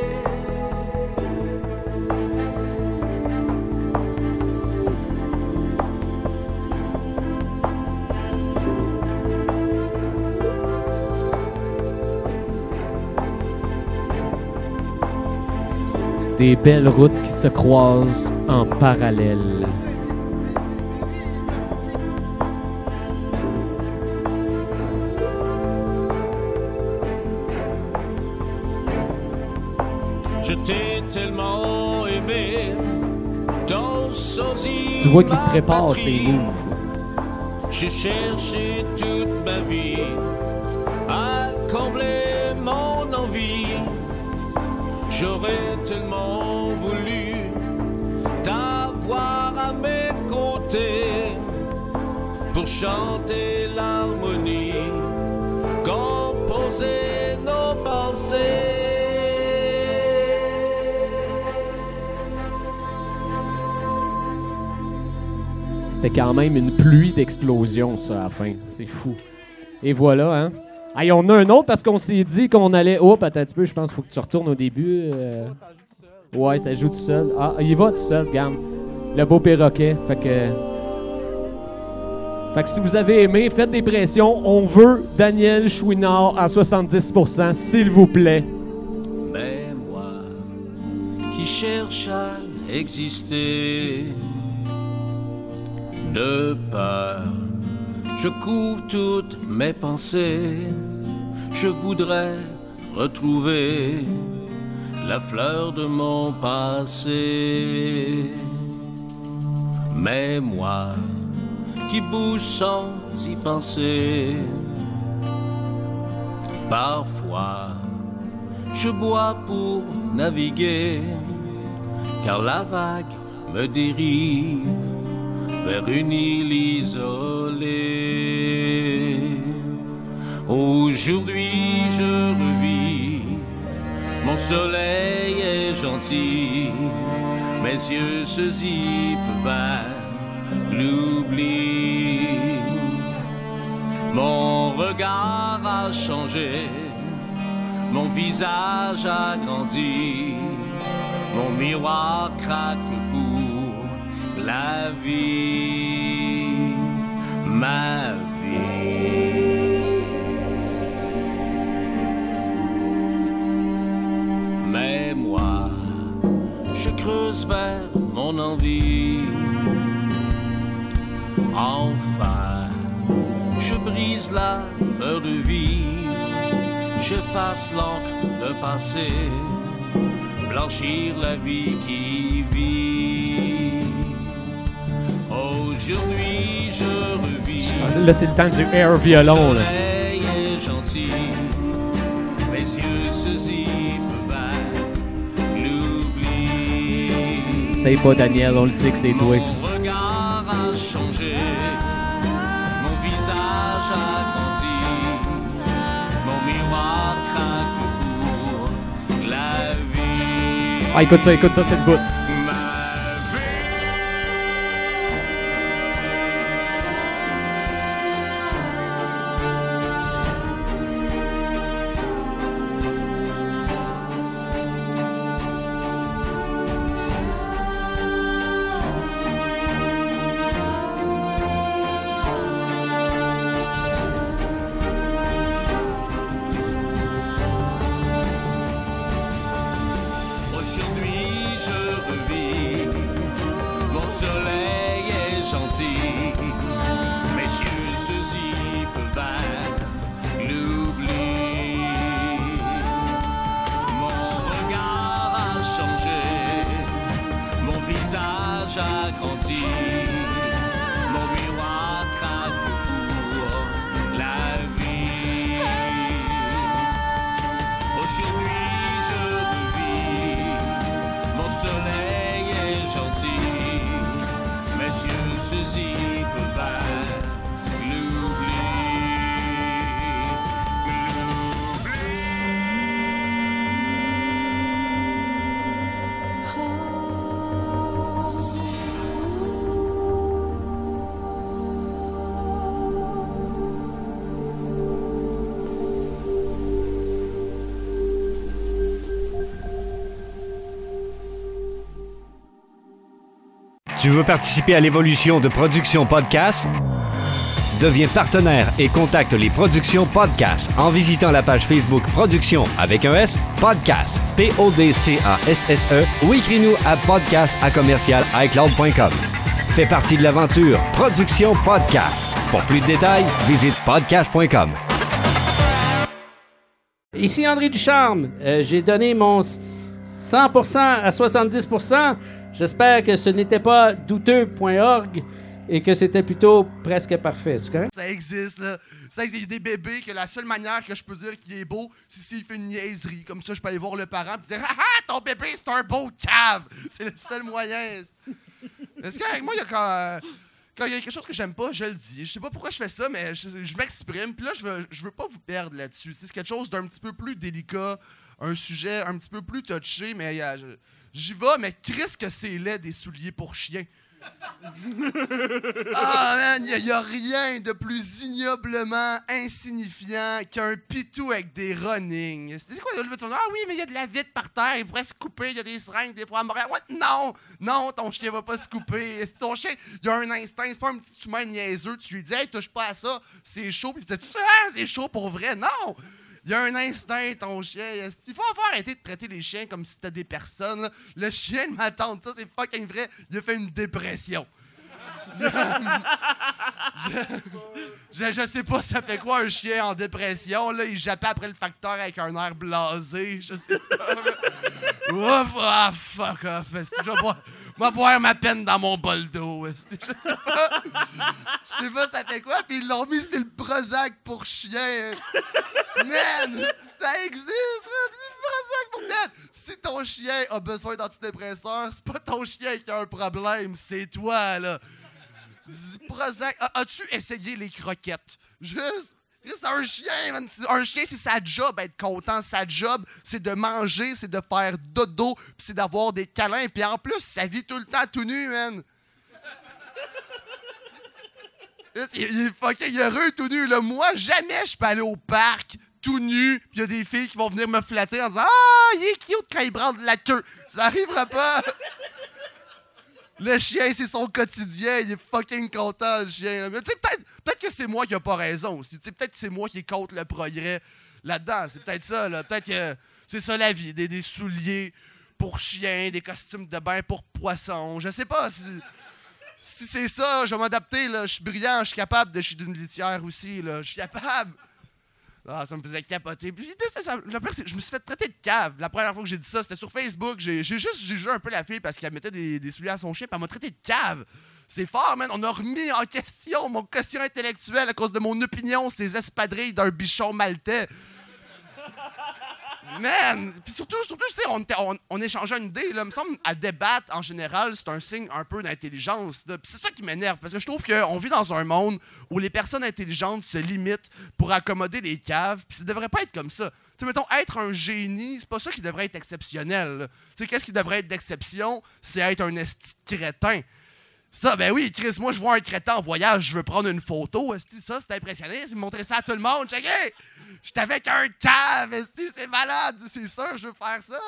Des belles routes qui se croisent en parallèle. Je t'ai tellement aimé, ton sosie. Tu vois qu'il prépare ses moves. J'ai cherché toute ma vie à combler. J'aurais tellement voulu t'avoir à mes côtés pour chanter l'harmonie, composer nos pensées. C'était quand même une pluie d'explosions, ça, à la fin. C'est fou. Et voilà, hein. Hey, on a un autre parce qu'on s'est dit qu'on allait. Oh, attends un petit peu, je pense qu'il faut que tu retournes au début. euh. Ouais, ça joue tout seul. Ah, il va tout seul, regarde. Le beau perroquet. Fait que. Fait que si vous avez aimé, faites des pressions. On veut Daniel Chouinard à 70%, s'il vous plaît. Mais moi, qui cherche à exister, de peur, je couvre toutes mes pensées. Je voudrais retrouver la fleur de mon passé. Mais moi, qui bouge sans y penser, parfois, je bois pour naviguer, car la vague me dérive vers une île isolée. Aujourd'hui je revis, mon soleil est gentil, mes yeux se zippent vers l'oubli. Mon regard a changé, mon visage a grandi, mon miroir craque la vie, ma vie. Mais moi, je creuse vers mon envie. Enfin, je brise la peur de vivre, j'efface l'encre de passé, blanchir la vie qui vit. Aujourd'hui, je revis. Là, c'est le temps du air violon. Le Là. soleil est gentil, mes yeux se zippent vers l'oubli. C'est pas Daniel, on le sait que c'est toi. Mon regard a changé, mon visage a grandi, mon miroir craque pour la vie. Ah, écoute ça, écoute ça, c'est le participer à l'évolution de Production Podcast? Deviens partenaire et contacte les productions podcast en visitant la page Facebook Productions avec un S, Podcast, P-O-D-C-A-S-S-E ou écris-nous à podcast à commercial iCloud.com. Fais partie de l'aventure Production Podcast. Pour plus de détails, visite podcast.com. Ici André Ducharme. Euh, J'ai donné mon s- 100% à 70%. J'espère que ce n'était pas douteux.org et que c'était plutôt presque parfait. Ça existe, là. Ça existe. Il y a des bébés que la seule manière que je peux dire qu'il est beau, c'est s'il fait une niaiserie. Comme ça, je peux aller voir le parent et dire Ah ton bébé, c'est un beau cave. C'est le seul moyen. Est-ce qu'avec moi, il y a quand. euh, Quand il y a quelque chose que j'aime pas, je le dis. Je sais pas pourquoi je fais ça, mais je, m'exprime. Puis là, je veux, veux pas vous perdre là-dessus. C'est quelque chose d'un petit peu plus délicat, un sujet un petit peu plus touché, mais euh, je- j'y vais, mais Chris que c'est laid des souliers pour chiens. Ah, man, il n'y a, rien de plus ignoblement insignifiant qu'un pitou avec des runnings. C'est quoi, dire, Ah oui, mais il y a de la vitre par terre, il pourrait se couper, il y a des seringues des fois à Montréal. Non, non, ton chien va pas se couper. Ton chien, il a un instinct, c'est pas un petit humain niaiseux, tu lui dis, hey, touche pas à ça, c'est chaud, puis tu te dis, ah, c'est chaud pour vrai. Non! Il y a un instinct, ton chien. Il faut arrêté de traiter les chiens comme si c'était des personnes. Le chien de ma tante, ça, c'est fucking vrai. Il a fait une dépression. Je, je, sais pas ça fait quoi un chien en dépression. Là, il jappait après le facteur avec un air blasé. Je sais pas. Ouf, ah, fuck off. je vais boire ma peine dans mon bol d'eau. Je sais pas. Je sais pas ça fait quoi. Puis ils l'ont mis sur le Prozac pour chien. Man, ça existe, man. Prozac pour man. Si ton chien a besoin d'antidépresseurs, c'est pas ton chien qui a un problème, c'est toi, là. Prozac. As-tu essayé les croquettes? Juste. C'est un chien, man. C'est- Un chien, c'est sa job être content. Sa job, c'est de manger, c'est de faire dodo, puis c'est d'avoir des câlins. Puis en plus, ça vit tout le temps tout nu, man. Il, est fucking heureux tout nu. Là. Moi, jamais je peux aller au parc tout nu, il y a des filles qui vont venir me flatter en disant Ah, il est cute quand il branle la queue. Ça arrivera pas. Le chien, c'est son quotidien. Il est fucking content, le chien. peut-être peut que c'est moi qui ai pas raison aussi. Peut-être que c'est moi qui contre le progrès là-dedans. C'est peut-être ça. là. Peut-être que c'est ça la vie. Des, des souliers pour chiens, des costumes de bain pour poissons. Je sais pas si... Si c'est ça, je vais m'adapter. Je suis brillant, je suis capable de chier d'une litière aussi. Je suis capable. Ah, ça me faisait capoter. Je me suis fait traiter de cave. La première fois que j'ai dit ça, c'était sur Facebook. J'ai j'ai juste jugé un peu la fille parce qu'elle mettait des, des souliers à son chien, puis elle m'a traité de cave. C'est fort, man. On a remis en question mon quotient intellectuel à cause de mon opinion, ces espadrilles d'un bichon maltais. Man! Puis surtout, surtout, tu sais, on, échangeait une idée, là. Il me semble, à débattre, en général, c'est un signe un peu d'intelligence. Puis c'est ça qui m'énerve, parce que je trouve qu'on vit dans un monde où les personnes intelligentes se limitent pour accommoder les caves, puis ça devrait pas être comme ça. Tu sais, mettons, être un génie, c'est pas ça qui devrait être exceptionnel. Tu sais, qu'est-ce qui devrait être d'exception? C'est être un esti crétin. Ça, ben oui, Chris, moi, je vois un crétin en voyage, je veux prendre une photo. Esti, ça, c'est impressionnant. C'est montrer ça à tout le monde. Checkez! J'étais avec un cave, c'est malade, c'est sûr, je veux faire ça.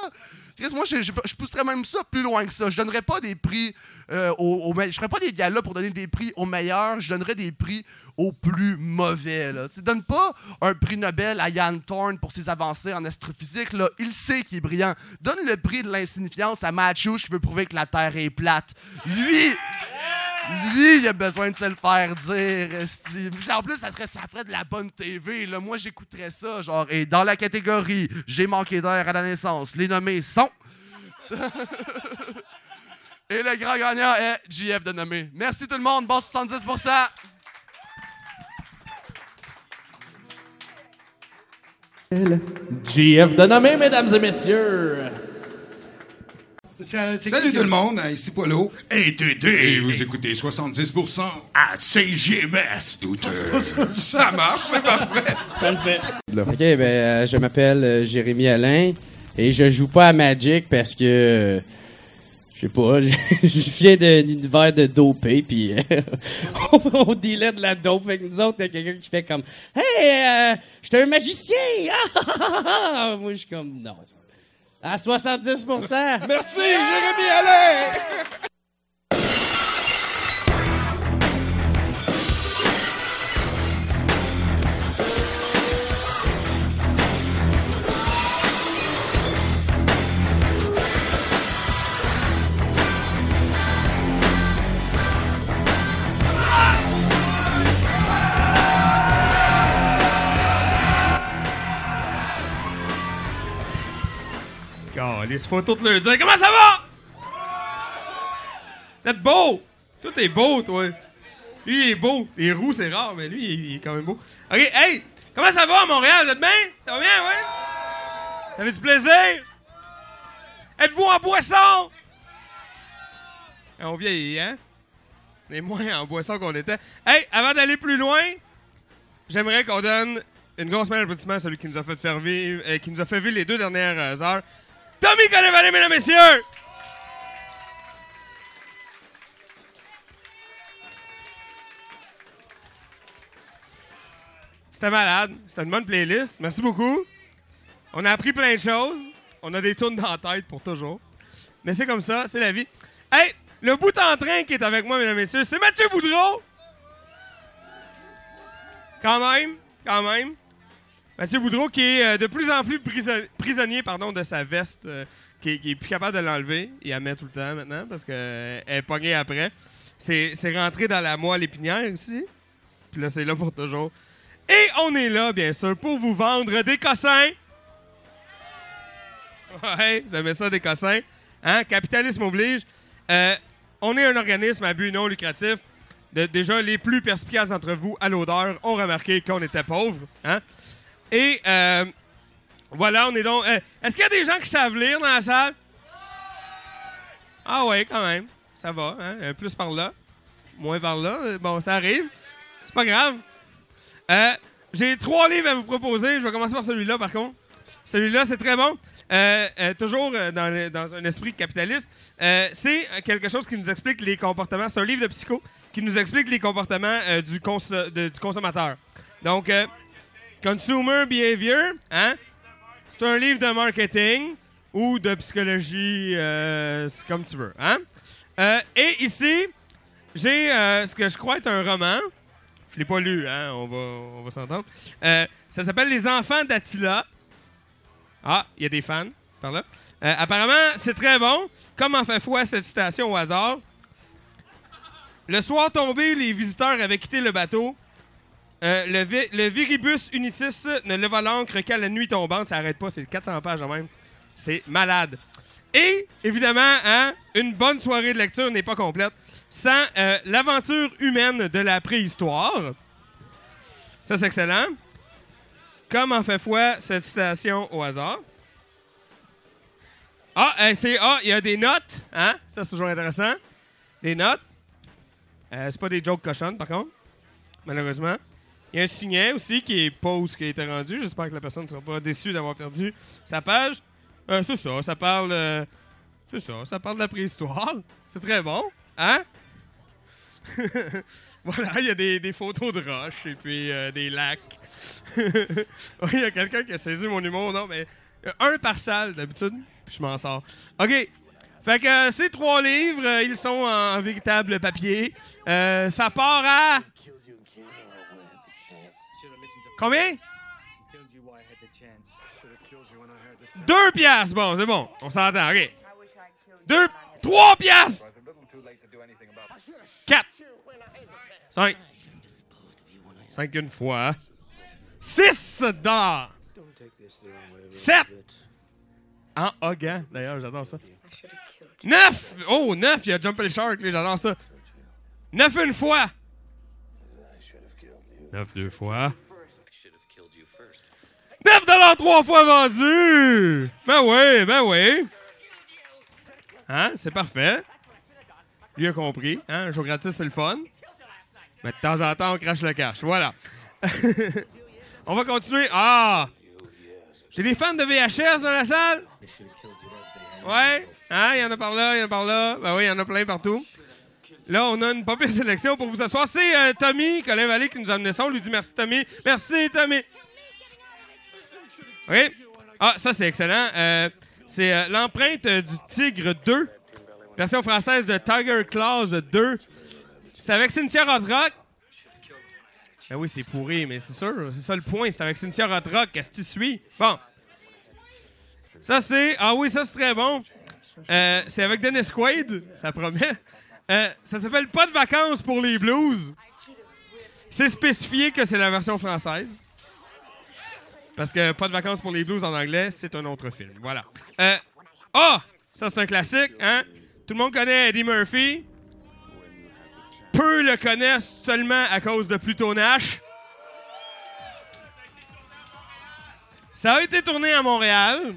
Chris, moi, je, pousserais même ça plus loin que ça. Je donnerais pas des prix euh, aux, Je ferais pas des galas pour donner des prix aux meilleurs, je donnerais des prix aux plus mauvais. Là. Tu pas un prix Nobel à Yann Thorne pour ses avancées en astrophysique. Là. Il sait qu'il est brillant. Donne le prix de l'insignifiance à Matthews qui veut prouver que la Terre est plate. Lui, lui, il a besoin de se le faire dire. Puis En plus, ça, serait, ça ferait de la bonne TV. Moi, j'écouterais ça. Genre, et dans la catégorie J'ai manqué d'air à la naissance, les nommés sont. et le grand gagnant est JF de nommé. Merci tout le monde. Bon 70 JF de nommé, mesdames et messieurs. Salut tout le monde, hein, ici Polo. Et Tété, vous écoutez 70% à CGMS, douteux. Ça marche, c'est parfait. Ça le fait. Ok, ben, euh, je m'appelle euh, Jérémy Alain et je joue pas à Magic parce que. euh, je sais pas, je viens d'un univers de dopé, puis euh, on, on dealait de la dope avec nous autres. Il y a quelqu'un qui fait comme Hey, euh, je suis un magicien! Ah, ah, ah, ah. Moi, je suis comme Non. À 70% Merci, Jérémy Alain! Calice, faut tout leur dire. Comment ça va? Vous êtes beau! Tout est beau, toi. Lui, il est beau. Les roues, c'est rare, mais lui, il est quand même beau. OK, hey! Comment ça va à Montréal? Vous êtes bien? Ça va bien, ouais? Ça fait du plaisir? Êtes-vous en boisson? Eh, On vieillit, hein? On est moins en boisson qu'on était. Hey, avant d'aller plus loin, j'aimerais qu'on donne une grosse main d'applaudissement à celui qui nous a fait faire vivre, euh, qui nous a fait vivre les deux dernières euh, heures. Tommy Collet-Vallée, mesdames et messieurs! C'était malade. C'était une bonne playlist. Merci beaucoup. On a appris plein de choses. On a des tournes dans la tête pour toujours. Mais c'est comme ça, c'est la vie. Hey, le bout en train qui est avec moi, mesdames et messieurs, c'est Mathieu Boudreau. Quand même, quand même. Mathieu Boudreau qui est euh, de plus en plus priso- prisonnier pardon, de sa veste, euh, qui, est, plus capable de l'enlever. Il la met tout le temps maintenant parce qu'elle est pognée après. C'est rentré dans la moelle épinière ici. Puis là, c'est là pour toujours. Et on est là, bien sûr, pour vous vendre des cossins. Ouais, vous aimez ça, des cossins. Hein? Capitalisme oblige. Euh, on est un organisme à but non lucratif. Déjà, les plus perspicaces d'entre vous à l'odeur ont remarqué qu'on était pauvres. Hein? Et euh, voilà, on est donc. euh, Est-ce qu'il y a des gens qui savent lire dans la salle? Ah ouais, quand même. Ça va. Hein? Euh, Plus par là, moins par là. Bon, ça arrive. C'est pas grave. J'ai trois livres à vous proposer. Je vais commencer par celui-là, par contre. Celui-là, c'est très bon. Toujours dans, un esprit capitaliste. C'est quelque chose qui nous explique les comportements. C'est un livre de psycho qui nous explique les comportements du, du consommateur. Donc, Consumer Behavior, hein? C'est un livre de marketing ou de psychologie, euh, c'est comme tu veux, hein? Euh, et ici, j'ai euh, ce que je crois être un roman. Je l'ai pas lu, hein? On va, on va s'entendre. Ça s'appelle Les Enfants d'Attila. Ah, il y a des fans par là. Apparemment, c'est très bon. Comme en fait foi cette citation au hasard. Le soir tombé, les visiteurs avaient quitté le bateau. Euh, le, vi- le Viribus Unitis ne leva l'ancre qu'à la nuit tombante. Ça arrête pas, c'est 400 pages quand même. C'est malade. Et, évidemment, hein, une bonne soirée de lecture n'est pas complète sans euh, l'aventure humaine de la préhistoire. Ça, c'est excellent. Comme en fait foi cette citation au hasard. Ah, euh, ah, il y a des notes, hein? Ça c'est toujours intéressant. Des notes. Euh, c'est pas des jokes cochonnes par contre, malheureusement. Il y a un signet aussi qui est pas où ce qui a été rendu. J'espère que la personne ne sera pas déçue d'avoir perdu sa page. Euh, c'est ça, ça parle. euh, c'est ça, ça parle de la préhistoire. C'est très bon, hein? voilà, il y a des, des photos de roches et puis euh, des lacs. Il y a quelqu'un qui a saisi mon humour, non, mais un par salle d'habitude, puis je m'en sors. OK. Fait que ces trois livres, ils sont en véritable papier. Ça part à. Combien? Deux piastres. Bon, c'est bon. On s'entend. OK. Deux. Trois piastres. Quatre. Cinq. Cinq une fois. Six dollars. Sept. En Hogan, d'ailleurs, j'adore ça. Neuf. Oh, neuf. Il y a Jump Shark, j'adore ça. Neuf une fois. Neuf deux fois. 9 dollars trois fois vendu! Ben oui, ben oui. Hein, c'est parfait. Lui a compris. Hein, un jour gratis, c'est le fun. Mais de temps en temps, on crache le cash. Voilà. on va continuer. Ah! J'ai des fans de VHS dans la salle? Ouais? Hein, il y en a par là, il y en a par là. Ben oui, il y en a plein partout. Là, on a une pire sélection pour vous asseoir. C'est euh, Tommy, Colin Vallée, qui nous a amené ça. On lui dit merci, Tommy. Merci, Tommy. OK? Ah, ça, c'est excellent. Euh, c'est euh, l'empreinte euh, du Tigre 2, version française de Tiger Claws 2. C'est avec Cynthia Rothrock. Ben oui, c'est pourri, mais c'est sûr, c'est ça le point. C'est avec Cynthia Rothrock. Qu'est-ce que tu suis? Bon. Ça, c'est. Ah oui, ça, c'est très bon. C'est avec Dennis Quaid, ça promet. Ça s'appelle Pas de vacances pour les blues. C'est spécifié que c'est la version française. Parce que Pas de vacances pour les blues en anglais, c'est un autre film. Voilà. Euh, Ah! Ça, c'est un classique, hein? Tout le monde connaît Eddie Murphy. Peu le connaissent seulement à cause de Pluto Nash. Ça a été tourné à Montréal.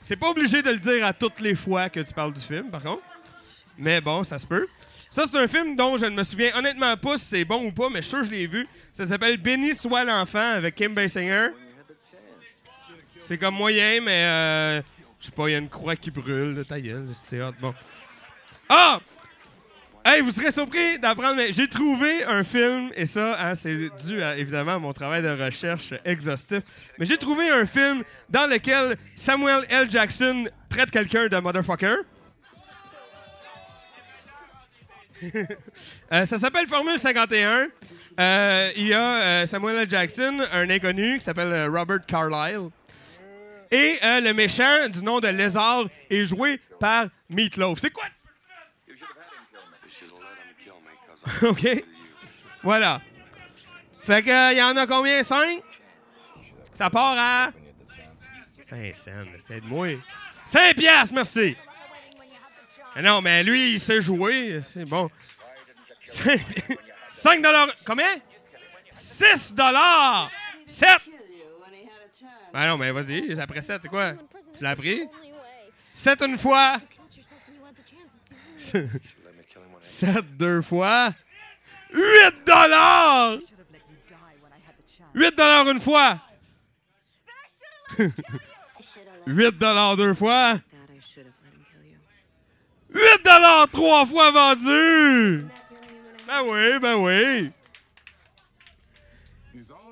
C'est pas obligé de le dire à toutes les fois que tu parles du film, par contre. Mais bon, ça se peut. Ça, c'est un film dont je ne me souviens honnêtement pas si c'est bon ou pas, mais je suis sûr que je l'ai vu. Ça s'appelle Béni soit l'enfant avec Kim Basinger. C'est comme moyen, mais euh, je sais pas, il y a une croix qui brûle, là, ta gueule, c'est hot. Bon. Ah! Hey, vous serez surpris d'apprendre, mais j'ai trouvé un film, et ça, hein, c'est dû évidemment à mon travail de recherche exhaustif, mais j'ai trouvé un film dans lequel Samuel L. Jackson traite quelqu'un de motherfucker. Euh, ça s'appelle Formule 51. Euh, il y a euh, Samuel L. Jackson, un inconnu qui s'appelle Robert Carlyle. Et euh, le méchant du nom de Lézard est joué par Meatloaf. C'est quoi? OK. Voilà. Fait que, il y en a combien? 5? Ça part à... 5 cents, c'est de moi. 5 piastres, merci. Non, mais lui, il sait jouer. C'est bon. 5 dollars. Combien? 6 dollars. 7. Ben non, mais vas-y, après 7, c'est quoi? Tu l'as pris? 7 une fois. 7 deux fois. 8 dollars! 8 dollars une fois. 8 dollars deux fois. 8 dollars trois fois vendu! Ben oui, ben oui.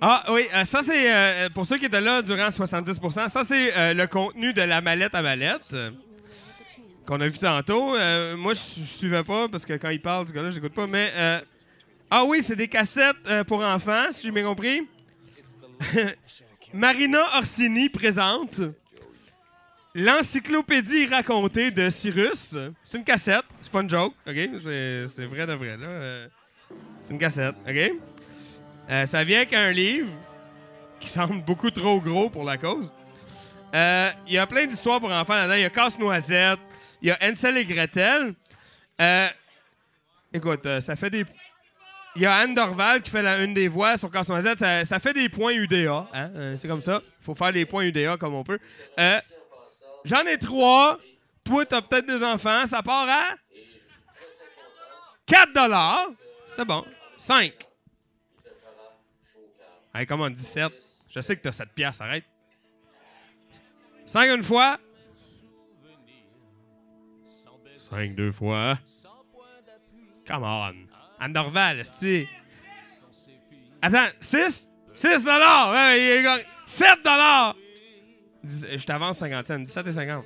Ah oui, euh, ça c'est, euh, pour ceux qui étaient là durant 70%, ça c'est euh, le contenu de la mallette à mallette euh, qu'on a vu tantôt. Euh, moi, je suivais pas parce que quand il parle, du gars-là, j'écoute pas, mais... euh, ah oui, c'est des cassettes euh, pour enfants, si j'ai bien compris. Marina Orsini présente l'encyclopédie racontée de Cyrus. C'est une cassette, c'est pas une joke, OK? C'est vrai de vrai, là. Euh, C'est une cassette, OK? Euh, ça vient avec un livre qui semble beaucoup trop gros pour la cause. Euh, Il y a plein d'histoires pour enfants là-dedans. Il y a Casse-Noisette, il y a Ansel et Gretel. Euh, écoute, ça fait des... Il y a Anne Dorval qui fait la, une des voix sur Casse-Noisette. Ça, ça fait des points UDA. Hein? C'est comme ça. Faut faire des points UDA comme on peut. J'en ai trois. Toi, t'as peut-être des enfants. Ça part à 4 dollars. C'est bon. 5. Comment 17? Je sais que t'as 7 piastres, arrête. 5 une fois. 5 deux fois. Come on. Anne Dorval, si. Attends, 6? 6 dollars. Ouais, il est gagné. 7 dollars. Je t'avance 50 cents. 17 et 50.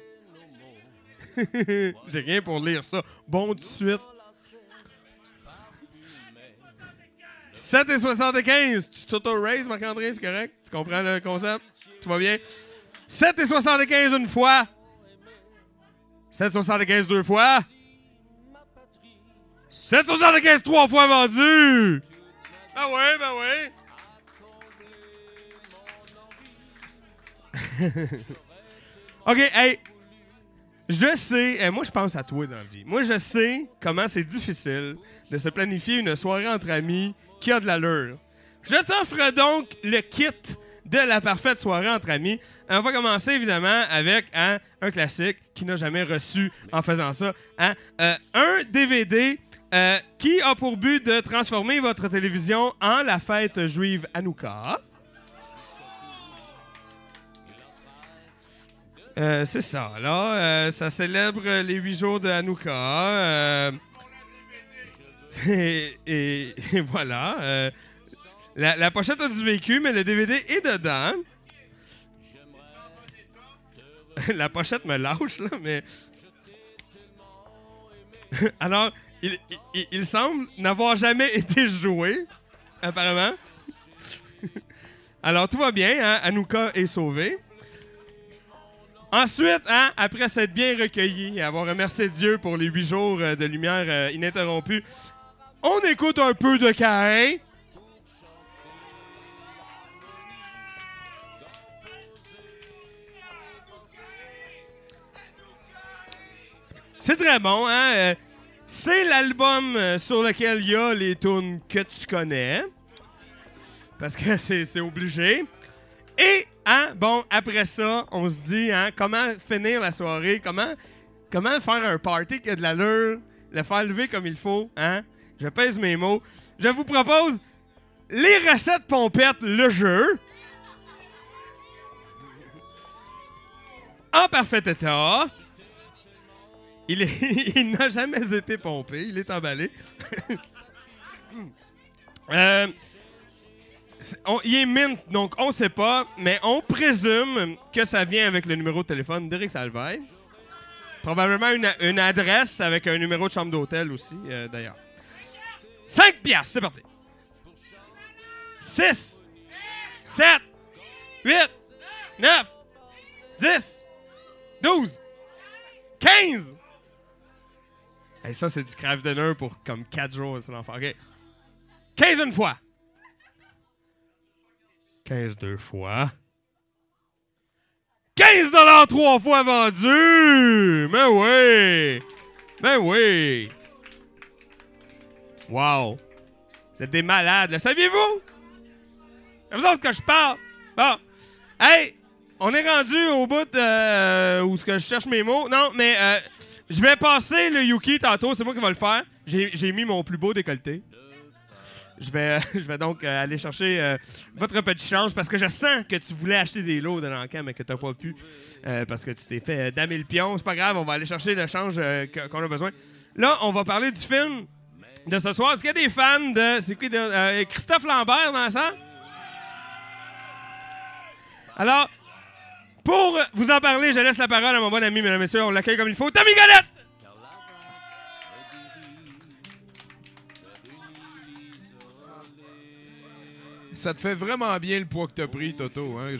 J'ai rien pour lire ça. Bon, tout de suite. 7 et 75. Tu t'auto-raise, Marc-André, c'est correct? Tu comprends le concept? Tout va bien? 7 et 75 une fois. 7 et 75 deux fois. 7 et 75 trois fois vendu. Ben ouais, ben ouais. OK, hey. Je sais, moi je pense à toi dans la vie. Moi je sais comment c'est difficile de se planifier une soirée entre amis qui a de l'allure. Je t'offre donc le kit de la parfaite soirée entre amis. On va commencer évidemment avec hein, un classique qui n'a jamais reçu en faisant ça. hein, euh, un DVD euh, qui a pour but de transformer votre télévision en la fête juive Hanouka. Euh, c'est ça, là. Ça célèbre les huit jours de Hanouka. Et, voilà. Euh, la, pochette a du vécu, mais le DVD est dedans. la pochette me lâche, là, mais... Alors, il, semble n'avoir jamais été joué, apparemment. Alors, tout va bien, hein? Hanouka est sauvé. Ensuite, hein, après s'être bien recueilli et avoir remercié Dieu pour les huit jours euh, de lumière euh, ininterrompue, on écoute un peu de Caïn. C'est très bon, hein? Euh, c'est l'album euh, sur lequel il y a les tunes que tu connais. Parce que c'est obligé. Et, hein, bon, après ça, on se dit, hein, comment finir la soirée, comment, comment faire un party qui a de l'allure, le faire lever comme il faut, hein? Je pèse mes mots. Je vous propose les recettes pompettes, le jeu. En parfait état. Il, n'a jamais été pompé, il est emballé. Euh, il est mint, donc on sait pas, mais on présume que ça vient avec le numéro de téléphone d'Éric Salvaille. Probablement une, une adresse avec un numéro de chambre d'hôtel aussi, euh, d'ailleurs. 5 piastres, c'est parti. 6, 7, 8, 9, 10, 12, 15. Hey, ça, c'est du craft dinner pour comme 4 jours, c'est l'enfer. OK. 15 une fois. 15 deux fois. 15 dollars trois fois vendu! Mais oui! Mais oui! Wow! Vous êtes des malades, le saviez-vous? C'est vous autres que je parle. Bon. Hey! On est rendu au bout de, euh, où ce que je cherche mes mots. Non, mais euh, je vais passer le Yuki tantôt. C'est moi qui vais le faire. J'ai mis mon plus beau décolleté. Je vais, vais donc euh, aller chercher euh, votre petit change parce que je sens que tu voulais acheter des lots de l'encan mais que tu n'as pas pu euh, parce que tu t'es fait euh, damer le pion. C'est pas grave, on va aller chercher le change euh, qu'on a besoin. Là, on va parler du film de ce soir. Est-ce qu'il y a des fans de. C'est qui de- euh, Christophe Lambert dans la salle? Alors, pour vous en parler, je laisse la parole à mon bon ami, mesdames et messieurs. On l'accueille comme il faut. Tommy Galette! Ça te fait vraiment bien le poids que t'as pris, Toto. Hein?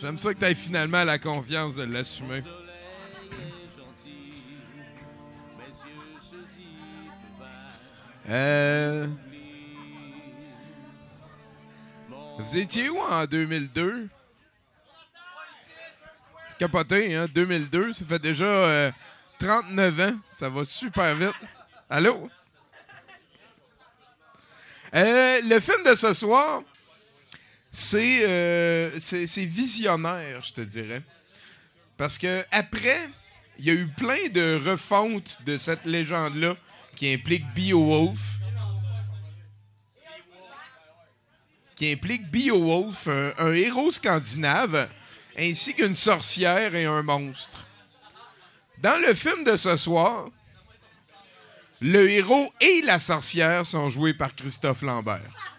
J'aime ça que t'aies finalement la confiance de l'assumer. Euh... Vous étiez où en 2002? C'est capoté, hein? 2002, ça fait déjà euh, 39 ans. Ça va super vite. Allô? Euh, le film de ce soir, c'est euh, c'est c'est visionnaire, je te dirais. Parce que après, il y a eu plein de refontes de cette légende-là qui implique Beowulf. Qui implique Beowulf, un, un héros scandinave, ainsi qu'une sorcière et un monstre. Dans le film de ce soir, le héros et la sorcière sont joués par Christophe Lambert.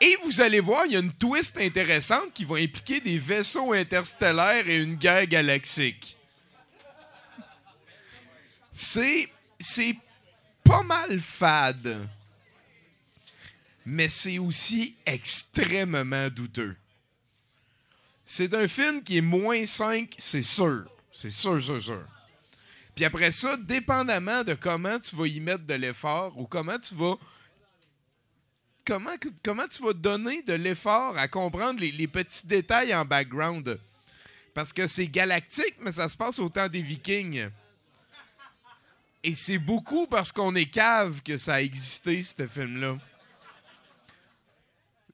Et vous allez voir, il y a une twist intéressante qui va impliquer des vaisseaux interstellaires et une guerre galaxique. C'est c'est pas mal fade. Mais c'est aussi extrêmement douteux. C'est un film qui est moins 5, c'est sûr. C'est sûr, sûr, sûr. Puis après ça, dépendamment de comment tu vas y mettre de l'effort ou comment tu vas comment, comment tu vas donner de l'effort à comprendre les, les petits détails en background. Parce que c'est galactique, mais ça se passe au temps des Vikings. Et c'est beaucoup parce qu'on est cave que ça a existé, ce film-là.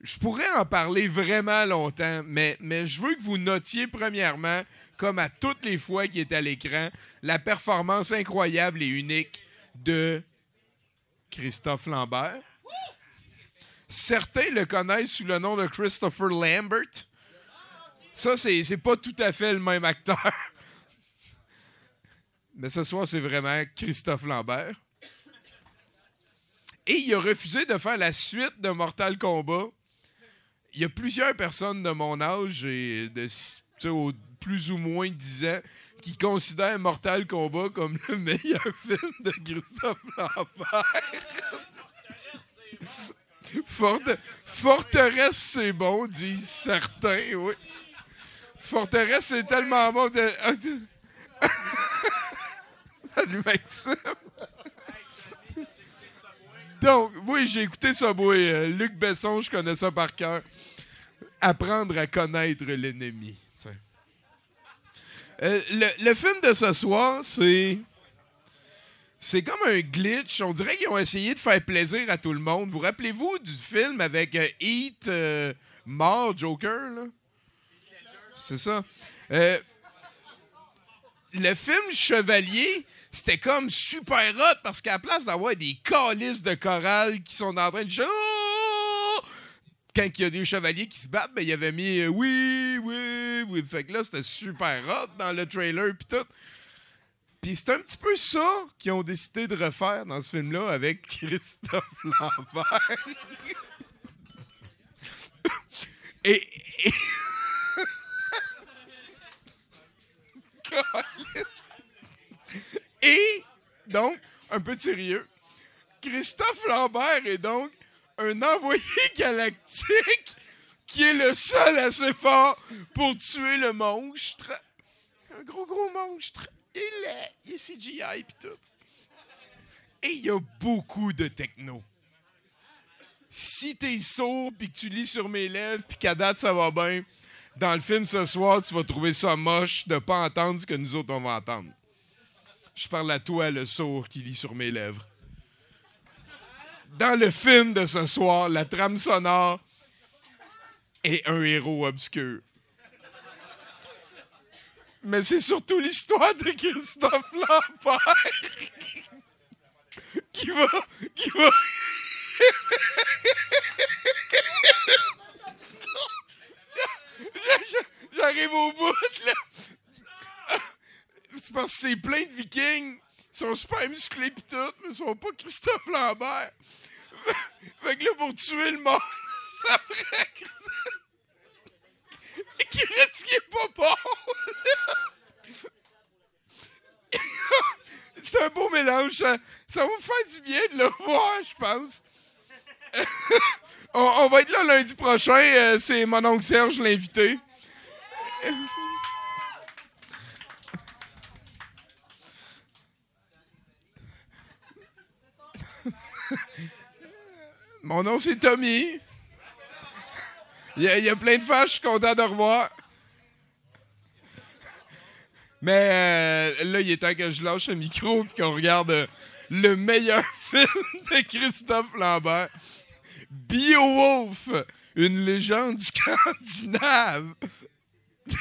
Je pourrais en parler vraiment longtemps, mais, je veux que vous notiez premièrement, comme à toutes les fois qu'il est à l'écran, la performance incroyable et unique de Christophe Lambert. Certains le connaissent sous le nom de Christopher Lambert. Ça, c'est pas tout à fait le même acteur. Mais ce soir, c'est vraiment Christophe Lambert. Et il a refusé de faire la suite de Mortal Kombat. Il y a plusieurs personnes de mon âge et de plus ou moins 10 ans qui considèrent Mortal Kombat comme le meilleur film de Christophe Lambert. Forte- Forteresse, c'est bon, disent certains, oui. Forteresse, c'est tellement bon. Ah, Salut. Donc, oui, j'ai écouté Subway. Euh, Luc Besson, je connais ça par cœur. Apprendre à connaître l'ennemi. Euh, le, film de ce soir, c'est. C'est comme un glitch. On dirait qu'ils ont essayé de faire plaisir à tout le monde. Vous rappelez-vous du film avec euh, Heath, euh, Joker, là? C'est ça. Le film Chevalier, c'était comme super hot parce qu'à la place d'avoir des calices de chorale qui sont en train de quand il y a des chevaliers qui se battent, ben, il avait mis euh, oui, oui, oui. Fait que là, c'était super hot dans le trailer puis tout. Puis c'est un petit peu ça qu'ils ont décidé de refaire dans ce film-là avec Christophe Lambert. et- Et, donc, un peu sérieux, Christophe Lambert est donc un envoyé galactique qui est le seul assez fort pour tuer le monstre. Un gros, gros monstre. Il est, CGI pis tout. Et il y a beaucoup de techno. Si t'es sourd puis que tu lis sur mes lèvres puis qu'à date ça va bien, dans le film ce soir, tu vas trouver ça moche de pas entendre ce que nous autres on va entendre. Je parle à toi, le sourd qui lit sur mes lèvres. Dans le film de ce soir, la trame sonore est un héros obscur. Mais c'est surtout l'histoire de Christophe Lambert qui va. J'arrive au bout, là. C'est parce que c'est plein de vikings. Ils sont super musclés pis tout, mais ils sont pas Christophe Lambert. Fait que là, pour tuer le monde, ça ferait. Qui est pas bon. C'est un beau mélange. Ça, ça va me faire du bien de le voir, je pense. on, on va être là lundi prochain. euh, C'est mon oncle Serge, l'invité. Mon nom, c'est Tommy. Il y, a, plein de fans, je suis content de revoir. Mais euh, là, il est temps que je lâche le micro et qu'on regarde euh, le meilleur film de Christophe Lambert. Beowulf, une légende scandinave.